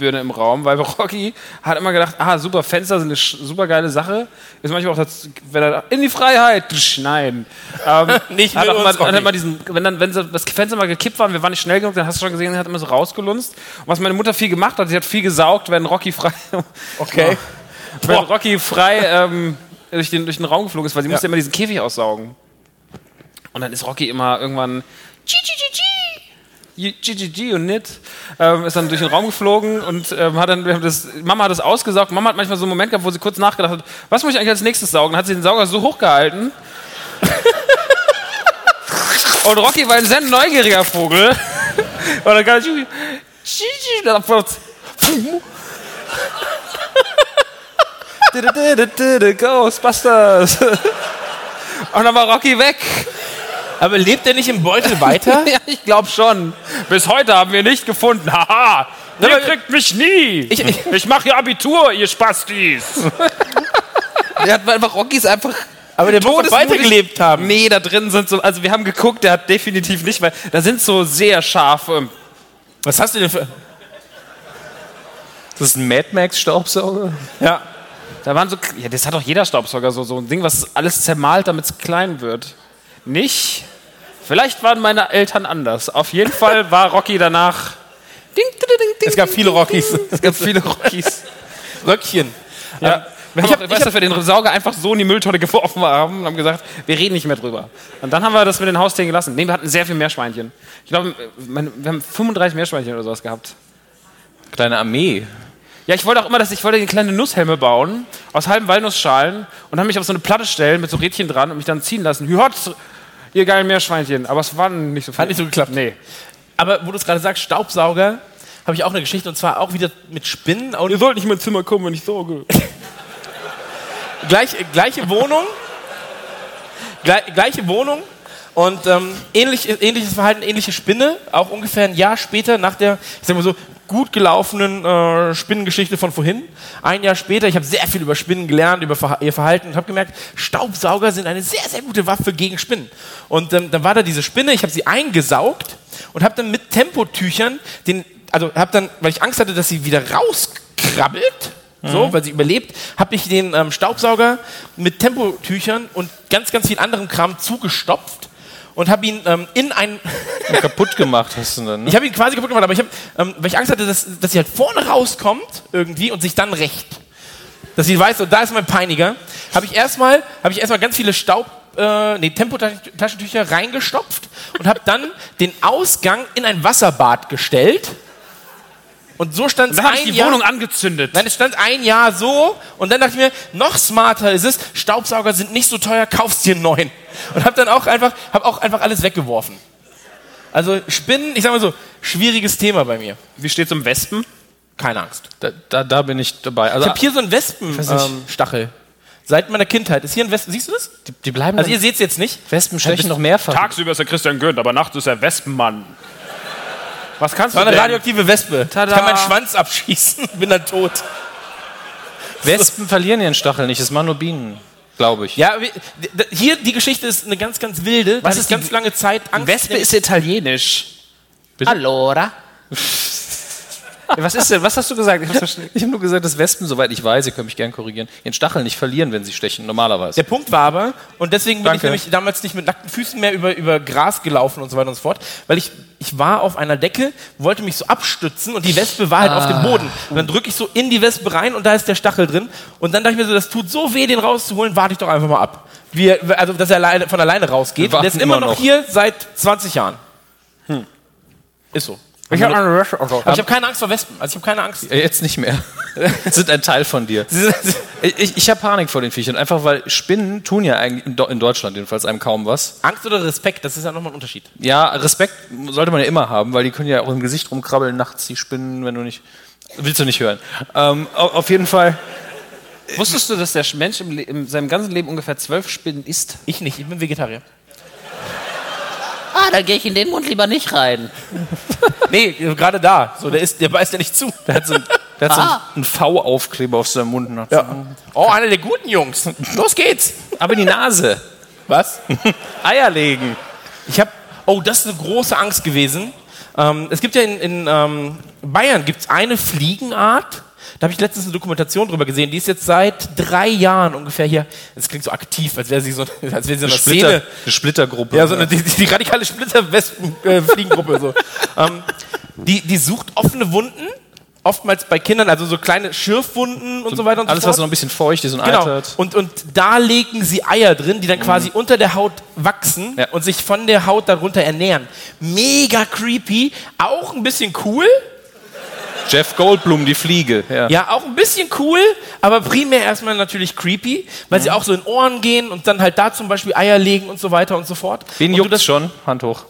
Birne im Raum, weil (laughs) Rocky hat immer gedacht, ah, super, Fenster sind eine super geile Sache. Ist manchmal auch, das, wenn er in die Freiheit, nein. Ähm, (laughs) Nicht hat auch immer, hat immer diesen, wenn dann, wenn das Fenster mal gekippt war und wir waren nicht schnell genug, dann hast du schon gesehen, er hat immer so rausgelunzt. Und was meine Mutter viel gemacht hat, sie hat viel gesaugt, wenn Rocky frei, (laughs) Okay. wenn Rocky frei ähm, durch, den, durch den Raum geflogen ist, weil sie musste immer diesen Käfig aussaugen. Und dann ist Rocky immer irgendwann GGG und Nit ähm, ist dann durch den Raum geflogen und ähm, hat dann wir haben das, Mama hat das ausgesaugt. Mama hat manchmal so einen Moment gehabt, wo sie kurz nachgedacht hat, was muss ich eigentlich als nächstes saugen? Dann hat sie den Sauger so hochgehalten. (laughs) und Rocky war ein sehr neugieriger Vogel. (laughs) und dann kam GGG, dann Ghostbusters. Und dann war Rocky weg. Aber lebt er nicht im Beutel (laughs) weiter? Ja, ich glaube schon. Bis heute haben wir nicht gefunden. Haha. Ihr aber- kriegt mich nie. Ich- Ich, ich- mache hier Abitur, ihr Spastis. (laughs) der hat einfach Rockys einfach. Aber der muss weitergelebt haben. Nee, da drin sind so, also wir haben geguckt, der hat definitiv nicht, weil da sind so sehr scharfe. Was hast du denn für. Das ist ein Mad Max Staubsauger. Ja. Da waren so, ja, das hat doch jeder Staubsauger so, so ein Ding, was alles zermalt, damit es klein wird. Nicht? Vielleicht waren meine Eltern anders. Auf jeden Fall war Rocky danach. Ding, ding, ding, ding, Es gab viele Rockys. Es gab viele Rockys. Röckchen. Ja. Wir Ich haben hab- auch, ich ich weiß, dass wir den Sauger einfach so in die Mülltonne geworfen haben und haben gesagt, wir reden nicht mehr drüber. Und dann haben wir das mit den Haustieren gelassen. Nee, wir hatten sehr viel Meerschweinchen. Ich glaube, wir haben 35 Meerschweinchen oder sowas gehabt. Kleine Armee. Ja, ich wollte auch immer, dass ich wollte eine kleine Nusshelme bauen aus halben Walnussschalen und dann mich auf so eine Platte stellen mit so Rädchen dran und mich dann ziehen lassen. Hühot, ihr geilen Meerschweinchen. Aber es waren nicht so viele. Hat nicht so geklappt. Nee. Aber wo du es gerade sagst, Staubsauger, habe ich auch eine Geschichte und zwar auch wieder mit Spinnen. Und Ihr sollt nicht in mein Zimmer kommen, wenn ich sorge. gleich, gleiche Wohnung. Gleich, gleiche Wohnung. Und ähm, ähnlich, ähnliches Verhalten, ähnliche Spinne. Auch ungefähr ein Jahr später, nach der, ich sag mal so, gut gelaufenen äh, Spinnengeschichte von vorhin. Ein Jahr später, ich habe sehr viel über Spinnen gelernt, über Verha ihr Verhalten und habe gemerkt, Staubsauger sind eine sehr, sehr gute Waffe gegen Spinnen. Und ähm, dann war da diese Spinne, ich habe sie eingesaugt und habe dann mit Tempotüchern den, also habe dann, weil ich Angst hatte, dass sie wieder rauskrabbelt, so, weil sie überlebt, habe ich den ähm, Staubsauger mit Tempotüchern und ganz, ganz viel anderem Kram zugestopft und habe ihn ähm, in ein (laughs) kaputt gemacht hast du dann. Ne? ich habe ihn quasi kaputt gemacht, aber ich habe, ähm, weil ich Angst hatte, dass, dass sie halt vorne rauskommt irgendwie und sich dann rächt. Dass sie weiß, so, da ist mein Peiniger. Habe ich erstmal, habe ich erstmal ganz viele Staub, äh, nee, Tempotaschentücher reingestopft und habe dann den Ausgang in ein Wasserbad gestellt. Und so stand es Dann habe ich ein die Jahr. Wohnung angezündet. Nein, es stand ein Jahr so und dann dachte ich mir, noch smarter ist es, Staubsauger sind nicht so teuer, kaufst dir einen neuen. Und habe dann auch einfach, habe auch einfach alles weggeworfen. Also Spinnen, ich sag mal so, schwieriges Thema bei mir. Wie steht's um Wespen? Keine Angst. Da, da, da bin ich dabei. Also, Ich habe hier so einen. Wespenstachel. Seit meiner Kindheit. Ist hier ein Wespen. Siehst du das? Die, die bleiben Also ihr seht es jetzt nicht. Wespen stechen noch mehrfach. Tagsüber ist der Christian Gürnt, aber nachts ist er Wespenmann. Was kannst War du eine denn? radioaktive Wespe. Tada. Ich kann meinen Schwanz abschießen, (laughs) bin dann tot. Wespen verlieren ihren Stachel nicht, es machen nur Bienen, glaube ich. Ja, hier die Geschichte ist eine ganz, ganz wilde. Was ist ganz lange Zeit Angst? Wespe ist italienisch. Allora? (laughs) Was ist denn? Was hast du gesagt? Ich. Ich habe nur gesagt, dass Wespen, soweit ich weiß, ihr könnt mich gern korrigieren, ihren Stachel nicht verlieren, wenn sie stechen, normalerweise. Der Punkt war aber, und deswegen bin Danke. ich nämlich damals nicht mit nackten Füßen mehr über, über Gras gelaufen und so weiter und so fort, weil ich, ich war auf einer Decke, wollte mich so abstützen und die Wespe war halt auf dem Boden. Und dann drücke ich so in die Wespe rein und da ist der Stachel drin. Und dann dachte ich mir so, das tut so weh, den rauszuholen, warte ich doch einfach mal ab. Wie, er- also, dass er alleine, von alleine rausgeht. Wir Und der ist immer immer noch noch. hier seit 20 Jahren. Ist so. Ich habe eine Wespe. Aber ich habe keine Angst vor Wespen. Also ich habe keine Angst. Ja, Jetzt nicht mehr. (laughs) sind ein Teil von dir. (laughs) Ich, ich habe Panik vor den Viechern, einfach weil Spinnen tun ja eigentlich in Deutschland jedenfalls einem kaum was. Angst oder Respekt, das ist ja nochmal ein Unterschied. Ja, Respekt sollte man ja immer haben, weil die können ja auch im Gesicht rumkrabbeln nachts, die Spinnen, wenn du nicht. Willst du nicht hören. Ähm, au- auf jeden Fall. Wusstest du, dass der Mensch in seinem ganzen Leben ungefähr zwölf Spinnen isst? Ich nicht, ich bin Vegetarier. Ah, da gehe ich in den Mund lieber nicht rein. Nee, gerade da. So, der, ist, der beißt ja nicht zu. Der hat so, der hat so Ah. einen V-Aufkleber auf seinem Mund. so- Oh, einer der guten Jungs. Los geht's. Aber in die Nase. Was? (laughs) Eier legen. Ich habe, oh, das ist eine große Angst gewesen. Ähm, es gibt ja in, in ähm, Bayern gibt's eine Fliegenart. Da habe ich letztens eine Dokumentation drüber gesehen. Die ist jetzt seit drei Jahren ungefähr hier. Das klingt so aktiv, als wäre sie so, (laughs) als wäre sie so eine Splitter, Szene. eine Splittergruppe. Ja, so eine, die, die radikale Splitterwespen-Fliegengruppe. so. (laughs) ähm, die, die sucht offene Wunden, oftmals bei Kindern, also so kleine Schürfwunden und so weiter und Alles, so was fort. noch ein bisschen feucht ist und Genau. altert. Und, und da legen sie Eier drin, die dann quasi unter der Haut wachsen Ja. und sich von der Haut darunter ernähren. Mega creepy, auch ein bisschen cool. Jeff Goldblum, die Fliege. Ja. Ja, auch ein bisschen cool, aber primär erstmal natürlich creepy, weil sie auch so in Ohren gehen und dann halt da zum Beispiel Eier legen und so weiter und so fort. Wen juckt das schon? Hand hoch.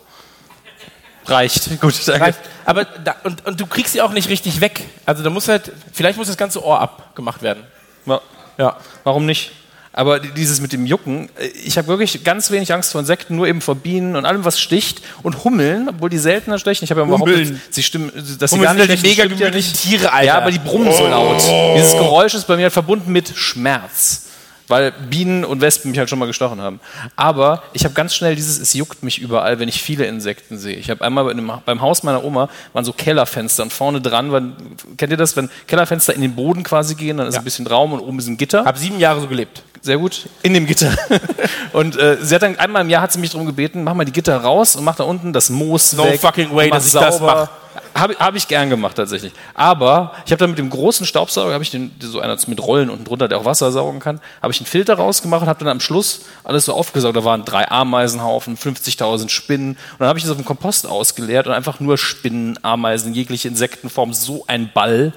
Reicht. (laughs) Gut, danke. Reicht. Aber da, und, und du kriegst sie auch nicht richtig weg. Also da muss halt, vielleicht muss das ganze Ohr abgemacht werden. Ja. Ja. Warum nicht? Aber dieses mit dem Jucken, äh, ich habe wirklich ganz wenig Angst vor Insekten, nur eben vor Bienen und allem, was sticht. Und Hummeln, obwohl die seltener stechen. Ich habe ja behauptet, Hummeln. sie stimmen, dass sie Hummeln gar sind nicht stechen, mega ja nicht. Tiere, Alter. Ja, aber die brummen so laut. Dieses Geräusch ist bei mir verbunden mit Schmerz. Weil Bienen und Wespen mich halt schon mal gestochen haben. Aber ich habe ganz schnell dieses, es juckt mich überall, wenn ich viele Insekten sehe. Ich habe einmal beim Haus meiner Oma waren so Kellerfenster und vorne dran, waren, kennt ihr das, wenn Kellerfenster in den Boden quasi gehen, dann ist ein bisschen Raum und oben ist ein Gitter. Hab sieben Jahre so gelebt. Sehr gut. In dem Gitter. (laughs) und äh, sie hat dann einmal im Jahr hat sie mich darum gebeten, mach mal die Gitter raus und mach da unten das Moos No weg. fucking way, dass ich das mach. Habe hab ich gern gemacht tatsächlich. Aber ich habe dann mit dem großen Staubsauger, habe ich den so einer mit Rollen unten drunter, der auch Wasser saugen kann, habe ich einen Filter rausgemacht und habe dann am Schluss alles so aufgesaugt. Da waren drei Ameisenhaufen, 50.000 Spinnen und dann habe ich das auf dem Kompost ausgeleert und einfach nur Spinnen, Ameisen, jegliche Insektenform, so ein Ball.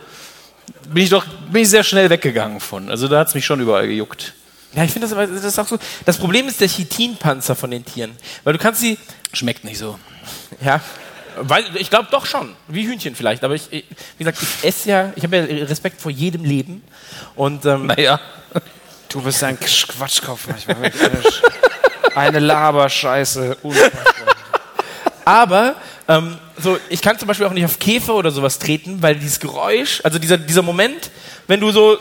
Bin ich doch bin ich sehr schnell weggegangen von. Also da hat es mich schon überall gejuckt. Ja, ich finde das aber das ist auch so. Das Problem ist der Chitinpanzer von den Tieren. Weil du kannst sie, Schmeckt nicht so. ja, weil, ich glaube doch schon, wie Hühnchen vielleicht, aber ich, ich wie gesagt, ich esse ja, ich habe ja Respekt vor jedem Leben und ähm, Naja. Du bist ein Quatschkopf manchmal. Eine Laberscheiße. Aber ähm, so, ich kann zum Beispiel auch nicht auf Käfer oder sowas treten, weil dieses Geräusch, also dieser, dieser Moment, wenn du so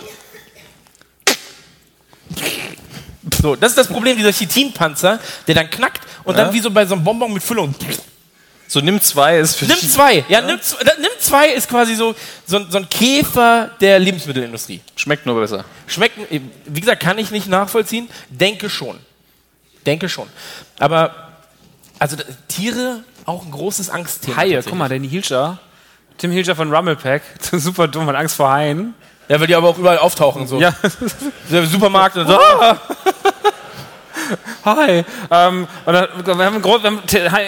so, das ist das Problem dieser Chitinpanzer, der dann knackt und dann wie so bei so einem Bonbon mit Füllung So nimm zwei ist für Nimm zwei. Ja, nimm, z- nimm zwei ist quasi so, so, ein- so ein Käfer der Lebensmittelindustrie. Schmeckt nur besser. Schmecken, wie gesagt, kann ich nicht nachvollziehen. Denke schon. Denke schon. Aber, also Tiere auch ein großes Angstthema. Haie, guck mal, Danny Hilscher. Tim Hilscher von Rummelpack. (laughs) Super dumm, hat Angst vor Haien. Ja, weil die aber auch überall auftauchen. So. Ja. (laughs) Der Supermarkt und so. (laughs) Hi. Ähm, und dann, wir haben, wir haben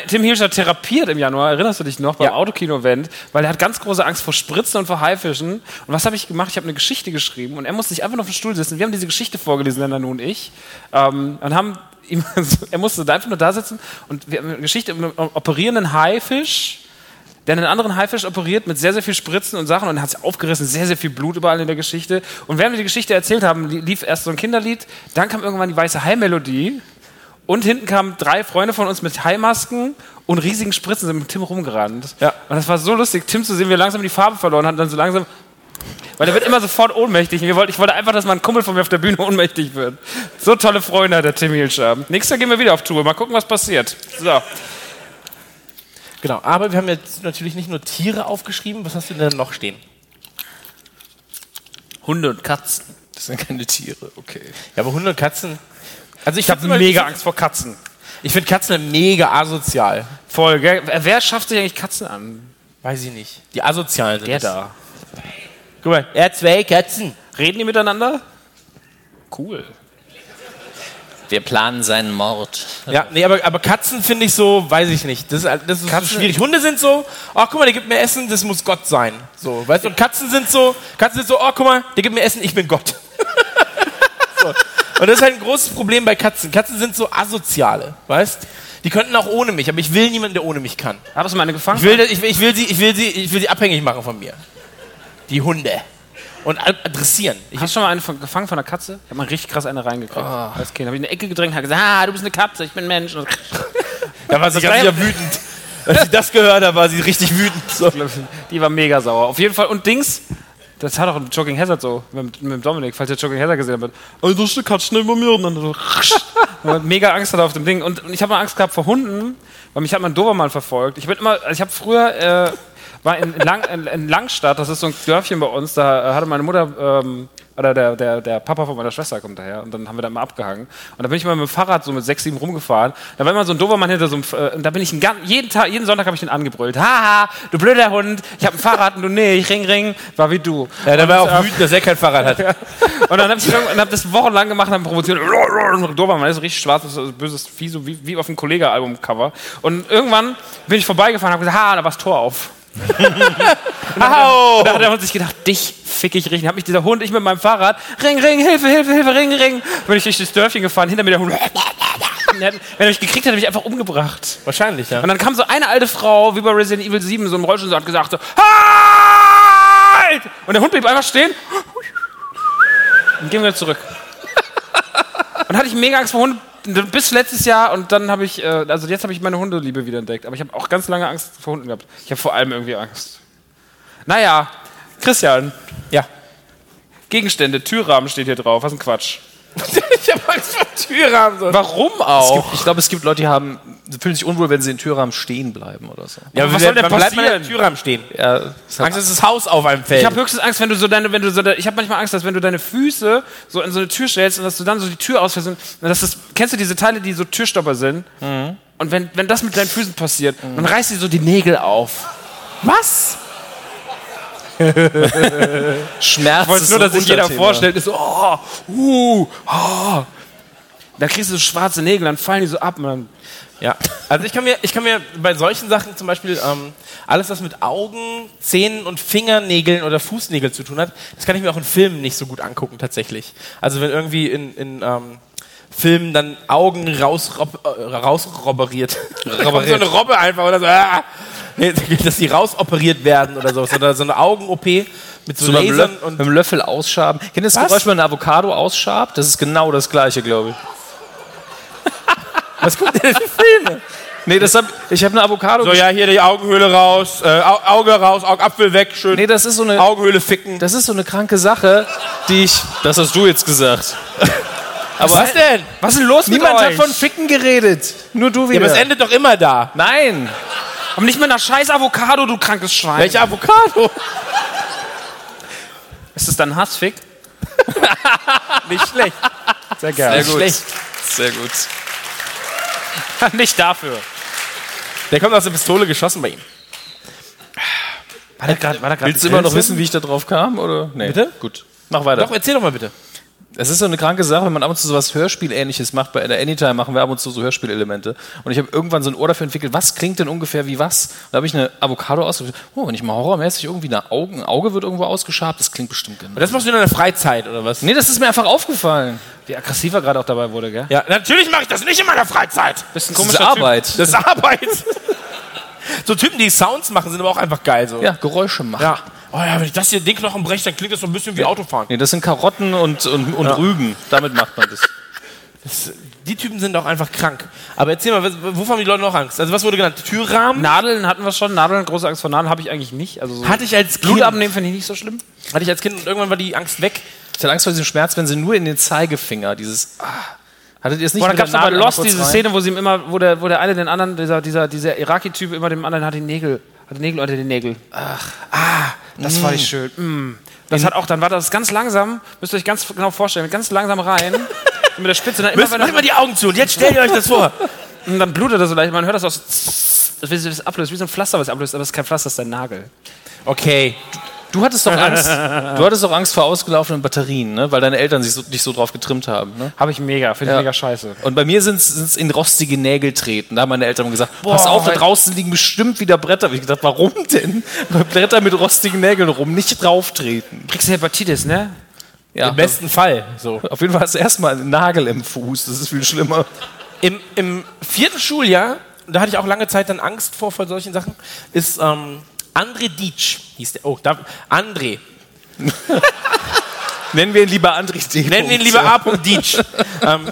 Tim Hilscher therapiert im Januar, erinnerst du dich noch, beim Ja. Autokino-Event, weil er hat ganz große Angst vor Spritzen und vor Haifischen. Und was habe ich gemacht? Ich habe eine Geschichte geschrieben und er musste sich einfach nur auf den Stuhl sitzen. Wir haben diese Geschichte vorgelesen, der Nanu und ich, ähm, und haben (laughs) ihm, er musste einfach nur da sitzen und wir haben eine Geschichte mit einem operierenden Haifisch, der einen anderen Haifisch operiert mit sehr, sehr viel Spritzen und Sachen und hat sich aufgerissen, sehr, sehr viel Blut überall in der Geschichte. Und während wir die Geschichte erzählt haben, li- lief erst so ein Kinderlied, dann kam irgendwann die weiße Hai-Melodie und hinten kamen drei Freunde von uns mit Haimasken und riesigen Spritzen sind mit Tim rumgerannt. Ja. Und das war so lustig, Tim zu sehen, wie er langsam die Farbe verloren hat und dann so langsam weil er wird immer sofort ohnmächtig. Und wir wollten- Ich wollte einfach, dass mal ein Kumpel von mir auf der Bühne ohnmächtig wird. So tolle Freunde hat der Tim Hielscher. Nächstes Jahr gehen wir wieder auf Tour. Mal gucken, was passiert. So. Genau, aber wir haben jetzt natürlich nicht nur Tiere aufgeschrieben. Was hast du denn noch stehen? Hunde und Katzen. Das sind keine Tiere, okay. Ja, aber Hunde und Katzen. Also ich, Ich habe mega Angst vor Katzen. Ich finde Katzen mega asozial. Voll, gell? Wer schafft sich eigentlich Katzen an? Weiß ich nicht. Die asozialen sind Der da. Guck mal, er hat zwei Katzen. Reden die miteinander? Cool. Wir planen seinen Mord. Ja, nee, aber, aber Katzen finde ich so, weiß ich nicht. Das ist, das ist so schwierig. Hunde sind so, oh, guck mal, der gibt mir Essen, das muss Gott sein. So, weißt du, und Katzen sind so, Katzen sind so, oh, guck mal, der gibt mir Essen, ich bin Gott. (laughs) so. Und das ist halt ein großes Problem bei Katzen. Katzen sind so asoziale, weißt? Die könnten auch ohne mich, aber ich will niemanden, der ohne mich kann. Hast du meine gefangen? Ich will, ich will, ich will, sie, ich will, sie, ich will sie abhängig machen von mir. Die Hunde. Und ad- adressieren. Ich, Hast du schon mal eine von, gefangen von einer Katze? Ich habe mal richtig krass eine reingekriegt. Als Kind habe ich in eine Ecke gedrängt und gesagt, ah, du bist eine Katze, ich bin Mensch. Und (laughs) da war sie ganz wieder wütend. Als sie das gehört hat, war sie richtig wütend. So. Die war mega sauer. Auf jeden Fall. Und Dings, das hat auch ein Jogging Hazard so, mit, mit Dominik, falls ihr Jogging Hazard gesehen habt. Oh, das ist eine Katze neben mir. Und dann so, (laughs) Und mega Angst hatte auf dem Ding. Und, und ich habe mal Angst gehabt vor Hunden, weil mich hat mein Dobermann verfolgt. Ich bin immer, also ich habe früher, äh, war in, Lang, in, in Langstadt, das ist so ein Dörfchen bei uns, da äh, hatte meine Mutter, ähm, oder der, der, der Papa von meiner Schwester kommt daher und dann haben wir da mal abgehangen. Und da bin ich mal mit dem Fahrrad so mit sechs, sieben rumgefahren. Da war immer so ein Dobermann hinter so einem, äh, und da bin ich einen, gan- jeden Tag, jeden Sonntag habe ich den angebrüllt. Haha, du blöder Hund, ich habe ein Fahrrad und du nicht, ring, ring, war wie du. Ja, der und, war auch äh, wütend, dass er kein Fahrrad hat. (laughs) und dann habe ich irgendwann- hab das wochenlang gemacht, habe provoziert. Und Dobermann ist so richtig schwarz, so böses Vieh, so wie, wie auf dem Kollega-Album-Cover. Und irgendwann bin ich vorbeigefahren und habe gesagt, ha, da war das Tor auf. (laughs) Au! Da hat er sich gedacht, dich fick ich richtig. Hab mich dieser Hund, ich mit meinem Fahrrad, ring, ring, Hilfe, Hilfe, Hilfe, ring, ring. Bin ich durch das Dörfchen gefahren, hinter mir der Hund. (laughs) Wenn er mich gekriegt hat, hat er mich einfach umgebracht. Wahrscheinlich, ja. Und dann kam so eine alte Frau, wie bei Resident Evil 7, so im Rollstuhl, und hat gesagt so, halt! Und der Hund blieb einfach stehen. Und gehen wir zurück. Und hatte ich mega Angst vor Hunden bis letztes Jahr und dann habe ich, äh, also jetzt habe ich meine Hundeliebe wieder entdeckt. Aber ich habe auch ganz lange Angst vor Hunden gehabt. Ich habe vor allem irgendwie Angst. Naja, Christian, Ja. Gegenstände, Türrahmen steht hier drauf. Was ein Quatsch. Ich hab Angst vor Türrahmen. So. Warum Es auch? gibt, ich glaube, es gibt Leute, die haben, die fühlen sich unwohl, wenn sie in Türrahmen stehen bleiben oder so. Ja, was was soll denn bleibt man passieren? im Türrahmen stehen? Ja, Angst, dass das Haus auf einem fällt. Ich habe höchstens Angst, wenn du so deine, wenn du so, de- ich habe manchmal Angst, dass wenn du deine Füße so in so eine Tür stellst und dass du dann so die Tür ausfährst und dass das, kennst du diese Teile, die so Türstopper sind? Und wenn, wenn das mit deinen Füßen passiert, dann reißt sie so die Nägel auf. Was? Schmerz Ich wollte nur, dass sich jeder vorstellt, ist so, oh, uh, oh. Dann kriegst du so schwarze Nägel, dann fallen die so ab dann, Ja, also ich kann mir, ich kann mir bei solchen Sachen zum Beispiel ähm, alles, was mit Augen, Zähnen und Fingernägeln oder Fußnägeln zu tun hat, das kann ich mir auch in Filmen nicht so gut angucken tatsächlich. Also wenn irgendwie in, in ähm, Filmen dann Augen rausrob, äh, da (laughs) kommt so eine Robbe einfach oder so, ah, nee, (laughs) dass die rausoperiert werden oder sowas oder so eine Augen-OP mit so, So mit dem, Lasern Löff, und mit dem Löffel ausschaben. Kennt ihr das Was? Geräusch, wenn man eine Avocado ausschabt? Das ist genau das gleiche, glaube ich. was guckt ihr denn für Filme? Nee, das hab, ich habe eine Avocado. So ja, hier die Augenhöhle raus, äh, Au- Auge raus, Augapfel weg, schön. Nee, das ist so eine Augenhöhle ficken. Das ist so eine kranke Sache, die ich. Das hast du jetzt gesagt. (laughs) Aber Was denn? was ist denn los niemand mit hat euch? von Ficken geredet. Nur du Ja, wieder. aber es endet doch immer da. Nein. Aber nicht mit einer scheiß Avocado, du krankes Schwein. Welche Avocado? Ist das dann Hassfick? (laughs) Nicht schlecht. Sehr geil. Sehr gut. Schlecht. Sehr gut. (laughs) nicht dafür. Der kommt aus der Pistole geschossen bei ihm. War da grad, war grad Willst du immer noch wissen, wie ich da drauf kam? Oder? Nee. Bitte? Gut. Mach weiter. Doch, erzähl doch mal bitte. Es ist so eine kranke Sache, wenn man ab und zu sowas Hörspielähnliches macht. Bei der Anytime machen wir ab und zu so Hörspielelemente. Und ich habe irgendwann so ein Ohr dafür entwickelt, was klingt denn ungefähr wie was? Da habe ich eine Avocado ausgesucht. Oh, wenn ich mal horrormäßig irgendwie eine Augen, ein Auge wird irgendwo ausgeschabt, das klingt bestimmt genau. Und das machst du in deiner Freizeit, oder was? Nee, das ist mir einfach aufgefallen. Wie aggressiv er gerade auch dabei wurde, gell? Ja, natürlich mache ich das nicht in meiner Freizeit. Bist ein Das ist Arbeit. Das ist Arbeit. (laughs) so Typen, die Sounds machen, sind aber auch einfach geil. So. Ja, Geräusche machen. Ja. Oh ja, wenn ich das hier den Knochen breche, dann klingt das so ein bisschen wie Autofahren. Nee, das sind Karotten und, und, und Rüben. Damit macht man das. Die Typen sind auch einfach krank. Aber erzähl mal, wovor haben die Leute noch Angst? Also was wurde genannt? Türrahmen? Nadeln hatten wir schon. Nadeln, große Angst vor Nadeln habe ich eigentlich nicht. Also so Hatte ich als Blut Kind. abnehmen finde ich nicht so schlimm. Hatte ich als Kind und irgendwann war die Angst weg. Ich hatte Angst vor diesem Schmerz, wenn sie nur in den Zeigefinger, dieses. Ah, hattet ihr es nicht Boah, da gab es bei einmal Lost diese rein? Szene, wo sie ihm immer, wo der, wo der eine den anderen, dieser, dieser, dieser Iraki-Typ immer dem anderen hat die Nägel, hat die Nägel unter den Nägel. Ach, ah, das war nicht schön. Mm. Das hat auch, dann war das ganz langsam, müsst ihr euch ganz genau vorstellen, ganz langsam rein. (laughs) mit der Spitze, dann immer, Müsst macht er- mal die Augen zu und jetzt stellt ihr euch das vor. (laughs) und dann blutet er so leicht, man hört das aus, das, das ablöst, wie so ein Pflaster, was ablöst, aber es ist kein Pflaster, das ist dein Nagel. Okay. Du hattest doch Angst. (laughs) du hattest doch Angst vor ausgelaufenen Batterien, ne? weil deine Eltern sich so, dich so drauf getrimmt haben. Ne? Habe ich mega, finde ich Ja. mega scheiße. Und bei mir sind es in rostige Nägel treten. Da haben meine Eltern gesagt, pass auf, da draußen liegen bestimmt wieder Bretter. Hab ich gedacht, warum denn? Weil Bretter mit rostigen Nägeln rum, nicht drauf treten. Kriegst du Hepatitis, ne? Ja, Im besten Fall. So. Auf jeden Fall hast du erstmal einen Nagel im Fuß. Das ist viel schlimmer. Im, Im vierten Schuljahr, da hatte ich auch lange Zeit dann Angst vor, vor solchen Sachen, ist ähm, André Dietsch, hieß der. Oh, da, André. (laughs) Nennen wir ihn lieber André D. Nennen wir ihn lieber A. Dietsch. (laughs) ähm,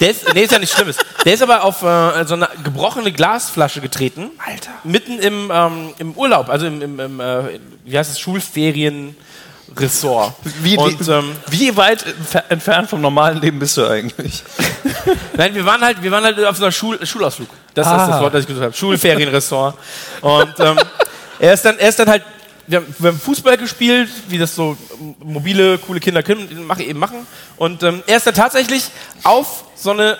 der ist, nee, ist ja nicht Schlimmes. Der ist aber auf äh, so eine gebrochene Glasflasche getreten. Alter. Mitten im, ähm, im Urlaub, also im, im, im äh, wie heißt es, Schulferien-Ressort. Wie, Und, ähm, wie weit entfer- entfernt vom normalen Leben bist du eigentlich? (laughs) Nein, wir waren halt, wir waren halt auf so einer Schul Schulausflug. Das Ah. ist das Wort, das ich gesucht habe. Schulferienressort. Und ähm, er ist dann, er ist dann halt, wir haben, wir haben Fußball gespielt, wie das so mobile, coole Kinder können, mach, eben machen. Und ähm, er ist dann tatsächlich auf so eine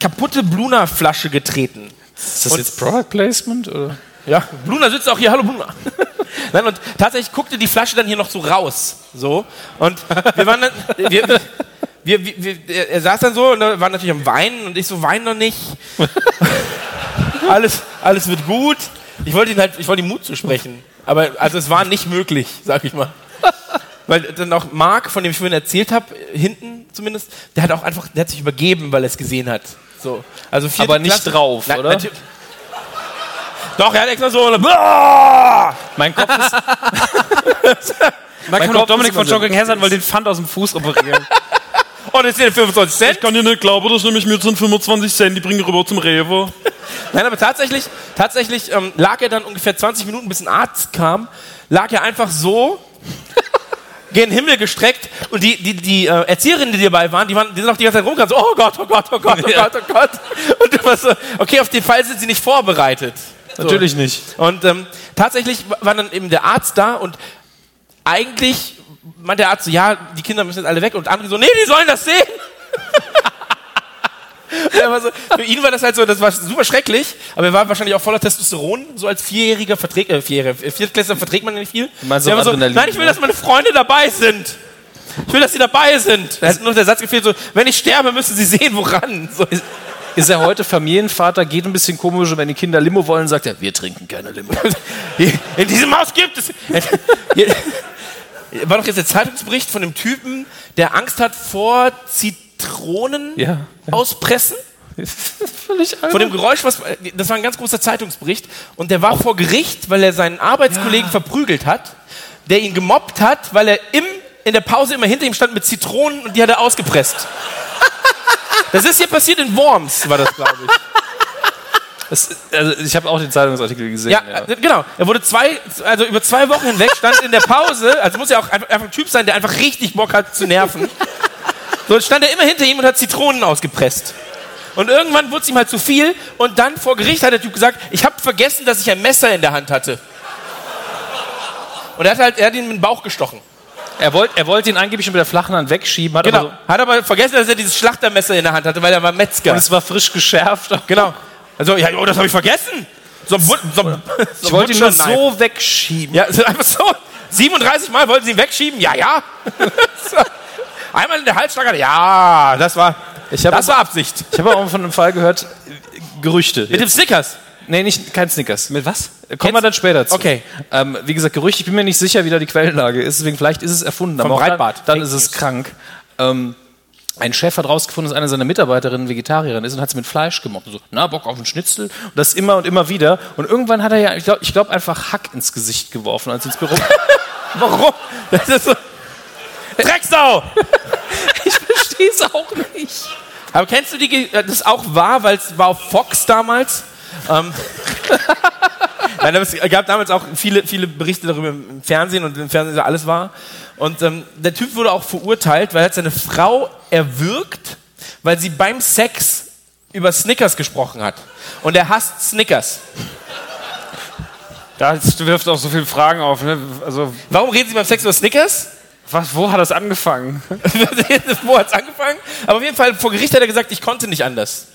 kaputte Bluna-Flasche getreten. Ist das Und- jetzt Product Placement? Oder? Ja, Bluna sitzt auch hier. Hallo Bluna. (laughs) Nein, und tatsächlich guckte die Flasche dann hier noch so raus. So. Und wir waren dann. Wir, wir, wir, er er saß dann so und da war natürlich am Weinen und ich so, wein doch nicht. (laughs) alles, alles wird gut. Ich wollte ihn halt, ich wollte ihm Mut zusprechen. Aber also es war nicht möglich, sag ich mal. Weil dann auch Marc, von dem ich vorhin erzählt habe, hinten zumindest, der hat auch einfach, der hat sich übergeben, weil er es gesehen hat. So. Also vierte Aber nicht Klasse- drauf, Nein, oder? Doch, er hat extra so. Boah! Mein Kopf ist. (laughs) Man kann Kopf auch Dominik von Jogging Hazard weil den Pfand aus dem Fuß operieren. (laughs) Und jetzt sind 25 Cent. kann dir nicht glauben, das nehme ich mir sind 25 Cent, die bringen rüber zum Rewe. (laughs) Nein, aber tatsächlich, tatsächlich ähm, lag er dann ungefähr 20 Minuten, bis ein Arzt kam, lag er einfach so (laughs) gen Himmel gestreckt und die, die, die äh, Erzieherinnen, die dabei waren, die, waren, die sind auch die ganze Zeit rumgegangen, so, oh Gott, oh Gott, oh Gott, oh Gott, oh Gott. Und du warst so, okay, auf den Fall sind sie nicht vorbereitet. So. Natürlich nicht. Und ähm, tatsächlich war dann eben der Arzt da und eigentlich meinte der Arzt so, ja, die Kinder müssen jetzt alle weg und andere so, nee, die sollen das sehen. (laughs) So, für ihn war das halt so, das war super schrecklich, aber er war wahrscheinlich auch voller Testosteron, so als Vierjähriger verträgt, äh, Vierjähriger, äh, Viertklässler verträgt man nicht viel. so, Adrenalin, nein, ich will, ne? dass meine Freunde dabei sind. Ich will, dass sie dabei sind. Da hat nur der Satz gefehlt, so, wenn ich sterbe, müssen sie sehen, woran. So. Ist er heute Familienvater, geht ein bisschen komisch und wenn die Kinder Limo wollen, sagt er, wir trinken keine Limo. (laughs) In diesem Haus gibt es. (laughs) War doch jetzt der Zeitungsbericht von dem Typen, der Angst hat vor Zitronen Ja. auspressen? (laughs) Völlig Von dem Geräusch, was. Das war ein ganz großer Zeitungsbericht. Und der war vor Gericht, weil er seinen Arbeitskollegen verprügelt hat, der ihn gemobbt hat, weil er im, in der Pause immer hinter ihm stand mit Zitronen und die hat er ausgepresst. Das ist hier passiert in Worms, war das, glaube ich. Das, also ich habe auch den Zeitungsartikel gesehen. Ja, äh, genau. Er wurde zwei, also über zwei Wochen hinweg stand in der Pause, also muss ja auch einfach, ein Typ sein, der einfach richtig Bock hat zu nerven. So stand er immer hinter ihm und hat Zitronen ausgepresst. Und irgendwann wurde es ihm halt zu viel und dann vor Gericht hat der Typ gesagt, ich habe vergessen, dass ich ein Messer in der Hand hatte. Und er hat halt, er hat ihn mit dem Bauch gestochen. Er wollte er wollte ihn angeblich schon mit der flachen Hand wegschieben, hat Genau. aber Hat aber vergessen, dass er dieses Schlachtermesser in der Hand hatte, weil er war Metzger. und es war frisch geschärft. genau. Also, ja, oh, das habe ich vergessen. So, so, ein- Ich wollte ihn nur so wegschieben. Ja, einfach so. 37 Mal wollten sie ihn wegschieben? Ja, ja. (laughs) So. Einmal in der Halsschlagader? Ja, das war, das war Absicht. ich habe auch von einem Fall gehört, Gerüchte. Mit dem Snickers. Nee, nicht, kein Snickers. Mit was? Kommen wir dann später zu. Okay. Ähm, wie gesagt, Gerüchte, ich bin mir nicht sicher, wie da die Quellenlage ist, deswegen vielleicht ist es erfunden. Vom aber Breitbart. Dann, dann ist es krank. Ähm, ein Chef hat rausgefunden, dass eine seiner Mitarbeiterinnen Vegetarierin ist und hat sie mit Fleisch gemobbt. Und so, na, Bock auf einen Schnitzel. Und das immer und immer wieder. Und irgendwann hat er ja, ich glaube, glaub, einfach Hack ins Gesicht geworfen, als ins Büro. (laughs) Warum? Das ist so. Drecksau! (laughs) ich verstehe es auch nicht. Aber kennst du die, äh, das auch war, weil es war auf Fox damals? Ähm, (laughs) Nein, es gab damals auch viele, viele Berichte darüber im Fernsehen und im Fernsehen so alles war. Und ähm, der Typ wurde auch verurteilt, weil er hat seine Frau erwürgt, weil sie beim Sex über Snickers gesprochen hat. Und er hasst Snickers. Das wirft auch so viele Fragen auf. Ne? Also, Warum reden sie beim Sex über Snickers? was, wo hat das angefangen? (laughs) Wo hat's angefangen? Aber auf jeden Fall, vor Gericht hat er gesagt, ich konnte nicht anders.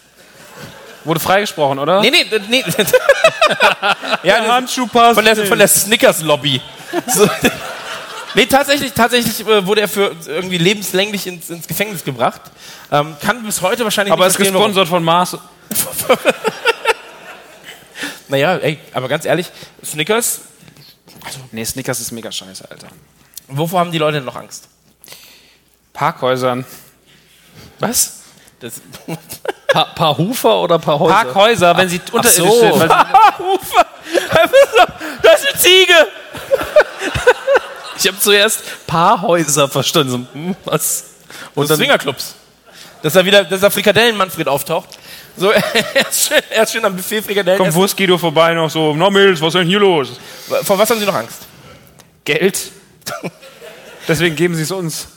Wurde freigesprochen, oder? Nee, nee, nee. (laughs) ja, das- Handschuh passt. von der, von der Snickers-Lobby. So. (laughs) Nee, tatsächlich, tatsächlich äh, wurde er für irgendwie lebenslänglich ins, ins Gefängnis gebracht. Ähm, kann bis heute wahrscheinlich Aber nicht ist warum. gesponsert von Mars. (laughs) Naja, ey, aber ganz ehrlich, Snickers, Nee, Snickers ist mega scheiße, Alter. wovor haben die Leute denn noch Angst? Parkhäusern. Was? Das, Pa paar Hufer oder paar Häuser? Parkhäuser, wenn sie unterirdisch so. sind. Weil sie, (laughs) Ufer! Das ist eine Ziege! Ich habe zuerst paar Häuser verstanden. So, hm, was? Und dann Swingerclubs. Dass da wieder, dass da Frikadellen-Manfred auftaucht. So, (laughs) er ist schön, er ist schön am Buffet Frikadellen. kommt essen. Wurst Guido vorbei noch so, no Mills, was ist denn hier los? Vor was haben Sie noch Angst? Geld. (laughs) Deswegen geben sie es uns.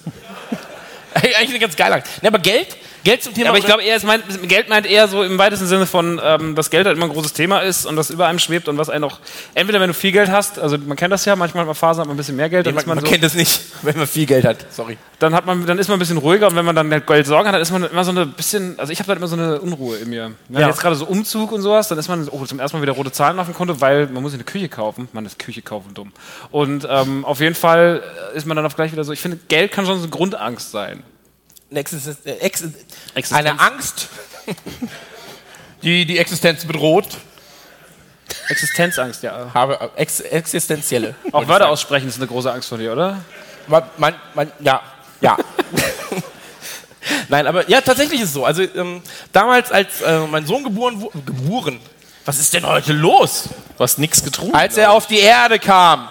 Eigentlich eine ganz geile Angst. Nee, aber Geld, Geld zum Thema. Aber ich glaube, eher, es meint, Geld meint eher so im weitesten Sinne von, ähm, dass Geld halt immer ein großes Thema ist und das über einem schwebt und was einen auch, entweder wenn du viel Geld hast, also man kennt das ja, manchmal hat man Phasen, hat man ein bisschen mehr Geld, Nee, dann, man, ist man man so, kennt das nicht, (laughs) wenn man viel Geld hat. Sorry. dann, hat man, dann ist man ein bisschen ruhiger und wenn man dann halt Geld sorgen hat, dann ist man immer so eine bisschen, also ich habe halt immer so eine Unruhe in mir. Wenn Ja. jetzt gerade so Umzug und sowas, dann ist man oh, zum ersten Mal wieder rote Zahlen auf dem Konto, weil man muss eine Küche kaufen. Man ist Küche kaufen dumm. Und ähm, auf jeden Fall ist man dann auf gleich wieder so, ich finde, Geld kann schon so eine Grundangst sein. Eine, Existenz, äh, Ex Existenz. eine Angst, (laughs) die die Existenz bedroht. Existenzangst, ja. Habe, äh, ex, existenzielle. Auch Wörter aussprechen ist eine große Angst von dir, oder? Man, man, man, ja, ja. (laughs) Nein, aber ja, tatsächlich ist es so. Also ähm, damals, als äh, mein Sohn geboren wurde, geboren, was ist denn heute los? Du hast nichts getrunken. Als er auf die Erde kam,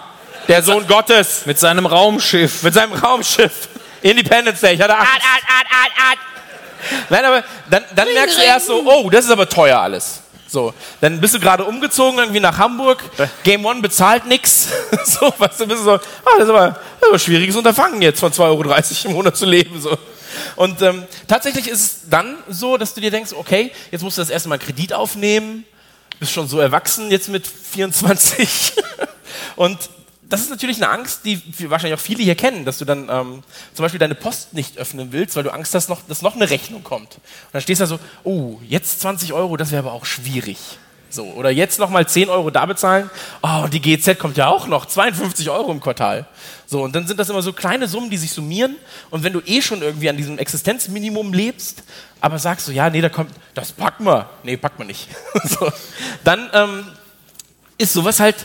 der Sohn Gottes, Mit seinem Raumschiff. mit seinem Raumschiff, Independence Day, ich hatte Angst. Nein, aber dann, dann merkst du erst so, oh, das ist aber teuer alles. So, dann bist du gerade umgezogen irgendwie nach Hamburg, Game One bezahlt nix. (laughs) So, weißt du, bist du so, ah, das ist aber, das ist aber ein schwieriges Unterfangen jetzt von 2,30 Euro im Monat zu leben. So. Und ähm, tatsächlich ist es dann so, dass du dir denkst, okay, jetzt musst du das erste Mal Kredit aufnehmen, bist schon so erwachsen jetzt mit 24. (laughs) Und das ist natürlich eine Angst, die wahrscheinlich auch viele hier kennen, dass du dann ähm, zum Beispiel deine Post nicht öffnen willst, weil du Angst hast, noch, dass noch eine Rechnung kommt. Und dann stehst du da so, oh, jetzt 20 Euro, das wäre aber auch schwierig. So, oder jetzt nochmal 10 Euro da bezahlen. Oh, die GZ kommt ja auch noch, 52 Euro im Quartal. So, und dann sind das immer so kleine Summen, die sich summieren. Und wenn du eh schon irgendwie an diesem Existenzminimum lebst, aber sagst so, ja, nee, da kommt, das packen wir. Nee, packt man nicht. (laughs) so, dann ähm, ist sowas halt,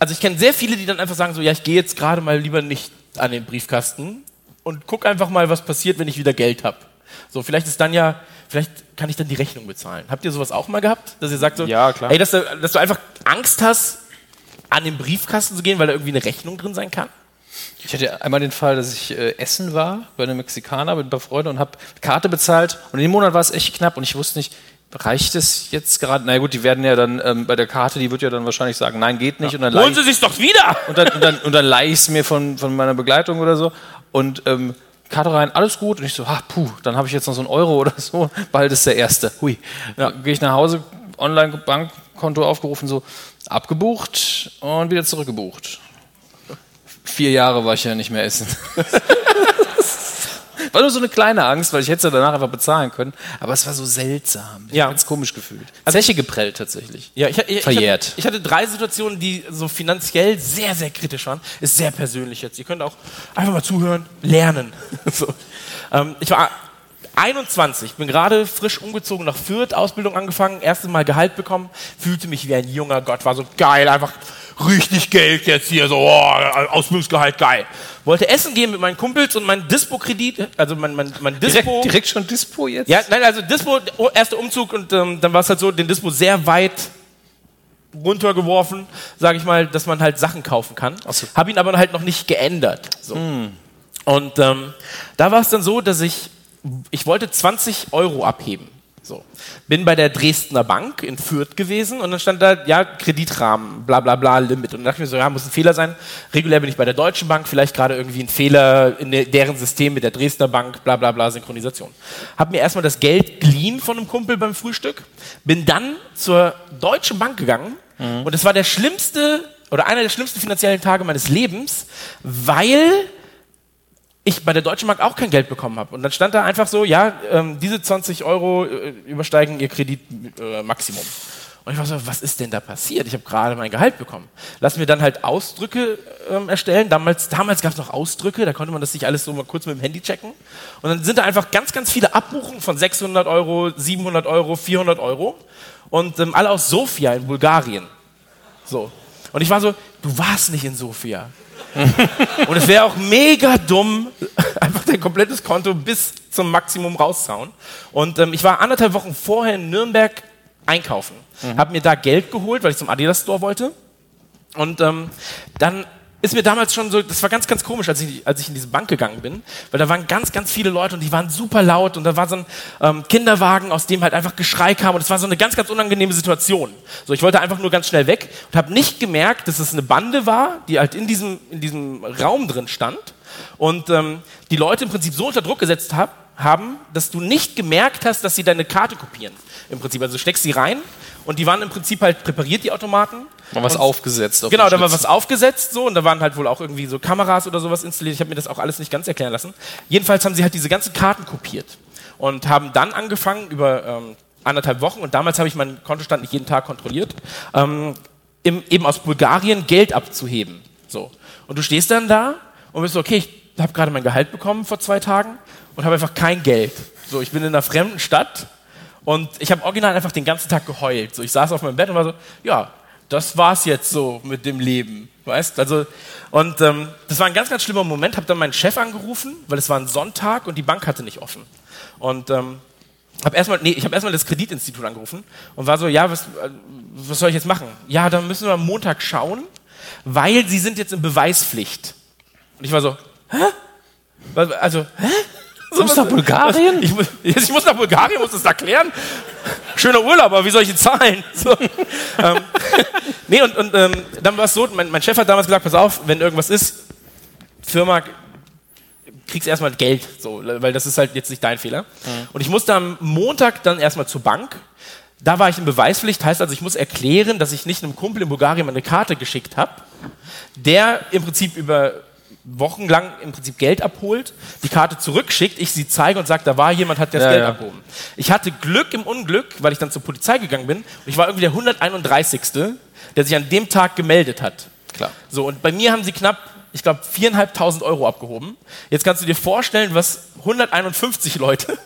also ich kenne sehr viele, die dann einfach sagen so, ja, ich gehe jetzt gerade mal lieber nicht an den Briefkasten und guck einfach mal, was passiert, wenn ich wieder Geld habe. So, vielleicht ist dann ja, vielleicht kann ich dann die Rechnung bezahlen. Habt ihr sowas auch mal gehabt, dass ihr sagt so, Ja, klar. ey, dass du, dass du einfach Angst hast, an den Briefkasten zu gehen, weil da irgendwie eine Rechnung drin sein kann? Ich hatte einmal den Fall, dass ich äh, essen war bei einem Mexikaner mit ein paar Freunden und habe Karte bezahlt. Und in dem Monat war es echt knapp und ich wusste nicht, reicht es jetzt gerade? Na gut, die werden ja dann ähm, bei der Karte, die wird ja dann wahrscheinlich sagen, nein, geht nicht. Und dann Holen Sie sich's doch wieder! und dann, und dann, und dann leih ich es mir von, von meiner Begleitung oder so. Und ähm, Karte rein, alles gut. Und ich so, ah, puh, dann habe ich jetzt noch so einen Euro oder so. Bald ist der erste. Hui. Ja, gehe ich nach Hause, Online-Bankkonto aufgerufen, so abgebucht und wieder zurückgebucht. Vier Jahre war ich ja nicht mehr essen. (laughs) War nur so eine kleine Angst, weil ich hätte es ja danach einfach bezahlen können. Aber es war so seltsam. Ich Ja. ganz komisch gefühlt. Zeche geprellt tatsächlich. Ja, ich, ich, ich, Verjährt. hatte, ich hatte drei Situationen, die so finanziell sehr, sehr kritisch waren. Ist sehr persönlich jetzt. Ihr könnt auch einfach mal zuhören, lernen. (laughs) so. ähm, ich war 21, bin gerade frisch umgezogen nach Fürth, Ausbildung angefangen, erstes Mal Gehalt bekommen, fühlte mich wie ein junger Gott, war so geil, einfach richtig Geld jetzt hier, so, oh, Ausbildungsgehalt, geil. Wollte essen gehen mit meinen Kumpels und mein Dispo-Kredit, also mein, mein, mein Dispo. Direkt, direkt schon Dispo jetzt? Ja, nein, also Dispo, oh, erster Umzug und ähm, dann war es halt so, den Dispo sehr weit runtergeworfen, sage ich mal, dass man halt Sachen kaufen kann. so. Habe ihn aber halt noch nicht geändert. So. Und ähm, da war es dann so, dass ich, ich wollte 20 Euro abheben. So. Bin bei der Dresdner Bank in Fürth gewesen und dann stand da, ja, Kreditrahmen, bla bla bla, Limit. Und dann dachte ich mir so, ja, muss ein Fehler sein. Regulär bin ich bei der Deutschen Bank, vielleicht gerade irgendwie ein Fehler in de- deren System mit der Dresdner Bank, bla bla bla, Synchronisation. Hab mir erstmal das Geld geliehen von einem Kumpel beim Frühstück, bin dann zur Deutschen Bank gegangen und es war der schlimmste oder einer der schlimmsten finanziellen Tage meines Lebens, weil ich bei der Deutschen Bank auch kein Geld bekommen habe. Und dann stand da einfach so, ja, ähm, diese 20 Euro äh, übersteigen ihr Kreditmaximum. Äh, und ich war so, was ist denn da passiert? Ich habe gerade mein Gehalt bekommen. Lass mir dann halt Ausdrücke ähm, erstellen. Damals, damals gab es noch Ausdrücke, da konnte man das sich alles so mal kurz mit dem Handy checken. Und dann sind da einfach ganz, ganz viele Abbuchungen von 600 Euro, 700 Euro, 400 Euro. Und ähm, alle aus Sofia in Bulgarien. So. Und ich war so, du warst nicht in Sofia. (laughs) Und es wäre auch mega dumm, einfach dein komplettes Konto bis zum Maximum rauszuhauen. Und ähm, ich war anderthalb Wochen vorher in Nürnberg einkaufen. Habe mir da Geld geholt, weil ich zum Adidas Store wollte. Und ähm, dann ist mir damals schon so, das war ganz, ganz komisch, als ich, als ich in diese Bank gegangen bin, weil da waren ganz, ganz viele Leute und die waren super laut und da war so ein ähm, Kinderwagen, aus dem halt einfach Geschrei kam und es war so eine ganz, ganz unangenehme Situation. So, ich wollte einfach nur ganz schnell weg und habe nicht gemerkt, dass es eine Bande war, die halt in diesem, in diesem Raum drin stand und ähm, die Leute im Prinzip so unter Druck gesetzt hab, haben, dass du nicht gemerkt hast, dass sie deine Karte kopieren. Im Prinzip, also du steckst sie rein und die waren im Prinzip halt präpariert, die Automaten. Mal was Und- aufgesetzt. auf Genau, da war was aufgesetzt so und da waren halt wohl auch irgendwie so Kameras oder sowas installiert. Ich habe mir das auch alles nicht ganz erklären lassen. Jedenfalls haben sie halt diese ganzen Karten kopiert und haben dann angefangen über ähm, anderthalb Wochen und damals habe ich meinen Kontostand nicht jeden Tag kontrolliert, ähm, im, eben aus Bulgarien Geld abzuheben. So und du stehst dann da und bist so, okay, ich habe gerade mein Gehalt bekommen vor zwei Tagen und habe einfach kein Geld. So, ich bin in einer fremden Stadt und ich habe original einfach den ganzen Tag geheult. So, ich saß auf meinem Bett und war so, ja, das war's jetzt so mit dem Leben, weißt? Also und ähm, das war ein ganz, ganz schlimmer Moment. Habe dann meinen Chef angerufen, weil es war ein Sonntag und die Bank hatte nicht offen. Und ähm, hab erstmal, nee, ich habe erstmal das Kreditinstitut angerufen und war so, ja, was, äh, was soll ich jetzt machen? Ja, dann müssen wir am Montag schauen, weil sie sind jetzt in Beweispflicht. Und ich war so, hä? Also, hä? (laughs) So, musst nach Bulgarien? Ich, muss- (laughs) ich muss nach Bulgarien, muss das erklären. Schöner Urlaub, aber wie soll ich ihn zahlen? (laughs) So. ähm, nee, und, und ähm, dann war es so, mein, mein Chef hat damals gesagt, pass auf, wenn irgendwas ist, Firma, kriegst erstmal Geld, so, weil das ist halt jetzt nicht dein Fehler. Und ich musste am Montag dann erstmal zur Bank. Da war ich in Beweispflicht, heißt also, ich muss erklären, dass ich nicht einem Kumpel in Bulgarien meine Karte geschickt habe, der im Prinzip über wochenlang im Prinzip Geld abholt, die Karte zurückschickt, ich sie zeige und sage, da war jemand, hat das Ja, Geld ja. abgehoben. Ich hatte Glück im Unglück, weil ich dann zur Polizei gegangen bin und ich war irgendwie der 131. der sich an dem Tag gemeldet hat. Klar. So, und bei mir haben sie knapp, ich glaube, 4.500 Euro abgehoben. Jetzt kannst du dir vorstellen, was 151 Leute,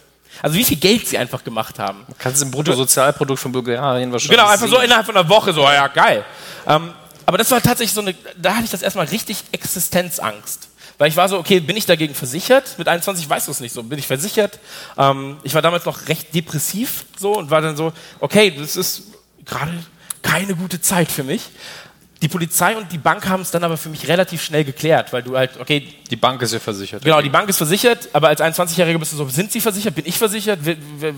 also wie viel Geld sie einfach gemacht haben. Kannst du im Bruttosozialprodukt von Bulgarien wahrscheinlich Genau, einfach so sehen. innerhalb von einer Woche, so, ja, geil. Ähm, aber das war tatsächlich so eine, da hatte ich das erstmal richtig Existenzangst. Weil ich war so, okay, bin ich dagegen versichert? Mit 21 weißt du es nicht so. Bin ich versichert? Ähm, ich war damals noch recht depressiv so und war dann so, okay, das ist gerade keine gute Zeit für mich. Die Polizei und die Bank haben es dann aber für mich relativ schnell geklärt, weil du halt, okay, Die Bank ist ja versichert. Genau, die Bank ist versichert, aber als 21-Jähriger bist du so, sind sie versichert? Bin ich versichert?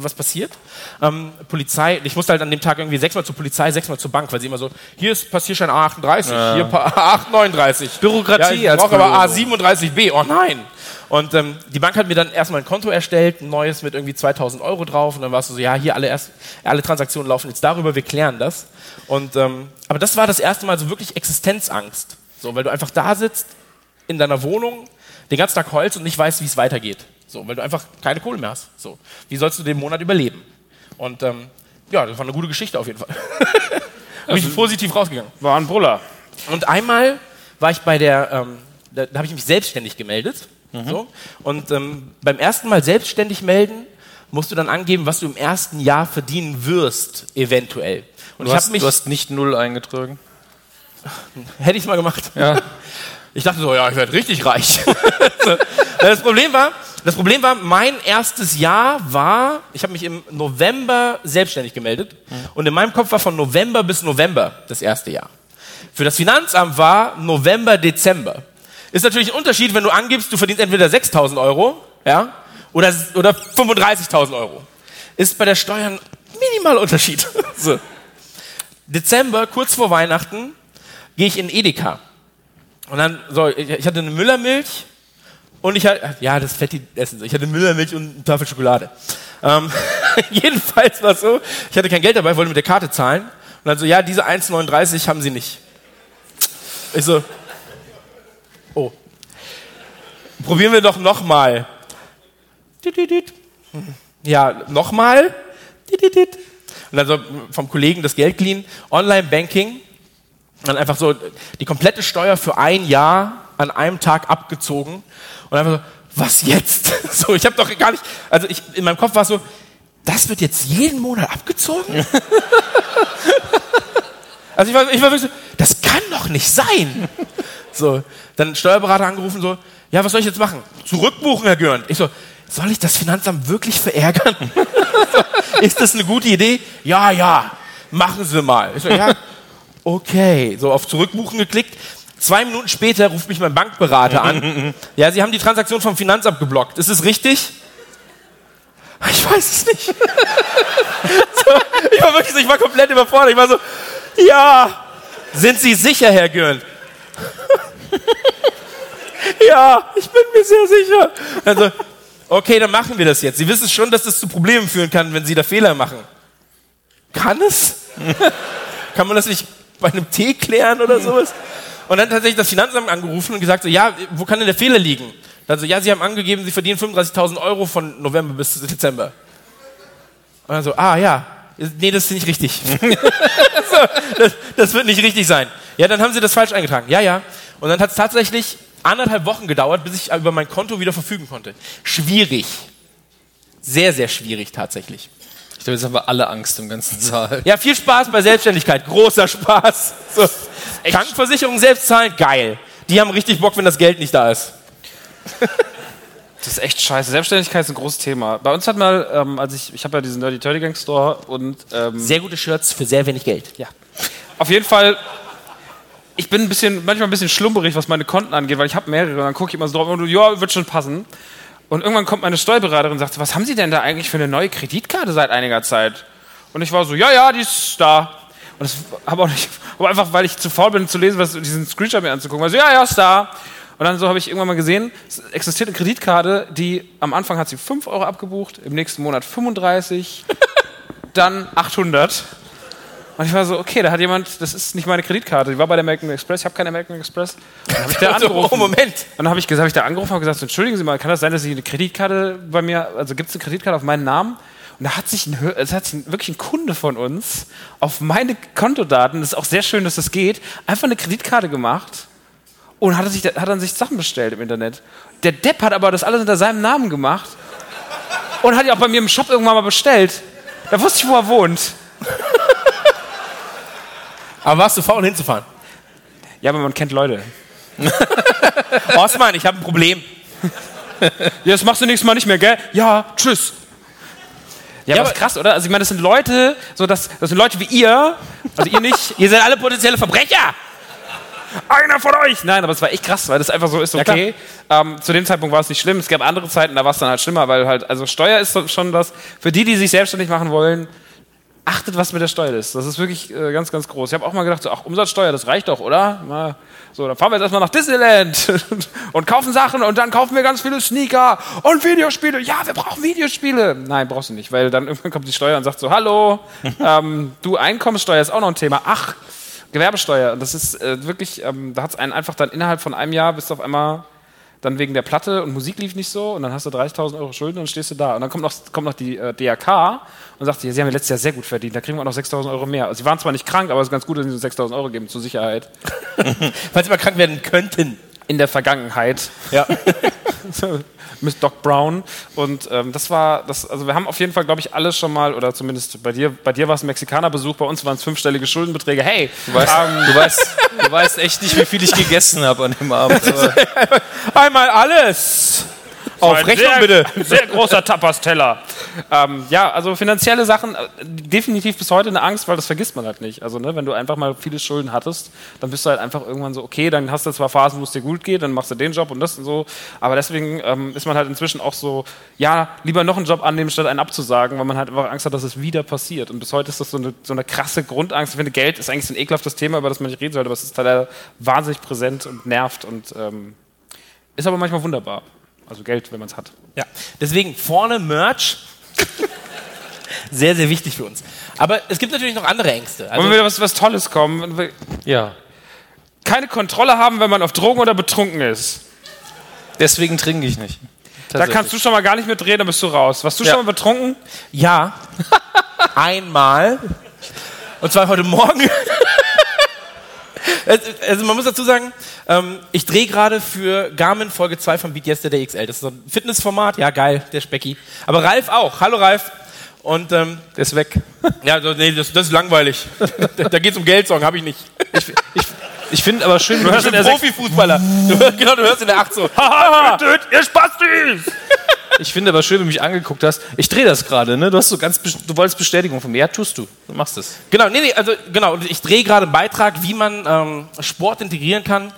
Was passiert? Ähm, Polizei, ich musste halt an dem Tag irgendwie sechsmal zur Polizei, sechsmal zur Bank, weil sie immer so, hier ist Passierschein A38, hier Pa- (laughs) A38. Bürokratie ja, ich brauche aber Bürger. A37B, oh nein. Und ähm, die Bank hat mir dann erstmal ein Konto erstellt, ein neues mit irgendwie 2000 Euro drauf und dann warst du so, ja, hier alle, erst, alle Transaktionen laufen jetzt darüber, wir klären das. Und, ähm, aber das war das erste Mal so wirklich Existenzangst. So, weil du einfach da sitzt, in deiner Wohnung, den ganzen Tag heulst und nicht weißt, wie es weitergeht. So, weil du einfach keine Kohle mehr hast. So, wie sollst du den Monat überleben? Und ähm, ja, das war eine gute Geschichte auf jeden Fall. (laughs) Bin ich positiv rausgegangen. War ein Brüller. Und einmal war ich bei der, ähm, da, da habe ich mich selbstständig gemeldet. So. Und ähm, beim ersten Mal selbstständig melden, musst du dann angeben, was du im ersten Jahr verdienen wirst, eventuell. Und Du ich hast, mich. du hast nicht null eingetragen. (laughs) Hätte ich es mal gemacht. Ja. Ich dachte so, ja, ich werde richtig reich. (laughs) Das Problem war, das Problem war, mein erstes Jahr war, ich habe mich im November selbstständig gemeldet und in meinem Kopf war von November bis November das erste Jahr. Für das Finanzamt war November, Dezember. Ist natürlich ein Unterschied, wenn du angibst, du verdienst entweder 6.000 Euro, ja, oder, oder 35.000 Euro. Ist bei der Steuer ein minimaler Unterschied. (laughs) so. Dezember, kurz vor Weihnachten, gehe ich in Edeka. Und dann, so, ich, hatte eine Müllermilch und ich hatte, ja, das fette Essen. Ich hatte Müllermilch und eine Tafel Schokolade. Ähm, (laughs) jedenfalls war es so, ich hatte kein Geld dabei, wollte mit der Karte zahlen. Und dann so, ja, diese 1,39 haben sie nicht. Ich so, oh. Probieren wir doch nochmal. Ja, nochmal. Und dann so vom Kollegen das Geld geliehen. Online-Banking. Dann einfach so die komplette Steuer für ein Jahr an einem Tag abgezogen. Und einfach so, was jetzt? (laughs) So, ich habe doch gar nicht, also ich, in meinem Kopf war es so, das wird jetzt jeden Monat abgezogen? (laughs) also ich war, ich war wirklich so, das kann doch nicht sein. So, dann Steuerberater angerufen, so, ja, was soll ich jetzt machen? Zurückbuchen, Herr Görn. Ich so, soll ich das Finanzamt wirklich verärgern? (laughs) so, ist das eine gute Idee? Ja, ja, machen Sie mal. Ich so, ja, okay. So, auf Zurückbuchen geklickt. Zwei Minuten später ruft mich mein Bankberater an. (laughs) Ja, Sie haben die Transaktion vom Finanzamt geblockt. Ist es richtig? Ich weiß es nicht. (laughs) so, ich war wirklich so, ich war komplett überfordert. Ich war so, ja, sind Sie sicher, Herr Görn? (laughs) ja, ich bin mir sehr sicher. Also, okay, dann machen wir das jetzt. Sie wissen schon, dass das zu Problemen führen kann, wenn Sie da Fehler machen. Kann es? (laughs) kann man das nicht bei einem Tee klären oder sowas? Und dann tatsächlich das Finanzamt angerufen und gesagt so, ja, wo kann denn der Fehler liegen? Dann so, ja, Sie haben angegeben, Sie verdienen 35.000 Euro von November bis Dezember. Und dann so, ah ja, nee, das ist nicht richtig. (laughs) so, das, das wird nicht richtig sein. Ja, dann haben Sie das falsch eingetragen. Ja, ja. Und dann hat es tatsächlich anderthalb Wochen gedauert, bis ich über mein Konto wieder verfügen konnte. Schwierig. Sehr, sehr schwierig tatsächlich. Ich glaube, jetzt haben wir alle Angst im ganzen Saal. Ja, viel Spaß bei Selbstständigkeit. Großer Spaß. So. Krankenversicherung selbst zahlen, geil. Die haben richtig Bock, wenn das Geld nicht da ist. Das ist echt scheiße. Selbstständigkeit ist ein großes Thema. Bei uns hat mal, ähm, als ich, ich habe ja diesen Dirty Dirty Gang Store und ähm, Sehr gute Shirts für sehr wenig Geld. ja. Auf jeden Fall, ich bin ein bisschen, manchmal ein bisschen schlumperig, was meine Konten angeht, weil ich habe mehrere dann gucke ich immer so drauf und ja, wird schon passen. Und irgendwann kommt meine Steuerberaterin und sagt, was haben Sie denn da eigentlich für eine neue Kreditkarte seit einiger Zeit? Und ich war so, ja, ja, die ist da. Und das habe auch nicht, (laughs) aber einfach, weil ich zu faul bin zu lesen, was diesen Screenshot mir anzugucken. Also, ja, ja, ist da. Und dann so habe ich irgendwann mal gesehen, es existiert eine Kreditkarte, die am Anfang hat sie 5 Euro abgebucht, im nächsten Monat 35, (laughs) dann 800. Und ich war so, okay, da hat jemand, das ist nicht meine Kreditkarte, die war bei der American Express, ich habe keine American Express. Und dann habe ich (laughs) da angerufen. oh, Moment. Und dann habe ich, gesagt- hab ich da angerufen und gesagt, so, entschuldigen Sie mal, kann das sein, dass Sie eine Kreditkarte bei mir, also gibt es eine Kreditkarte auf meinen Namen? Und da hat sich, ein, es hat sich wirklich ein Kunde von uns auf meine Kontodaten, das ist auch sehr schön, dass das geht, einfach eine Kreditkarte gemacht und hat, sich, hat dann sich Sachen bestellt im Internet. Der Depp hat aber das alles unter seinem Namen gemacht und hat ja auch bei mir im Shop irgendwann mal bestellt. Da wusste ich, wo er wohnt. Aber warst du faul hinzufahren? Ja, aber man kennt Leute. (laughs) Osman, ich habe ein Problem. Ja, das machst du nächstes Mal nicht mehr, gell? Ja, tschüss. Ja, Ja, aber krass, oder? Also ich meine, das sind Leute, so das, das sind Leute wie ihr, also ihr nicht, Ihr seid alle potenzielle Verbrecher. einer von euch. Nein, aber es war echt krass, weil das einfach so ist, Ja, okay. ähm, zu dem Zeitpunkt war es nicht schlimm. Es gab andere Zeiten, da war es dann halt schlimmer, weil halt, also Steuer ist schon das, für die, die sich selbstständig machen wollen, achtet, was mit der Steuer ist. Das ist wirklich äh, ganz, ganz groß. Ich habe auch mal gedacht, so, ach, Umsatzsteuer, das reicht doch, oder? Na, so, dann fahren wir jetzt erstmal nach Disneyland (laughs) und kaufen Sachen und dann kaufen wir ganz viele Sneaker und Videospiele. Ja, wir brauchen Videospiele. Nein, brauchst du nicht, weil dann (laughs) irgendwann kommt die Steuer und sagt so, hallo, (laughs) ähm, du, Einkommenssteuer ist auch noch ein Thema. Ach, Gewerbesteuer. Das ist äh, wirklich, ähm, da hat es einen einfach dann innerhalb von einem Jahr bist du auf einmal dann wegen der Platte und Musik lief nicht so und dann hast du 30.000 Euro Schulden und stehst du da. Und dann kommt noch, kommt noch die äh, DRK und sagt, ja, sie haben ja letztes Jahr sehr gut verdient, da kriegen wir auch noch 6.000 Euro mehr. Also sie waren zwar nicht krank, aber es ist ganz gut, dass sie uns 6.000 Euro geben zur Sicherheit. (laughs) Falls sie mal krank werden könnten. In der Vergangenheit. Ja. (laughs) Miss Doc Brown. Und ähm, das war, das, also wir haben auf jeden Fall, glaube ich, alle schon mal, oder zumindest bei dir, bei dir war es ein Mexikanerbesuch, bei uns waren es fünfstellige Schuldenbeträge. Hey, Du weißt, du, weißt, du weißt echt nicht, wie viel ich gegessen habe an dem Abend. (laughs) Aber Einmal alles. Auf Rechnung sehr, bitte. (laughs) Sehr großer Tapas-Teller. Ähm, ja, also finanzielle Sachen, äh, definitiv bis heute eine Angst, weil das vergisst man halt nicht. Also, ne, wenn du einfach mal viele Schulden hattest, dann bist du halt einfach irgendwann so, okay, dann hast du zwar Phasen, wo es dir gut geht, dann machst du den Job und das und so. Aber deswegen ähm, ist man halt inzwischen auch so, ja, lieber noch einen Job annehmen, statt einen abzusagen, weil man halt einfach Angst hat, dass es wieder passiert. Und bis heute ist das so eine, so eine krasse Grundangst. Ich finde, Geld ist eigentlich so ein ekelhaftes Thema, über das man nicht reden sollte, aber es ist halt wahnsinnig präsent und nervt und ähm, ist aber manchmal wunderbar. Also Geld, wenn man es hat. Ja, deswegen vorne Merch. (laughs) sehr, sehr wichtig für uns. Aber es gibt natürlich noch andere Ängste. Und Also, wenn wieder was, was Tolles kommen, wenn wir ja, keine Kontrolle haben, wenn man auf Drogen oder betrunken ist. deswegen trinke ich nicht. Da kannst du schon mal gar nicht mitreden, dann bist du raus. Warst du Ja. schon mal betrunken? ja, (laughs) einmal. Und zwar heute Morgen. Es- Also man muss dazu sagen, ähm, ich drehe gerade für Garmin Folge 2 von Beat Yesterday XL. Das ist so ein Fitnessformat. Ja, geil, der Specki. Aber Ralf auch. Hallo Ralf. Und ähm, Der ist weg. ja, nee, das, das ist langweilig. da da geht's um Geldsong, habe ich nicht. Ich, ich, ich finde aber schön, Du hörst in der Profifußballer. Du, hörst- genau, du hörst in der 8 so. (laughs) Haha, ihr Spastis! Ich finde aber schön, wie du mich angeguckt hast. Ich drehe das gerade, ne? Du hast so ganz, du wolltest Bestätigung von mir. Ja, tust du. Du machst es. Genau, nee, nee, also genau, ich drehe gerade einen Beitrag, wie man ähm, Sport integrieren kann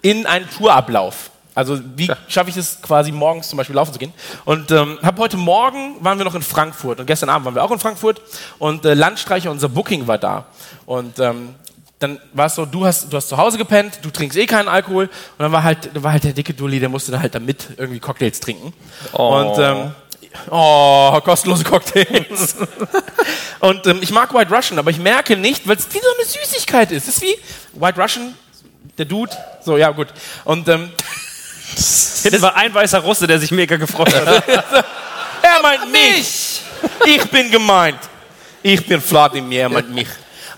in einen Tourablauf. Also wie schaffe ich es quasi morgens zum Beispiel laufen zu gehen? Und ähm, habe heute Morgen waren wir noch in Frankfurt und gestern Abend waren wir auch in Frankfurt und äh, Landstreicher, unser Booking war da. Und ähm, dann war es so, du hast, du hast zu Hause gepennt, du trinkst eh keinen Alkohol und dann war halt, war halt der dicke Dulli, der musste dann halt damit irgendwie Cocktails trinken. Und ähm, Oh, kostenlose Cocktails. (laughs) und ähm, ich mag White Russian, aber ich merke nicht, weil es wie so eine Süßigkeit ist. Es ist wie White Russian, der Dude. So, ja, gut. Und ähm, (laughs) Hinten war ein weißer Russe, der sich mega gefreut hat. (laughs) er meint mich. Ich bin gemeint. Ich bin Vladimir, er meint mich.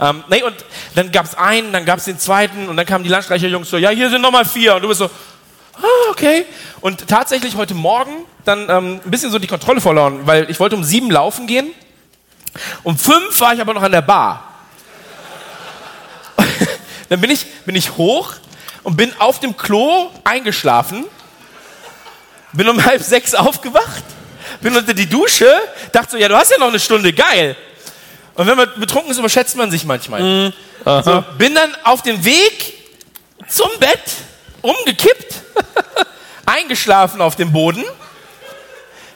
Ähm, nee, und dann gab es einen, dann gab es den zweiten und dann kamen die Landstreicher-Jungs so, ja, hier sind nochmal vier. Und du bist so, ah, okay. Und tatsächlich heute Morgen dann ähm, ein bisschen so die Kontrolle verloren, weil ich wollte um sieben laufen gehen. Um fünf war ich aber noch an der Bar. (laughs) dann bin ich, bin ich hoch und bin auf dem Klo eingeschlafen. Bin um halb sechs aufgewacht, bin unter die Dusche, dachte so, ja, du hast ja noch eine Stunde, geil. Und wenn man betrunken ist, überschätzt man sich manchmal. So, bin dann auf dem Weg zum Bett umgekippt, (laughs) eingeschlafen auf dem Boden.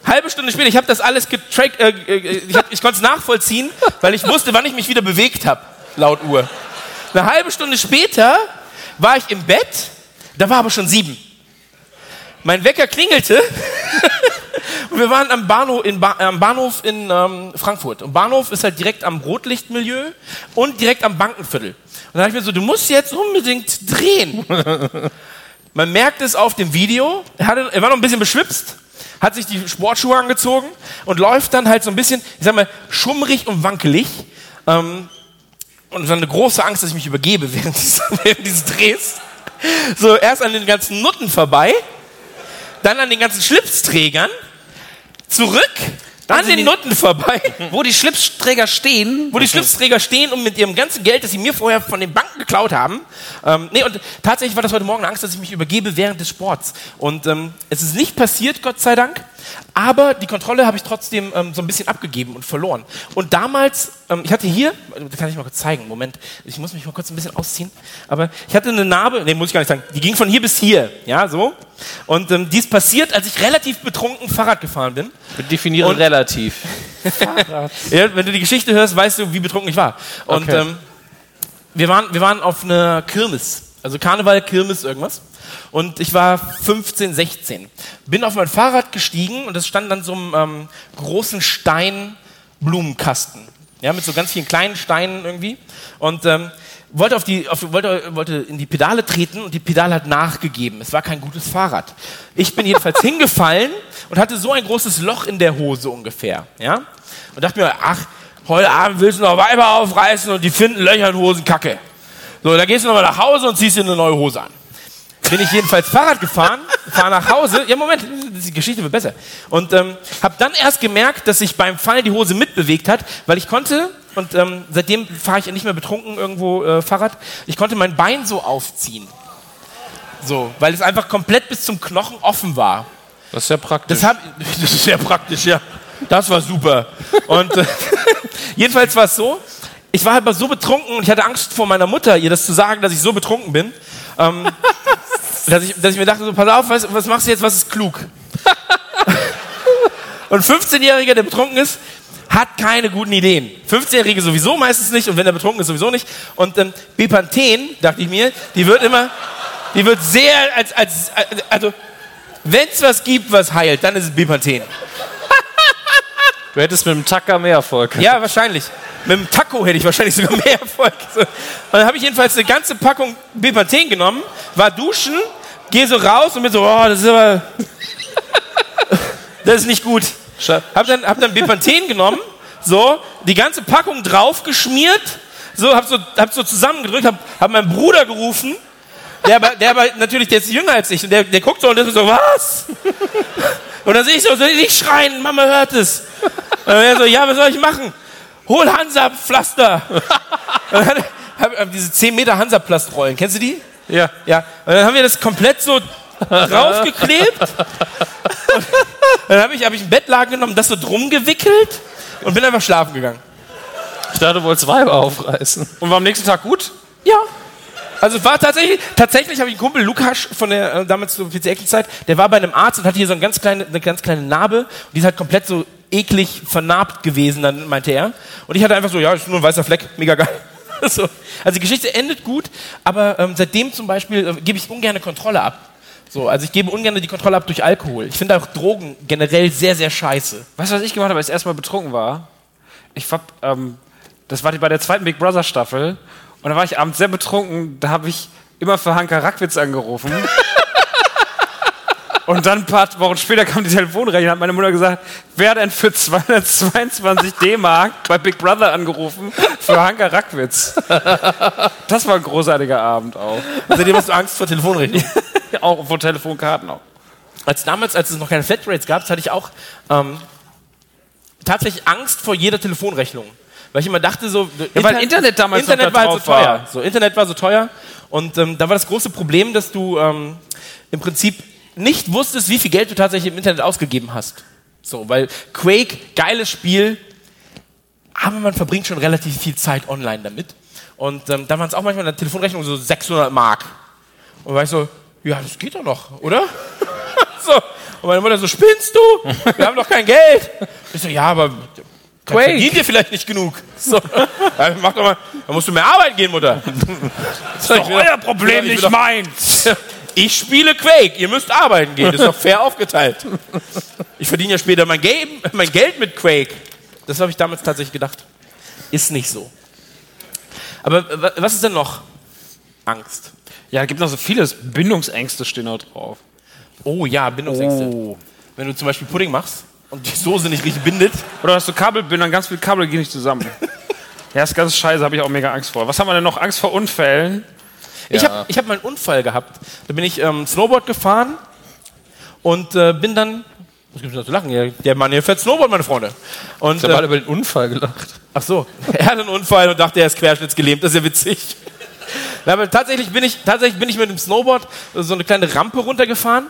Halbe Stunde später, ich habe das alles getrackt, äh, äh, ich, hab- ich konnte es nachvollziehen, weil ich wusste, wann ich mich wieder bewegt habe, laut Uhr. Eine halbe Stunde später war ich im Bett, da war aber schon sieben. Mein Wecker klingelte und (laughs) wir waren am Bahnhof in, ba am Bahnhof in ähm, Frankfurt. Und Bahnhof ist halt direkt am Rotlichtmilieu und direkt am Bankenviertel. Und dann dachte ich mir so, du musst jetzt unbedingt drehen. (laughs) Man merkt es auf dem Video. Er, hatte, er war noch ein bisschen beschwipst, hat sich die Sportschuhe angezogen und läuft dann halt so ein bisschen, ich sag mal, schummrig und wankelig. Ähm, und dann eine große Angst, dass ich mich übergebe (laughs) während dieses, während dieses Drehs. So, erst an den ganzen Nutten vorbei, dann an den ganzen Schlipsträgern, zurück, an sind den die- Nutten vorbei, (laughs) Wo die Schlipsträger stehen, wo die Schlipsträger stehen und mit ihrem ganzen Geld, das sie mir vorher von den Banken geklaut haben. Ähm, nee, und tatsächlich war das heute Morgen Angst, dass ich mich übergebe während des Sports. Und ähm, es ist nicht passiert, Gott sei Dank. Aber die Kontrolle habe ich trotzdem ähm, so ein bisschen abgegeben und verloren. Und damals, ähm, ich hatte hier, das kann ich mal kurz zeigen, Moment, ich muss mich mal kurz ein bisschen ausziehen. Aber ich hatte eine Narbe, nee, muss ich gar nicht sagen, die ging von hier bis hier, ja, so. Und ähm, die ist passiert, als ich relativ betrunken Fahrrad gefahren bin. Definiere Und- relativ. (laughs) Ja, wenn du die Geschichte hörst, weißt du, wie betrunken ich war. Und Okay. ähm, wir, waren, wir waren auf einer Kirmes, also Karneval, Kirmes, irgendwas. Und ich war 15, 16. Bin auf mein Fahrrad gestiegen und es stand an so einem ähm, großen Steinblumenkasten. Ja, mit so ganz vielen kleinen Steinen irgendwie. Und ähm, wollte, auf die, auf, wollte, wollte in die Pedale treten und die Pedale hat nachgegeben. Es war kein gutes Fahrrad. Ich bin jedenfalls (laughs) hingefallen und hatte so ein großes Loch in der Hose ungefähr. Ja? Und dachte mir, ach, heute Abend willst du noch Weiber aufreißen und die finden Löcher in Hosen kacke. So, dann gehst du nochmal nach Hause und ziehst dir eine neue Hose an. bin ich jedenfalls Fahrrad gefahren, fahre nach Hause. Ja, Moment, die Geschichte wird besser. Und ähm, habe dann erst gemerkt, dass sich beim Fallen die Hose mitbewegt hat, weil ich konnte, und ähm, seitdem fahre ich nicht mehr betrunken irgendwo äh, Fahrrad, ich konnte mein Bein so aufziehen. So, weil es einfach komplett bis zum Knochen offen war. Das ist ja praktisch. Das, hab, (laughs) das ist sehr praktisch, ja. Das war super. Und äh, (laughs) jedenfalls war es so, ich war halt mal so betrunken und ich hatte Angst vor meiner Mutter, ihr das zu sagen, dass ich so betrunken bin, ähm, (laughs) dass, ich, dass ich mir dachte, so, pass auf, was, was machst du jetzt, was ist klug? (laughs) und 15-Jähriger, der betrunken ist, hat keine guten Ideen. 15-Jährige sowieso meistens nicht und wenn er betrunken ist, sowieso nicht. Und ähm, Bepanthen, dachte ich mir, die wird immer, die wird sehr, als, als, also, wenn es was gibt, was heilt, dann ist es Bepanthen. Du hättest mit dem Tacker mehr Erfolg. Ja, wahrscheinlich. Mit dem Taco hätte ich wahrscheinlich sogar mehr Erfolg. So. Und dann habe ich jedenfalls eine ganze Packung Bepanthen genommen, war duschen, gehe so raus und bin so, oh, das ist aber, (laughs) das ist nicht gut. Hab dann, hab dann Bepanthen genommen, so, die ganze Packung draufgeschmiert, so, hab so, hab so zusammengedrückt, hab, hab meinen Bruder gerufen, der aber, der aber natürlich, der ist jünger als ich, und der, der guckt so und der ist so, was? Und dann sehe ich so, soll ich nicht schreien, Mama hört es. Und er so, ja, was soll ich machen? Hol Hansa-Pflaster. Und dann hab, hab diese 10 Meter Hansa-Plastrollen, kennst du die? Ja. Ja. Und dann haben wir das komplett so draufgeklebt. Und dann habe ich, hab ich einen Bettlaken genommen, das so drum gewickelt und bin einfach schlafen gegangen. Ich dachte, du wolltest Weiber aufreißen. Und war am nächsten Tag gut? Ja. Also war tatsächlich, tatsächlich habe ich einen Kumpel, Lukas, von der äh, damals zur PC-Zeit, der war bei einem Arzt und hatte hier so eine ganz kleine, eine ganz kleine Narbe und die ist halt komplett so eklig vernarbt gewesen, dann meinte er. Und ich hatte einfach so, ja, ist nur ein weißer Fleck, mega geil. (laughs) so. Also die Geschichte endet gut, aber ähm, seitdem zum Beispiel äh, gebe ich ungern Kontrolle ab. So, also ich gebe ungern die Kontrolle ab durch Alkohol. Ich finde auch Drogen generell sehr, sehr scheiße. Weißt du, was ich gemacht habe, als ich erstmal betrunken war? Ich war, ähm, das war die, bei der zweiten Big Brother Staffel und da war ich abends sehr betrunken, da habe ich immer für Hanka Rackwitz angerufen. (laughs) Und dann ein paar Wochen später kam die Telefonrechnung und hat meine Mutter gesagt, wer hat denn für 222 D-Mark bei Big Brother angerufen für Hanka Rackwitz? Das war ein großartiger Abend auch. Seitdem hast du Angst vor Telefonrechnung. (laughs) auch vor Telefonkarten auch. Als damals, als es noch keine Flatrates gab, hatte ich auch ähm, tatsächlich Angst vor jeder Telefonrechnung. Weil ich immer dachte so, Ja, weil Internet damals Internet war halt so teuer. war. So, Internet war so teuer. Und ähm, da war das große Problem, dass du ähm, im Prinzip nicht wusstest, wie viel Geld du tatsächlich im Internet ausgegeben hast. So, weil Quake, geiles Spiel, aber man verbringt schon relativ viel Zeit online damit. Und ähm, da waren es auch manchmal in der Telefonrechnung so 600 Mark. Und war ich so, ja, das geht doch noch, oder? (laughs) so. Und meine Mutter so, spinnst du? Wir haben doch kein Geld. Ich so, ja, aber Quake. verdient ihr vielleicht nicht genug. So. Ja, (laughs) mach doch mal, dann musst du mehr arbeiten gehen, Mutter. Das ist doch Euer Problem, nicht meins. (laughs) Ich spiele Quake, ihr müsst arbeiten gehen, das ist doch fair (laughs) aufgeteilt. Ich verdiene ja später mein, Game, mein Geld mit Quake. Das habe ich damals tatsächlich gedacht. Ist nicht so. Aber wa- was ist denn noch Angst? Ja, es gibt noch so vieles. Bindungsängste stehen da drauf. Oh ja, Bindungsängste. Wenn du zum Beispiel Pudding machst und die Soße nicht richtig bindet. Oder hast du Kabelbindern, ganz viele Kabel gehen nicht zusammen. (laughs) ja, ist ganz scheiße, habe ich auch mega Angst vor. Was haben wir denn noch? Angst vor Unfällen? Ich habe ich hab mal einen Unfall gehabt. Da bin ich ähm, Snowboard gefahren und äh, bin dann. Was gibt's da zu lachen? Ja, Der Mann hier fährt Snowboard, meine Freunde. Und, Ich habe äh, alle über den Unfall gelacht. Ach so, (laughs) er hatte einen Unfall und dachte, er ist querschnittsgelähmt. Das ist ja witzig. (laughs) Na, aber tatsächlich bin, ich, tatsächlich bin ich mit dem Snowboard so eine kleine Rampe runtergefahren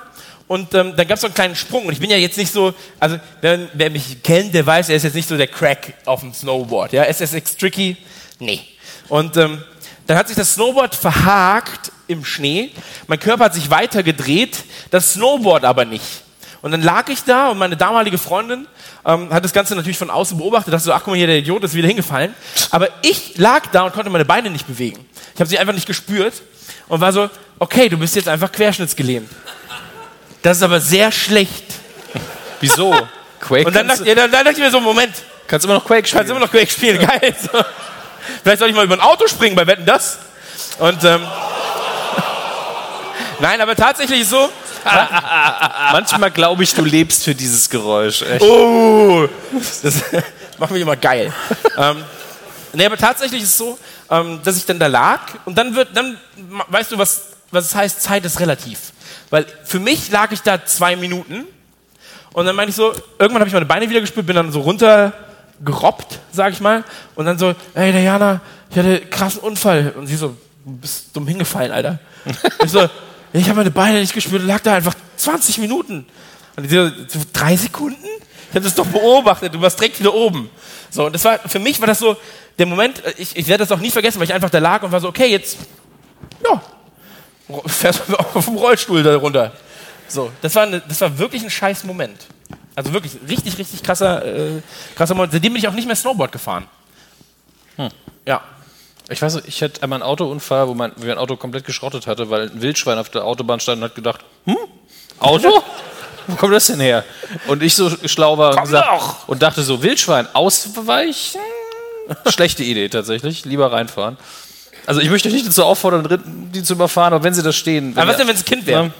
und ähm, dann gab es so einen kleinen Sprung. Und ich bin ja jetzt nicht so, also wer, wer mich kennt, der weiß, er ist jetzt nicht so der Crack auf dem Snowboard. Ja, SSX Tricky, nee. Und ähm, dann hat sich das Snowboard verhakt im Schnee. Mein Körper hat sich weiter gedreht, das Snowboard aber nicht. Und dann lag ich da und meine damalige Freundin ähm, hat das Ganze natürlich von außen beobachtet, dachte so, ach guck mal hier, der Idiot ist wieder hingefallen. Aber ich lag da und konnte meine Beine nicht bewegen. Ich habe sie einfach nicht gespürt und war so, okay, du bist jetzt einfach querschnittsgelähmt. Das ist aber sehr schlecht. Wieso? (laughs) Quake Und dann kannst, dachte, ja, dann, dann dachte ich mir so, Moment, kannst immer noch Quake kannst spielen. immer noch Quake spielen, geil. (laughs) So. Vielleicht soll ich mal über ein Auto springen bei Wetten, das? Und, ähm, (laughs) nein, aber tatsächlich ist so, Manchmal glaube ich, du lebst für dieses Geräusch. Echt. Oh, das macht mich immer geil. ähm, nee, aber tatsächlich ist es so, ähm, dass ich dann da lag und dann wird, dann weißt du, was was es heißt, Zeit ist relativ. Weil für mich lag ich da zwei Minuten und dann meinte ich so, irgendwann habe ich meine Beine wieder gespürt, bin dann so runtergerobbt, sag ich mal. Und dann so, ey Diana, ich hatte einen krassen Unfall. Und sie so, du bist dumm hingefallen, Alter. (laughs) ich so, ich habe meine Beine nicht gespürt, lag da einfach 20 Minuten. Und die so, drei Sekunden? Ich habe das doch beobachtet, du warst direkt wieder oben. So, und das war, für mich war das so, der Moment, ich, ich werde das auch nie vergessen, weil ich einfach da lag und war so, okay, jetzt, ja, (laughs) fährst du auf dem Rollstuhl da runter. So, das war, eine, das war wirklich ein scheiß Moment. Also wirklich richtig, richtig krasser, äh, krasser Moment. Seitdem bin ich auch nicht mehr Snowboard gefahren. Hm. Ja. Ich weiß, nicht, ich hatte einmal einen Autounfall, wo mein, wo mein Auto komplett geschrottet hatte, weil ein Wildschwein auf der Autobahn stand und hat gedacht, hm, Auto? Wo kommt das denn her? Und ich so schlau war und, gesagt, und dachte so, Wildschwein, ausweichen? Schlechte Idee tatsächlich, lieber reinfahren. Also ich möchte euch nicht dazu auffordern, die zu überfahren, aber wenn sie da stehen. Aber was denn, wenn es ein Kind wäre?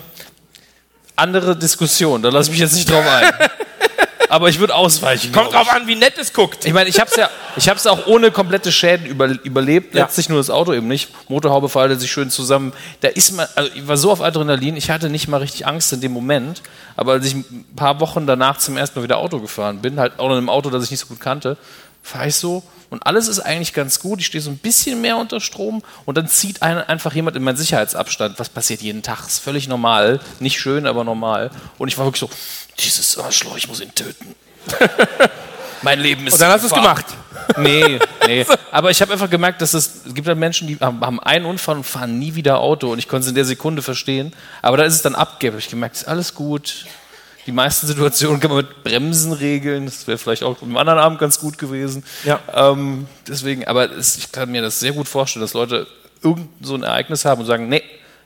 Andere Diskussion, da lasse ich mich jetzt nicht drauf ein. (laughs) aber ich würde ausweichen. Kommt drauf an, wie nett es guckt. Ich meine, ich habe es ja, ich habe es auch ohne komplette Schäden über, überlebt. Ja. Letztlich nur das Auto eben nicht. Motorhaube faltet sich schön zusammen. Da ist man, also ich war so auf Adrenalin, ich hatte nicht mal richtig Angst in dem Moment. Aber als ich ein paar Wochen danach zum ersten Mal wieder Auto gefahren bin, halt auch in einem Auto, das ich nicht so gut kannte, fahre ich so und alles ist eigentlich ganz gut. Ich stehe so ein bisschen mehr unter Strom und dann zieht einen einfach jemand in meinen Sicherheitsabstand. Was passiert jeden Tag? Ist völlig normal. Nicht schön, aber normal. Und ich war wirklich so, dieses Arschloch, ich muss ihn töten. (laughs) mein Leben ist Und dann hast du es gemacht. (laughs) Nee, nee. Aber ich habe einfach gemerkt, dass es, es gibt halt Menschen, die haben, einen Unfall und fahren nie wieder Auto. Und ich konnte es in der Sekunde verstehen. Aber da ist es dann abgebe. Hab ich gemerkt, ist alles gut. Die meisten Situationen kann man mit Bremsen regeln. Das wäre vielleicht auch am anderen Abend ganz gut gewesen. Ja. Ähm, deswegen, aber es, ich kann mir das sehr gut vorstellen, dass Leute irgend so ein Ereignis haben und sagen, nee,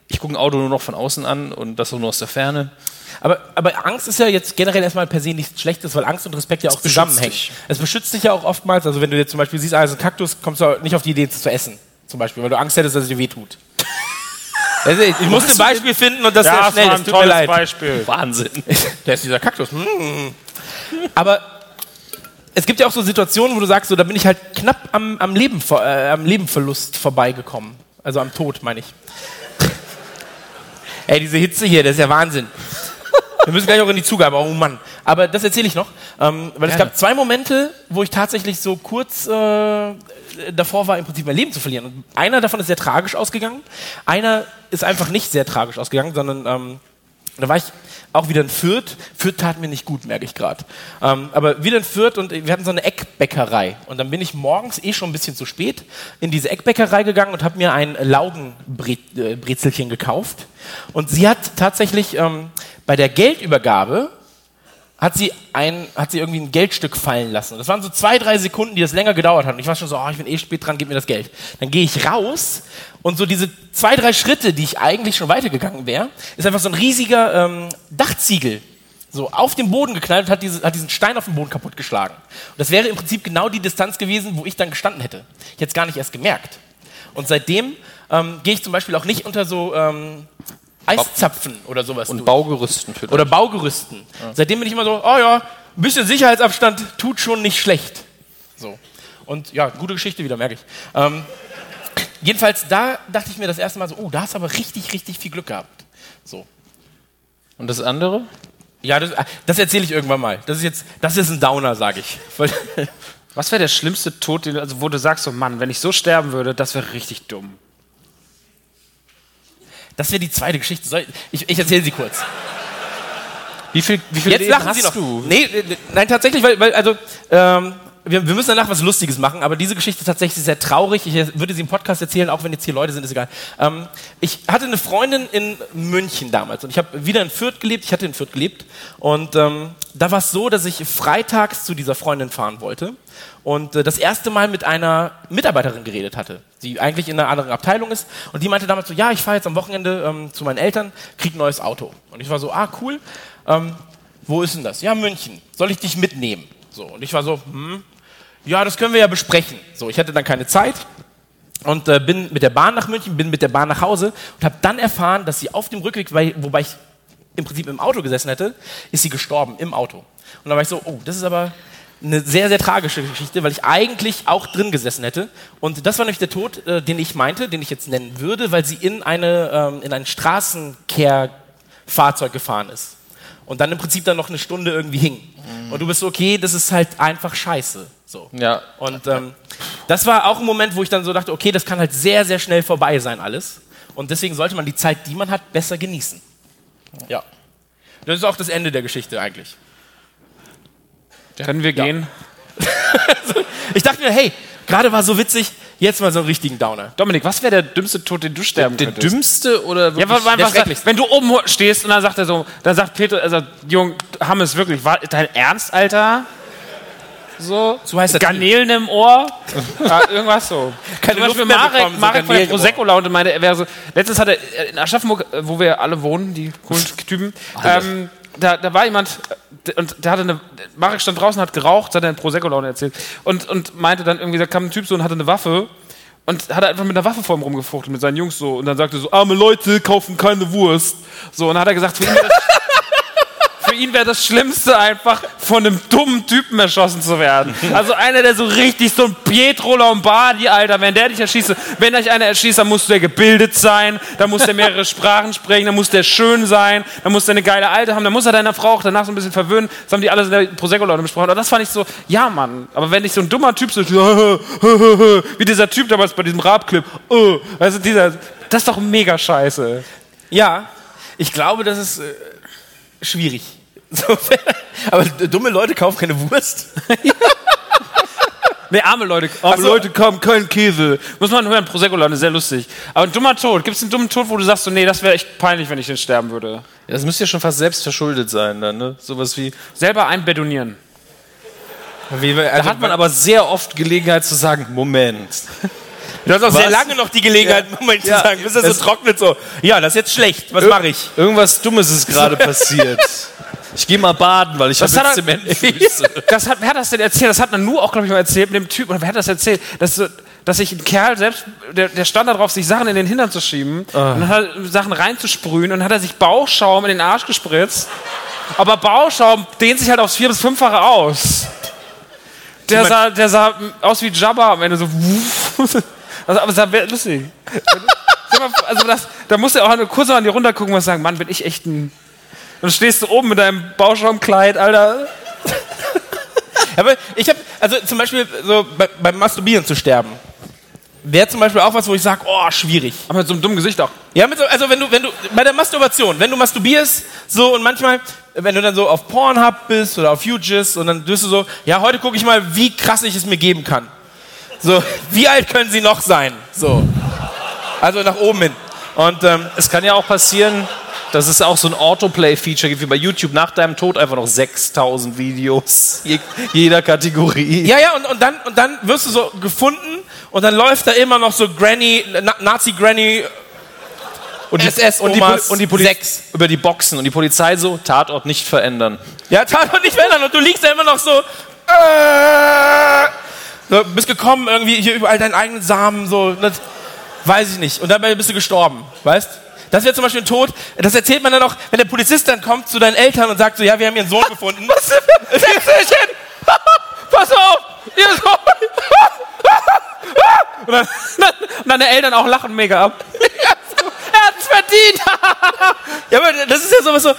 ich gucke ein Auto nur noch von außen an und das nur aus der Ferne. Aber, aber Angst ist ja jetzt generell erstmal per se nichts Schlechtes, weil Angst und Respekt ja auch zusammenhängen. dich. Es beschützt dich ja auch oftmals. Also wenn du jetzt zum Beispiel siehst, also ein Kaktus, kommst du nicht auf die Idee, es zu essen. Zum Beispiel, weil du Angst hättest, dass es dir wehtut. Also ich ich musste ein Beispiel finden und das Ja, sehr das schnell. war Das ein tut mir tolles leid. Beispiel. Wahnsinn. (laughs) Der ist dieser Kaktus. Mm. Aber es gibt ja auch so Situationen, wo du sagst, so, da bin ich halt knapp am, am, Leben, äh, am Lebenverlust vorbeigekommen. Also am Tod, meine ich. (laughs) Ey, diese Hitze hier, das ist ja Wahnsinn. Wir müssen gleich auch in die Zugabe, oh Mann. Aber das erzähle ich noch. Ähm, weil es Gerne. gab zwei Momente, wo ich tatsächlich so kurz äh, davor war, im Prinzip mein Leben zu verlieren. Und einer davon ist sehr tragisch ausgegangen. Einer ist einfach nicht sehr tragisch ausgegangen, sondern ähm, da war ich auch wieder in Fürth. Fürth tat mir nicht gut, merke ich gerade. Ähm, aber wieder in Fürth und wir hatten so eine Eckbäckerei. Und dann bin ich morgens eh schon ein bisschen zu spät in diese Eckbäckerei gegangen und habe mir ein Laugenbrezelchen gekauft. Und sie hat tatsächlich ähm, bei der Geldübergabe hat sie, ein, hat sie irgendwie ein Geldstück fallen lassen. Das waren so zwei, drei Sekunden, die das länger gedauert hat. Und ich war schon so, oh, ich bin eh spät dran, gib mir das Geld. Dann gehe ich raus und so diese zwei, drei Schritte, die ich eigentlich schon weitergegangen wäre, ist einfach so ein riesiger ähm, Dachziegel so auf den Boden geknallt und hat, diese, hat diesen Stein auf den Boden kaputtgeschlagen. Und das wäre im Prinzip genau die Distanz gewesen, wo ich dann gestanden hätte. Ich hätte es gar nicht erst gemerkt. Und seitdem ähm, gehe ich zum Beispiel auch nicht unter so ähm, Eiszapfen oder sowas. Und durch. Baugerüsten für Oder Baugerüsten. Seitdem bin ich immer so, oh ja, ein bisschen Sicherheitsabstand tut schon nicht schlecht. So. Und ja, gute Geschichte wieder, merke ich. Ähm, jedenfalls, da dachte ich mir das erste Mal so, oh, da hast du aber richtig, richtig viel Glück gehabt. So. Und das andere? Ja, das, äh, das erzähle ich irgendwann mal. Das ist jetzt, das ist ein Downer, sage ich. Was wäre der schlimmste Tod, den, also wo du sagst, so Mann, wenn ich so sterben würde, das wäre richtig dumm. Das wäre die zweite Geschichte. Soll ich, ich, ich erzähle sie kurz. Wie viel, wie viel Jetzt Leben lachen hast Sie noch. du? Nee, äh, nein, tatsächlich, weil, weil also, ähm, wir, wir müssen danach was Lustiges machen, aber diese Geschichte ist tatsächlich sehr traurig. Ich würde sie im Podcast erzählen, auch wenn jetzt hier Leute sind, ist egal. Ähm, ich hatte eine Freundin in München damals und ich habe wieder in Fürth gelebt. Ich hatte in Fürth gelebt und ähm, da war es so, dass ich freitags zu dieser Freundin fahren wollte und äh, das erste Mal mit einer Mitarbeiterin geredet hatte, die eigentlich in einer anderen Abteilung ist und die meinte damals so, ja, ich fahre jetzt am Wochenende ähm, zu meinen Eltern, krieg ein neues Auto. Und ich war so, ah, cool. Ähm, wo ist denn das? Ja, München. Soll ich dich mitnehmen? So, und ich war so, hm, ja, das können wir ja besprechen. So, ich hatte dann keine Zeit und äh, bin mit der Bahn nach München, bin mit der Bahn nach Hause und habe dann erfahren, dass sie auf dem Rückweg, wobei ich im Prinzip im Auto gesessen hätte, ist sie gestorben im Auto. Und dann war ich so, oh, das ist aber eine sehr, sehr tragische Geschichte, weil ich eigentlich auch drin gesessen hätte. Und das war nämlich der Tod, äh, den ich meinte, den ich jetzt nennen würde, weil sie in, eine, ähm, in ein Straßenkehrfahrzeug gefahren ist. Und dann im Prinzip dann noch eine Stunde irgendwie hing. Und du bist so, okay, das ist halt einfach scheiße. So. Ja. Und ähm, das war auch ein Moment, wo ich dann so dachte, okay, das kann halt sehr, sehr schnell vorbei sein alles. Und deswegen sollte man die Zeit, die man hat, besser genießen. Ja. Das ist auch das Ende der Geschichte eigentlich. Können wir gehen? (laughs) Ich dachte mir, hey, gerade war so witzig, jetzt mal so einen richtigen Downer. Dominik, was wäre der dümmste Tod, den du sterben Der könntest? dümmste oder Ja, wirklich was, was, der was, wenn du oben stehst und dann sagt er so, dann sagt Peter, also Jung, Hammes wirklich, war dein Ernst, Alter? So, So heißt das Garnelen im Ohr, (laughs) ja, irgendwas so. Keine Zum Beispiel Luft mehr Marek, bekommen, so Marek von der Garnelen im Ohr. Prosecco-Laune meinte, er wäre so, letztens hat er äh, in Aschaffenburg, äh, wo wir alle wohnen, die coolen Typen, ähm, da, da war jemand, äh, und der hatte eine, Marek stand draußen, hat geraucht, hat er in Prosecco-Laune erzählt, und, und meinte dann irgendwie, da kam ein Typ so und hatte eine Waffe, und hat einfach mit einer Waffe vor ihm rumgefuchtelt, mit seinen Jungs so. Und dann sagte er so, arme Leute kaufen keine Wurst. So, und dann hat er gesagt, für ihn ihn wäre das Schlimmste einfach, von einem dummen Typen erschossen zu werden. Also einer, der so richtig so ein Pietro Lombardi, Alter, wenn der dich erschießt, wenn dich einer erschießt, dann muss der gebildet sein, dann muss der mehrere Sprachen sprechen, dann muss der schön sein, dann muss der eine geile Alte haben, dann muss er deiner Frau auch danach so ein bisschen verwöhnen. Das haben die alle in der Prosecco-Leute besprochen. Und das fand ich so, ja, Mann. Aber wenn dich so ein dummer Typ so, (laughs) wie dieser Typ damals bei diesem Rap-Clip, also dieser, das ist doch mega scheiße. Ja, ich glaube, das ist äh, schwierig. So, (laughs) aber dumme Leute kaufen keine Wurst. (laughs) Nee, arme Leute, arme so. Leute kaum keinen Käse. Muss man hören, Prosecco-Laune, sehr lustig. Aber ein dummer Tod, gibt es einen dummen Tod, wo du sagst, so, nee, das wäre echt peinlich, wenn ich den sterben würde? Das müsste ja schon fast selbst verschuldet sein, dann, ne? Sowas wie. Selber einbetonieren. Wie, also, Da hat man aber sehr oft Gelegenheit zu sagen: Moment. (laughs) du hast auch sehr Was? lange noch die Gelegenheit, einen Moment Ja. zu sagen, bis Es- so trocknet, so, ja, das ist jetzt schlecht, was mache ich? Irgendwas Dummes ist gerade passiert. Ich gehe mal baden, weil ich Das habe jetzt er- Zementfüße. (laughs) Das hat, wer hat das denn erzählt? Das hat Nanu auch, glaube ich, mal erzählt mit dem Typ. Oder wer hat das erzählt? Dass, so, dass sich ein Kerl selbst, der, der stand da drauf, sich Sachen in den Hintern zu schieben und dann hat er Sachen reinzusprühen und dann hat er sich Bauchschaum in den Arsch gespritzt. Aber Bauschaum dehnt sich halt aufs vier- bis fünffache aus. Der sah, der sah aus wie Jabba am Ende so. (laughs) Also, aber es sah lustig. Mal, Also das, da musst du auch nur kurz mal an dir runtergucken und sagen, Mann, bin ich echt ein. Und dann stehst du oben mit deinem Bauschaumkleid, Alter. (laughs) Aber ich habe, also zum Beispiel so bei, beim Masturbieren zu sterben, wäre zum Beispiel auch was, wo ich sage, oh, schwierig. Aber mit so einem dummen Gesicht auch. Ja, so, also wenn du, wenn du, bei der Masturbation, wenn du masturbierst, so und manchmal, wenn du dann so auf Pornhub bist oder auf Hugis und dann wirst du so, ja, heute gucke ich mal, wie krass ich es mir geben kann. So, (laughs) wie alt können sie noch sein? So. Also nach oben hin. Und ähm, Es kann ja auch passieren, dass es auch so ein Autoplay-Feature gibt wie bei YouTube. Nach deinem Tod einfach noch 6000 Videos je, jeder Kategorie. Ja, ja, und, und, dann, und dann wirst du so gefunden und dann läuft da immer noch so Granny, Na Nazi-Granny Und die, SS und die, und die Poli sechs. über die Boxen und die Polizei so Tatort nicht verändern. Ja, Tatort nicht verändern und du liegst da immer noch so, äh, so bist gekommen irgendwie hier überall deinen eigenen Samen, so, das, weiß ich nicht. Und dabei bist du gestorben, weißt? Das wäre zum Beispiel ein Tod, das erzählt man dann auch, wenn der Polizist dann kommt zu deinen Eltern und sagt so, ja, wir haben ihren Sohn gefunden. Was? (laughs) Setz dich hin! (laughs) Pass auf! Ihr Sohn! (laughs) Und dann, und deine Eltern auch lachen mega ab. Er hat's verdient! ja, aber das ist ja sowas so,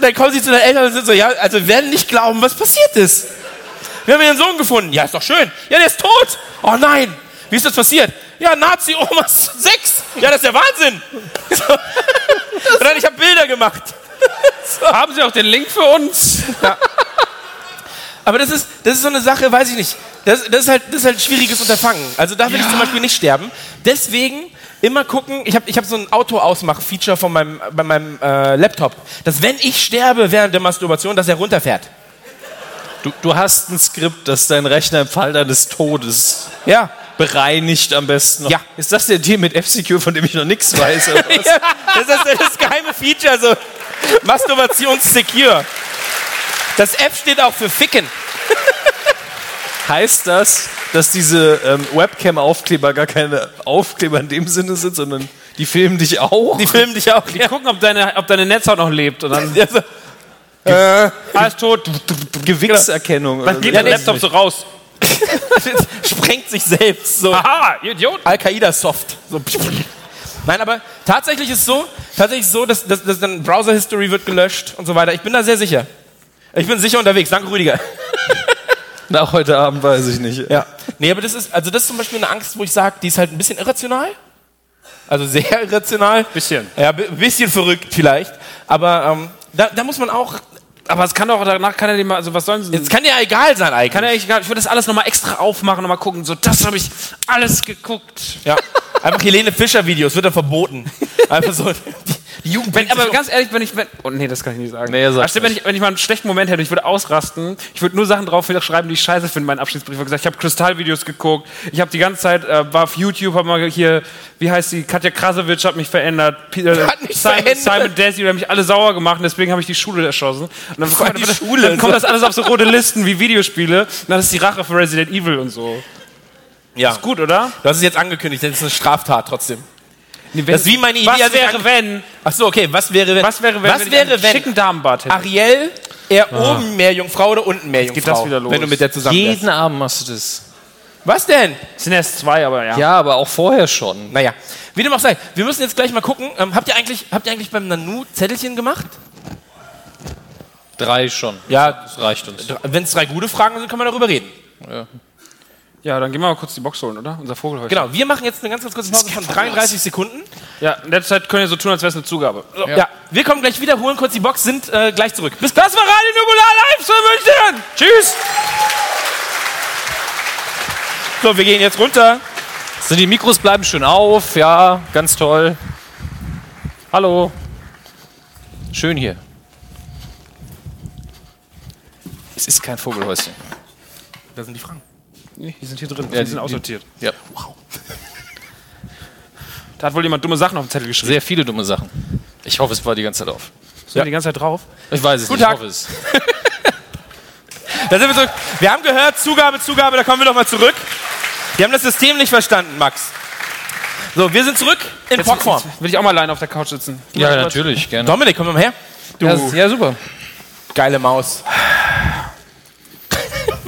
dann kommen sie zu den Eltern und sind so, ja, also werden nicht glauben, was passiert ist. Wir haben ihren Sohn gefunden. Ja, ist doch schön. Ja, der ist tot. Oh nein. Wie ist das passiert? Ja, Nazi-Omas (laughs) 6. Ja, das ist der Wahnsinn. (laughs) So. Und dann, ich habe Bilder gemacht. (laughs) Haben Sie auch den Link für uns? Aber das ist, das ist so eine Sache, weiß ich nicht. Das, das, ist, halt, das ist halt ein schwieriges Unterfangen. Also da will ich zum Beispiel nicht sterben. Deswegen immer gucken, ich habe ich hab so ein Auto-Ausmach-Feature von meinem, bei meinem äh, Laptop, dass wenn ich sterbe während der Masturbation, dass er runterfährt. Du, du hast ein Skript, das dein Rechner im Fall deines Todes Ja. Bereinigt am besten. noch. Ja. Ist das der Deal mit F-Secure, von dem ich noch nichts weiß? oder was? (laughs) ja das ist das geheime Feature, so Masturbations-Secure. Das F steht auch für Ficken. Heißt das, dass diese ähm, Webcam-Aufkleber gar keine Aufkleber in dem Sinne sind, sondern die filmen dich auch? Die filmen dich auch. Die gucken, ob deine, ob deine Netzhaut noch lebt. Und dann, Ja, so. Alles tot. Gewichserkennung. Dann geht der Laptop so raus. (laughs) Sprengt sich selbst so. Aha, ihr Idiot. Al-Qaida-Soft. So. Nein, aber tatsächlich ist so, tatsächlich ist so, dass, dass, dass dann Browser-History wird gelöscht und so weiter. Ich bin da sehr sicher. Ich bin sicher unterwegs. Danke, Rüdiger. (laughs) Nach heute Abend weiß ich nicht. Ja. Nee, aber das ist, also das ist zum Beispiel eine Angst, wo ich sage, die ist halt ein bisschen irrational. Also sehr (laughs) irrational. Bisschen. Ja, ein bisschen verrückt vielleicht. Aber ähm, da, da muss man auch. Aber es kann doch danach kann er dem mal, also was sollen sie Es kann ja egal sein eigentlich. Kann ja egal. Ich würde das alles nochmal extra aufmachen und mal gucken. So, das habe ich alles geguckt. ja. Einfach Helene Fischer Videos wird dann verboten. (laughs) Einfach so. Jugend Wenn, aber ganz ehrlich, wenn ich, wenn, oh nee, das kann ich nicht sagen. Nee, Aber stimmt, wenn ich, wenn ich mal einen schlechten Moment hätte, ich würde ausrasten. Ich würde nur Sachen drauf schreiben, die ich scheiße finde in meinen Abschiedsbrief. Ich habe gesagt, ich habe Kristallvideos geguckt. Ich habe die ganze Zeit, äh, war auf YouTube, habe mal hier, wie heißt die, Katja Krasowitsch hat mich verändert. Äh, Hat mich Simon, verändert. Simon Desi, die haben mich alle sauer gemacht und deswegen habe ich die Schule erschossen. Und dann, kommt, die Schule. dann kommt das alles auf so rote Listen wie Videospiele. Und dann ist die Rache für Resident Evil und so. ja. Ist gut, oder? Du hast es jetzt angekündigt, das ist eine Straftat trotzdem. Nee, Das ist wie meine Idee, Was als ich wäre, wenn? Ach so, okay. Was wäre, wenn? Was wäre, wenn, was wenn wäre, einen wenn schicken Damenbart hätte? Ariel eher oben mehr Jungfrau oder unten mehr Jungfrau? geht das wieder los. Wenn du mit der zusammen wärst. Jeden Abend machst du das. Was denn? Es sind erst zwei, aber ja. Ja, aber auch vorher schon. Naja, wie dem auch sei. Wir müssen jetzt gleich mal gucken. Ähm, habt, ihr eigentlich, habt ihr eigentlich beim Nanu Zettelchen gemacht? Drei schon. Ja. Das reicht uns. Wenn es drei gute Fragen sind, kann man darüber reden. Ja, dann gehen wir mal kurz die Box holen, oder? Unser Vogelhäuschen. Genau, wir machen jetzt eine ganz, ganz kurze Pause von 33 Sekunden. Ja, in der Zeit können wir so tun, als wäre es eine Zugabe. Ja. wir kommen gleich wieder, holen kurz die Box, sind äh, gleich zurück. Bis Das war Radio Nukular live für München. Tschüss. So, wir gehen jetzt runter. So, die Mikros bleiben schön auf. Ja, ganz toll. Hallo. Schön hier. Es ist kein Vogelhäuschen. Da sind die Fragen. Nee, die sind hier drin. Ja, die, die- sind die- aussortiert. Ja, Da hat wohl jemand dumme Sachen auf den Zettel geschrieben. sehr viele dumme Sachen. Ich hoffe, es war die ganze Zeit auf. Sind wir die ganze Zeit drauf? Ich weiß es Guten nicht. Tag. Ich hoffe es. (laughs) Da sind wir zurück. Wir haben gehört, Zugabe, Zugabe, da kommen wir nochmal zurück. Wir haben das System nicht verstanden, Max. So, wir sind zurück in Pockform. Jetzt will ich auch mal allein auf der Couch sitzen. Ja, natürlich, gerne. Dominik, komm mal her. Du Ja, ja, super. geile Maus.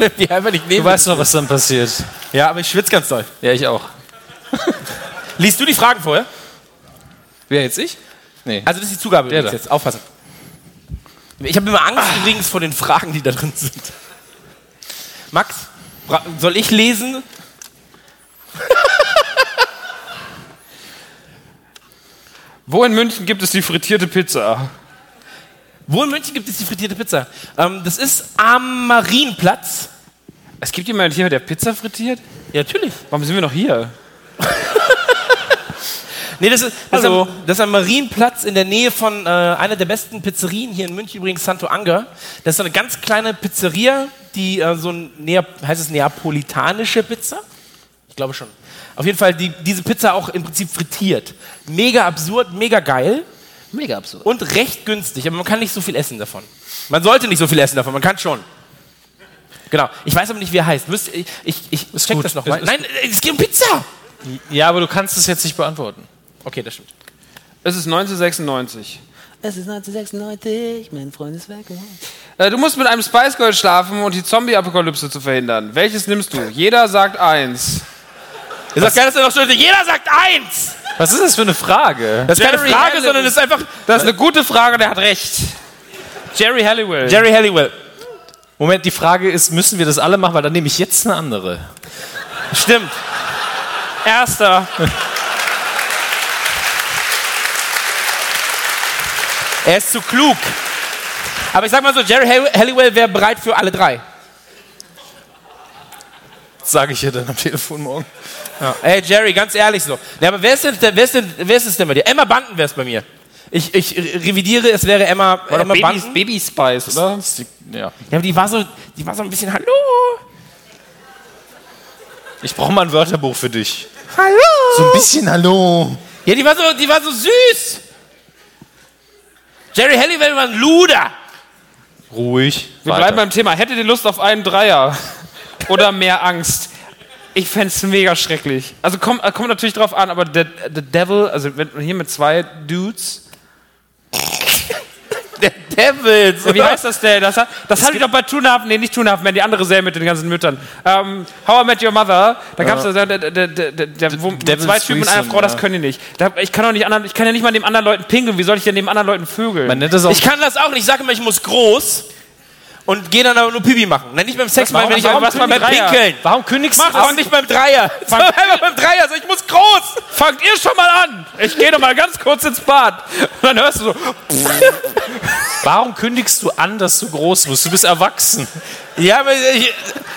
(laughs) Die einfach nicht Du nehmen. weißt doch, was dann passiert. Ja, aber ich schwitze ganz doll. Ja, ich auch. (laughs) Liest du die Fragen vorher? Wer jetzt ich? Nee. Also das ist die Zugabe Der übrigens da. jetzt. Aufpassen. Ich habe immer Angst übrigens vor den Fragen, die da drin sind. Max, soll ich lesen? (laughs) Wo in München gibt es die frittierte Pizza? Wo in München gibt es die frittierte Pizza? Ähm, das ist am Marienplatz. Es gibt jemanden hier, der Pizza frittiert? Ja, natürlich. Warum sind wir noch hier? Nee, das ist, das, ist am, das ist am Marienplatz in der Nähe von äh, einer der besten Pizzerien hier in München, übrigens Santo Anger. Das ist so eine ganz kleine Pizzeria, die äh, so ein, heißt es neapolitanische Pizza? Ich glaube schon. Auf jeden Fall die, diese Pizza auch im Prinzip frittiert. Mega absurd, mega geil Mega absurd. und recht günstig, aber man kann nicht so viel essen davon. Man sollte nicht so viel essen davon, man kann schon. Genau. Ich weiß aber nicht, wie er heißt. Müsst, ich ich, ich check gut. das nochmal. Nein, es geht um Pizza. Ja, aber du kannst es jetzt nicht beantworten. Okay, das stimmt. Es ist 1996. Es ist 1996, mein Freund ist weg. Äh, du musst mit einem Spice Girl schlafen und die Zombie-Apokalypse zu verhindern. Welches nimmst du? Jeder sagt eins. Ist doch geil, dass er noch steht. Jeder sagt eins. Was ist das für eine Frage? Das ist keine Jerry Frage, Halliwell. sondern das ist einfach Das ist eine gute Frage, der hat recht. Jerry Halliwell. Jerry Halliwell. Moment, die Frage ist, müssen wir das alle machen? Weil dann nehme ich jetzt eine andere. Stimmt. Erster. Er ist zu klug. Aber ich sag mal so, Jerry Hall- Halliwell wäre bereit für alle drei. Sage ich dir dann am Telefon morgen. Ey, Jerry, ganz ehrlich so. Ja, aber wer ist, denn, wer, ist denn, wer ist es denn bei dir? Emma Banten wäre es bei mir. Ich, ich revidiere, es wäre Emma, War Emma Baby, Banten. Baby Spice, oder? Ja. Ja, aber die war so, die war so ein bisschen Hallo. Ich brauche mal ein Wörterbuch für dich. Hallo. So ein bisschen Hallo. Ja, die war so, die war so süß. Jerry Halliwell war ein Luder. Ruhig. Wir bleiben beim Thema. Hättet ihr Lust auf einen Dreier? (laughs) Oder mehr Angst? Ich fände es mega schrecklich. Also kommt, kommt natürlich drauf an, aber der, der Devil, also wenn man hier mit zwei Dudes. (laughs) Der Devils. Wie heißt das denn? Das, hat- das hatte ich doch bei Two and a Half, nee, nicht Two and a Half Men, die andere Serie mit den ganzen Müttern. Ähm, How I Met Your Mother, da gab es der, der, der, der, der, der, wo, zwei Typen und eine Threesome, Frau, das ja. können die nicht. Da, ich kann doch nicht anderen, ich kann ja nicht mal neben anderen Leuten pinkeln. Wie soll ich denn neben anderen Leuten vögeln? Man nennt das auch Ich kann das auch nicht. Ich sage immer, ich muss groß und gehe dann aber nur Pipi machen. Nein, nicht beim Sex, sondern wenn ich was beim kündigt Dreier? Pinkeln. Warum kündigst Mach du das nicht beim Dreier. Sondern (laughs) einfach beim Dreier. So, ich muss groß. Fangt ihr schon mal an! Ich gehe doch mal ganz kurz ins Bad. Und dann hörst du so, (laughs) Warum kündigst du an, dass du groß wirst? Du bist erwachsen. Ja, aber ich,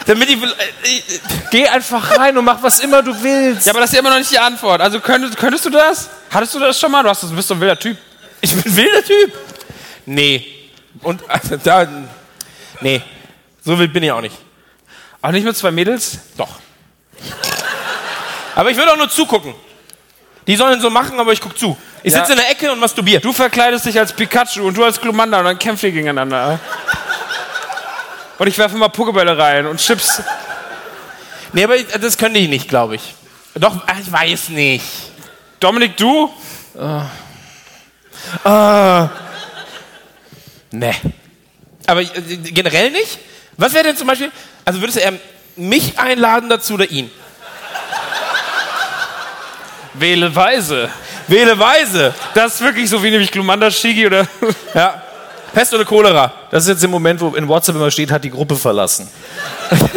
damit ich, ich Geh einfach rein und mach was immer du willst. ja, aber das ist ja immer noch nicht die Antwort. Also könntest, könntest du das? Hattest du das schon mal? Du, hast, du bist so ein wilder Typ. ich bin ein wilder Typ. Nee. Und also, (laughs) da, nee. So wild bin ich auch nicht. Auch nicht mit zwei Mädels? Doch. Aber ich würde auch nur zugucken. Die sollen so machen, aber ich guck zu. Ich Ja. sitze in der Ecke und masturbiere. Du verkleidest dich als Pikachu und du als Glumanda und dann kämpft ihr gegeneinander. Und ich werfe mal Pokebälle rein und Chips. Nee, aber das könnte ich nicht, glaube ich. Doch, ich weiß nicht. Dominik, du? Nee. Aber äh, generell nicht? Was wäre denn zum Beispiel, also würdest du eher mich einladen dazu oder ihn? Wähle weise. Wähle weise. Das ist wirklich so wie nämlich Glumanda Shigi oder. (laughs) Ja. Pest oder Cholera? Das ist jetzt der Moment, wo in WhatsApp immer steht, hat die Gruppe verlassen. (laughs)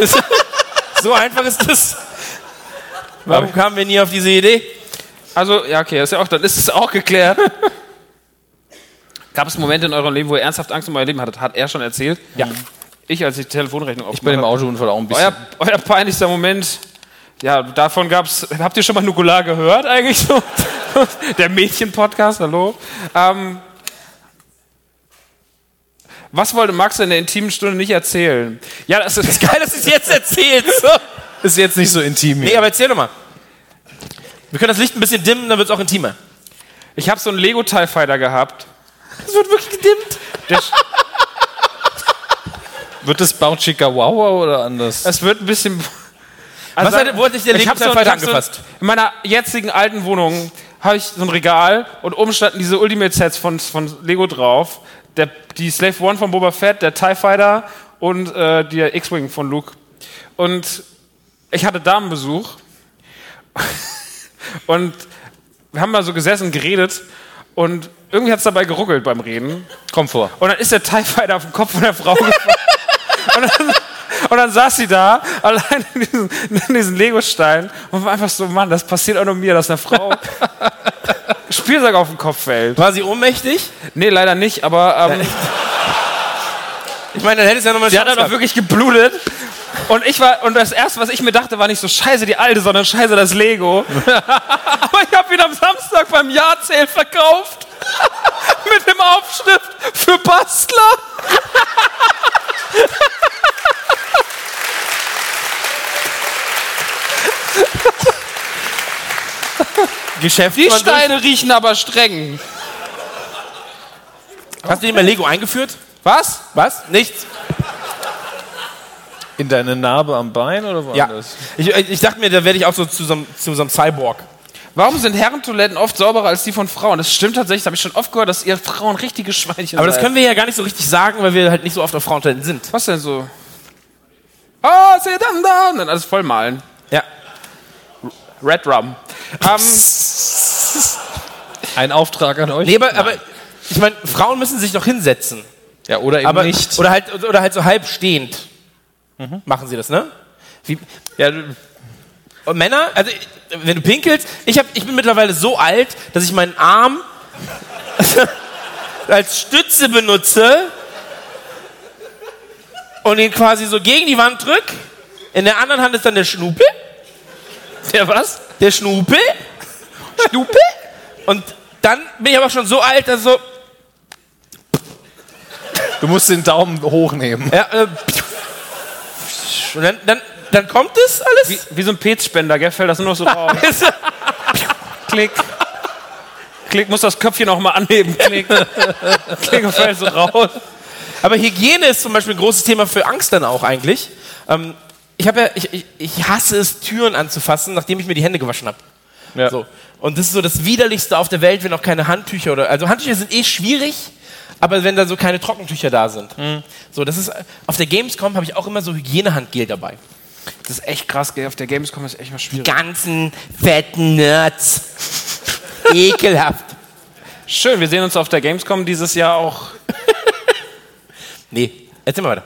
So einfach ist das. Warum kamen wir nie auf diese Idee? Also, ja, okay, ist ja auch, dann ist es auch geklärt. (laughs) Gab es Momente in eurem Leben, wo ihr ernsthaft Angst um euer Leben hattet? Hat er schon erzählt? Ja. Ich, als ich die Telefonrechnung Ich bei dem aufgemacht Autounfall auch ein bisschen. Euer, euer peinlichster Moment, ja, davon gab es. Habt ihr schon mal Nukular gehört eigentlich so? (laughs) Der Mädchen-Podcast, hallo? Ähm, was wollte Max in der intimen Stunde nicht erzählen? Ja, das ist (laughs) Geil, dass du es jetzt erzählst. So. Ist jetzt nicht so intim. Nee, hier. aber erzähl doch mal. Wir können das Licht ein bisschen dimmen, dann wird es auch intimer. Ich habe so einen Lego TIE Fighter gehabt. Es wird wirklich gedimmt. Der, Wird das Bauchika Wow oder anders? es wird ein bisschen. Was hat- wo hat dich der ich Lego hab TIE ich Fighter hab angefasst? in meiner jetzigen alten Wohnung habe ich so ein Regal und oben standen diese Ultimate Sets von, von Lego drauf. Der, die Slave One von Boba Fett, der TIE Fighter und äh, der X-Wing von Luke. Und ich hatte Damenbesuch (laughs) und wir haben mal so gesessen, geredet und irgendwie hat es dabei geruckelt beim Reden. Komm vor. Und dann ist der TIE Fighter auf den Kopf von der Frau gefallen. und, dann, und dann saß sie da, allein in diesen, in diesen Lego-Stein und war einfach so, Mann, das passiert auch nur mir, dass eine Frau Spielzeug auf den Kopf fällt. War sie ohnmächtig? Nee, leider nicht, aber ähm, Ich meine, dann hättest du ja nochmal sie hat dann auch wirklich geblutet. Und ich war, und das erste, was ich mir dachte, war nicht so scheiße die alte, sondern scheiße das Lego. (laughs) aber ich habe ihn am Samstag beim Jahrzähl verkauft. (laughs) Mit dem Aufschrift für Bastler. (laughs) Geschäft. Die Steine riechen aber streng. Hast du dir mal Lego eingeführt? Was? Was? Nichts. In deine Narbe am Bein oder Ja. woanders? Ich, ich dachte mir, da werde ich auch so zu so, einem- zu so einem Cyborg. Warum sind Herrentoiletten oft sauberer als die von Frauen? Das stimmt tatsächlich, das habe ich schon oft gehört, dass ihr Frauen richtige Schweinchen Aber das seid. können wir ja gar nicht so richtig sagen, weil wir halt nicht so oft auf Frauentoiletten sind. Was denn so? Ah, seht dann da. Und dann alles vollmalen. Ja. Red Rum. Ähm, (laughs) Ein Auftrag an euch? Nee, aber, aber ich meine, Frauen müssen sich doch hinsetzen. ja, oder eben Aber, nicht. Oder halt, oder halt so halb stehend. Machen sie das, ne? Wie, ja, und Männer, also wenn du pinkelst, ich, hab, ich bin mittlerweile so alt, dass ich meinen Arm (laughs) als Stütze benutze und ihn quasi so gegen die Wand drück. In der anderen Hand ist dann der Schnupel. der was? Der Schnupel. Schnupel. Und dann bin ich aber schon so alt, dass so, du musst den Daumen hochnehmen. ja, äh, und dann, dann, dann kommt es alles. Wie, wie so ein Petspender, gell? Fällt das nur noch so (laughs) raus. Klick. Klick, muss das Köpfchen auch mal anheben. Klick. Klick und fällt so raus. Aber Hygiene ist zum Beispiel ein großes Thema für Angst dann auch eigentlich. Ähm, ich, ja, ich, ich hasse es, Türen anzufassen, nachdem ich mir die Hände gewaschen habe. Ja. So. Und das ist so das Widerlichste auf der Welt, wenn auch keine Handtücher oder. Also Handtücher sind eh schwierig, aber wenn da so keine Trockentücher da sind. So, das ist, auf der Gamescom habe ich auch immer so Hygienehandgel dabei. Das ist echt krass, gell? Auf der Gamescom ist echt mal schwierig. Ganzen fetten Nerds. (laughs) Ekelhaft. Schön, wir sehen uns auf der Gamescom dieses Jahr auch. (laughs) Nee, erzähl mal weiter.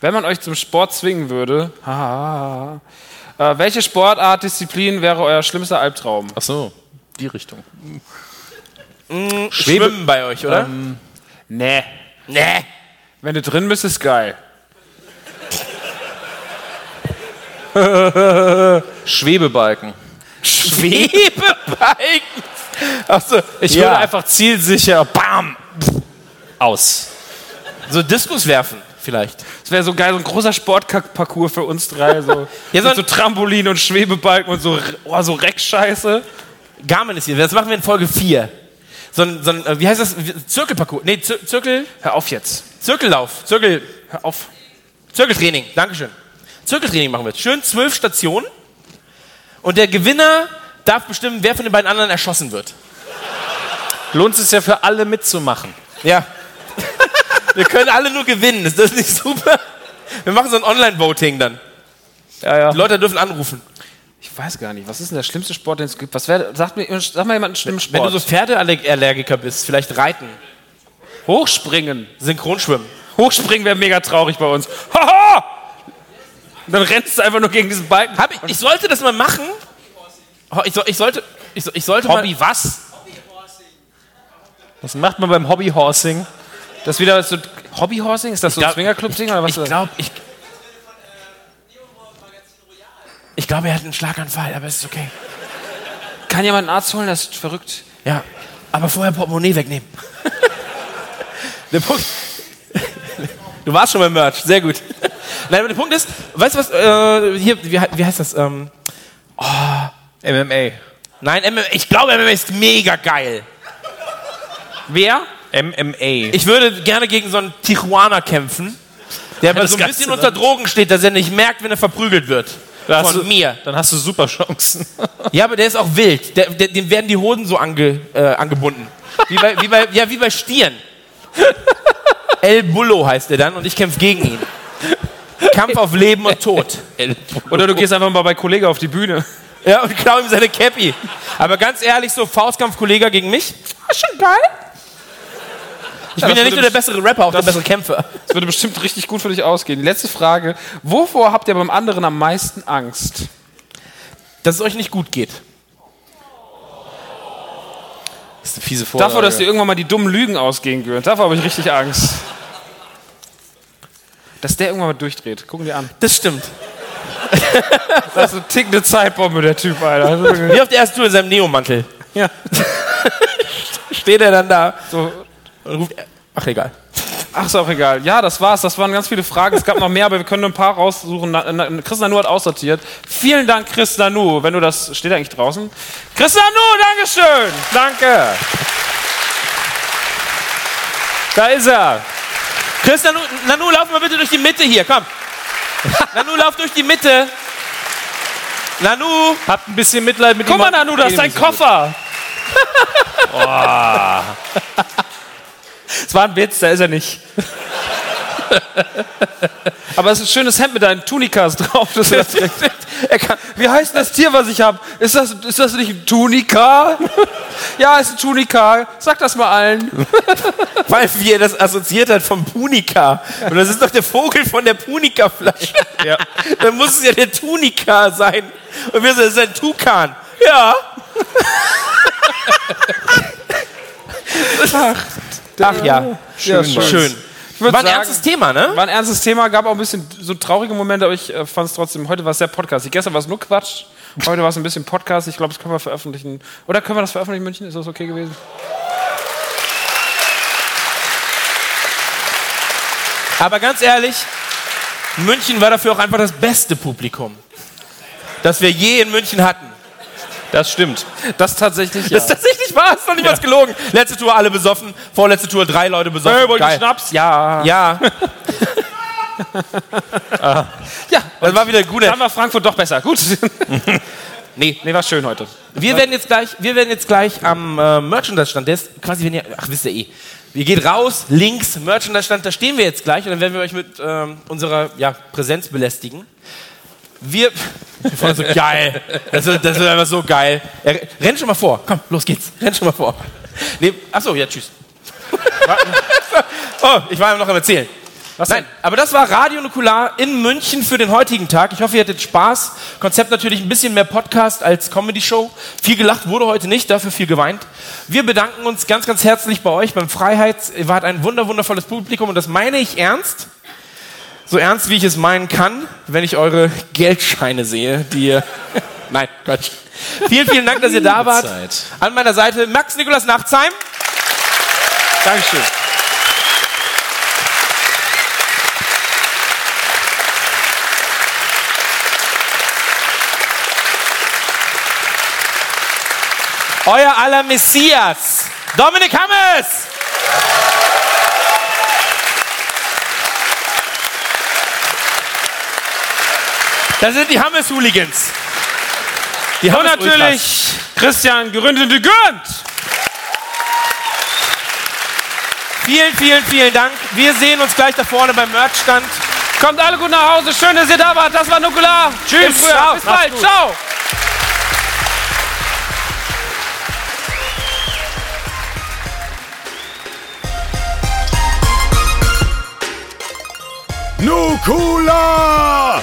Wenn man euch zum Sport zwingen würde, (laughs) haha, äh, welche Sportart, Disziplin wäre euer schlimmster Albtraum? Ach so, die Richtung. Schwimmen bei euch, oder? Nee. nee. Wenn du drin bist, ist geil. Schwebebalken. Schwebebalken. Achso, Ich Ja. würde einfach zielsicher, bam, Aus. so Diskus werfen, vielleicht. Das wäre so geil, so ein großer Sportparcours für uns drei. So, (laughs) Ja, so mit so Trampolin und Schwebebalken und so, oh, so Reckscheiße. Garmin ist hier. Das machen wir in Folge 4. So ein, so ein äh, wie heißt das? Zirkelparcours. Nee, Zir Zirkel, Hör auf jetzt. Zirkellauf. Zirkel, Hör auf. Zirkeltraining. Dankeschön. Zirkeltraining machen wir jetzt. Schön zwölf Stationen. Und der Gewinner darf bestimmen, wer von den beiden anderen erschossen wird. Lohnt es ja für alle mitzumachen. Ja. (laughs) wir können alle nur gewinnen. Ist das nicht super? Wir machen so ein Online-Voting dann. Ja, ja. Die Leute dürfen anrufen. Ich weiß gar nicht, was ist denn der schlimmste Sport, den es gibt? Was wäre, sag mir, sag mal jemand einen schlimmen Wenn Sport. du so Pferdeallergiker bist, vielleicht reiten, Hochspringen. Synchronschwimmen. Hochspringen wäre mega traurig bei uns. (laughs) Haha! Und dann rennst du einfach nur gegen diesen Balken. Hab ich, ich sollte das mal machen. Ich, soll, ich sollte, ich, ich sollte Hobby mal. was? Was macht man beim Hobbyhorsing? Das wieder so Hobbyhorsing? Ist das so ein Swingerclub-Ding oder was? Ich glaube, ich. Ich glaube, er hat einen Schlaganfall, aber es ist okay. Kann jemand einen Arzt holen? Das ist verrückt. Ja, aber vorher Portemonnaie wegnehmen. (laughs) der Punkt. Du warst schon beim Merch, sehr gut. Nein, aber der Punkt ist, weißt du was, äh, hier, wie, wie heißt das? Ähm, MMA. nein, MMA, ich glaube, MMA ist mega geil. Wer? MMA. Ich würde gerne gegen so einen Tijuana kämpfen, der aber so ein bisschen unter Drogen steht, dass er nicht merkt, wenn er verprügelt wird. Von du- mir. Dann hast du super Chancen. (laughs) Ja, aber der ist auch wild. Der, der, dem werden die Hoden so ange, äh, angebunden. Wie bei, wie bei, ja, wie bei Stieren. (laughs) El Bullo heißt er dann und ich kämpfe gegen ihn. Kampf auf Leben und Tod. (laughs) Oder du gehst einfach mal bei Kollege auf die Bühne. Ja, und klau ihm seine Cappy. Aber ganz ehrlich, so Faustkampf-Kollege gegen mich, war schon geil. Ich bin ja nicht nur der bessere Rapper, auch der bessere Kämpfer. Das würde bestimmt richtig gut für dich ausgehen. Die letzte Frage. Wovor habt ihr beim anderen am meisten Angst? Dass es euch nicht gut geht. Das ist eine fiese Vorlage. Davor, dass dir irgendwann mal die dummen Lügen ausgehen würden. Davor habe ich richtig Angst. Dass der irgendwann mal durchdreht. Gucken wir an. Das stimmt. (laughs) Das ist eine tickende Zeitbombe, der Typ, Alter. Wie auf der ersten Tour in seinem Neomantel. Ja. (laughs) Steht er dann da So. Ach egal. Ach, ist auch egal. Ja, das war's. Das waren ganz viele Fragen. Es gab noch mehr, aber wir können nur ein paar raussuchen. Chris Nanu hat aussortiert. Vielen Dank, Chris Nanu. Wenn du das, steht er eigentlich draußen? Chris Nanu, Dankeschön. Danke. Da ist er. Chris, Nanu, Nanu, lauf mal bitte durch die Mitte hier, komm. Nanu, lauf durch die Mitte. Nanu, Habt ein bisschen Mitleid mit Guck ihm. mal, Nanu, das ist dein Koffer. (laughs) Es war ein Witz, da ist er nicht. (laughs) Aber es ist ein schönes Hemd mit deinen Tunikas drauf. Das er kann, wie heißt das Tier, was ich habe? Ist das, ist das nicht ein Tunika? Ja, ist ein Tunika. Sag das mal allen. (laughs) weil wie er das assoziiert hat vom Punika. Und das ist doch der Vogel von der Punika-Flasche. Ja. (laughs) Dann muss es ja der Tunika sein. Und wir sagen, das ist ein Tukan. Ja. Ach ja, Schön. schön. Ich würd War ein sagen, ernstes Thema, ne? War ein ernstes Thema, gab auch ein bisschen so traurige Momente, aber ich äh, fand es trotzdem, heute war es sehr podcastig. Gestern war es nur Quatsch, heute war es ein bisschen Podcast. Ich glaube, das können wir veröffentlichen. Oder können wir das veröffentlichen in München? Ist das okay gewesen? Aber ganz ehrlich, München war dafür auch einfach das beste Publikum, das wir je in München hatten. Das stimmt. Das tatsächlich, ja. Das ist tatsächlich wahr, ist doch nicht was gelogen. Letzte Tour alle besoffen, vorletzte Tour drei Leute besoffen. Hey, wollt ihr. Schnaps? Ja. Ja. Ja, (laughs) Das war wieder gut. dann war Frankfurt doch besser. Gut. (laughs) Nee, Nee, war schön heute. wir werden jetzt gleich, wir werden jetzt gleich am äh, Merchandise-Stand, der ist quasi, wenn ihr, ach, wisst ihr eh, Ihr geht raus, links, Merchandise-Stand, da stehen wir jetzt gleich und dann werden wir euch mit ähm, unserer ja, Präsenz belästigen. Wir. Wir fanden so geil. Das wird, das wird einfach so geil. Er, renn schon mal vor. Komm, los geht's. Renn schon mal vor. Nee, achso, ja, tschüss. (laughs) oh, ich war noch am Erzählen. Was Nein, aber das war Radio Nukular in München für den heutigen Tag. Ich hoffe, ihr hattet Spaß. Konzept natürlich ein bisschen mehr Podcast als Comedy-Show. Viel gelacht wurde heute nicht, dafür viel geweint. Wir bedanken uns ganz, ganz herzlich bei euch beim Freiheits. Ihr wart ein wunder, wundervolles Publikum und das meine ich ernst. So ernst, wie ich es meinen kann, wenn ich eure Geldscheine sehe, die ihr. (laughs) Nein, Quatsch. Vielen, vielen Dank, dass ihr da wart. An meiner Seite Max Nikolas Nachtsheim. Dankeschön. Euer aller Messias, Dominik Hammes. Das sind die Hammes-Hooligans. Die Und natürlich Christian Gründende Gürnt. Vielen, vielen, vielen Dank. Wir sehen uns gleich da vorne beim Merchstand. Kommt alle gut nach Hause. Schön, dass ihr da wart. Das war Nukular. Tschüss. Frühjahr. Ciao. Bis bald. gut. Ciao. Nukula!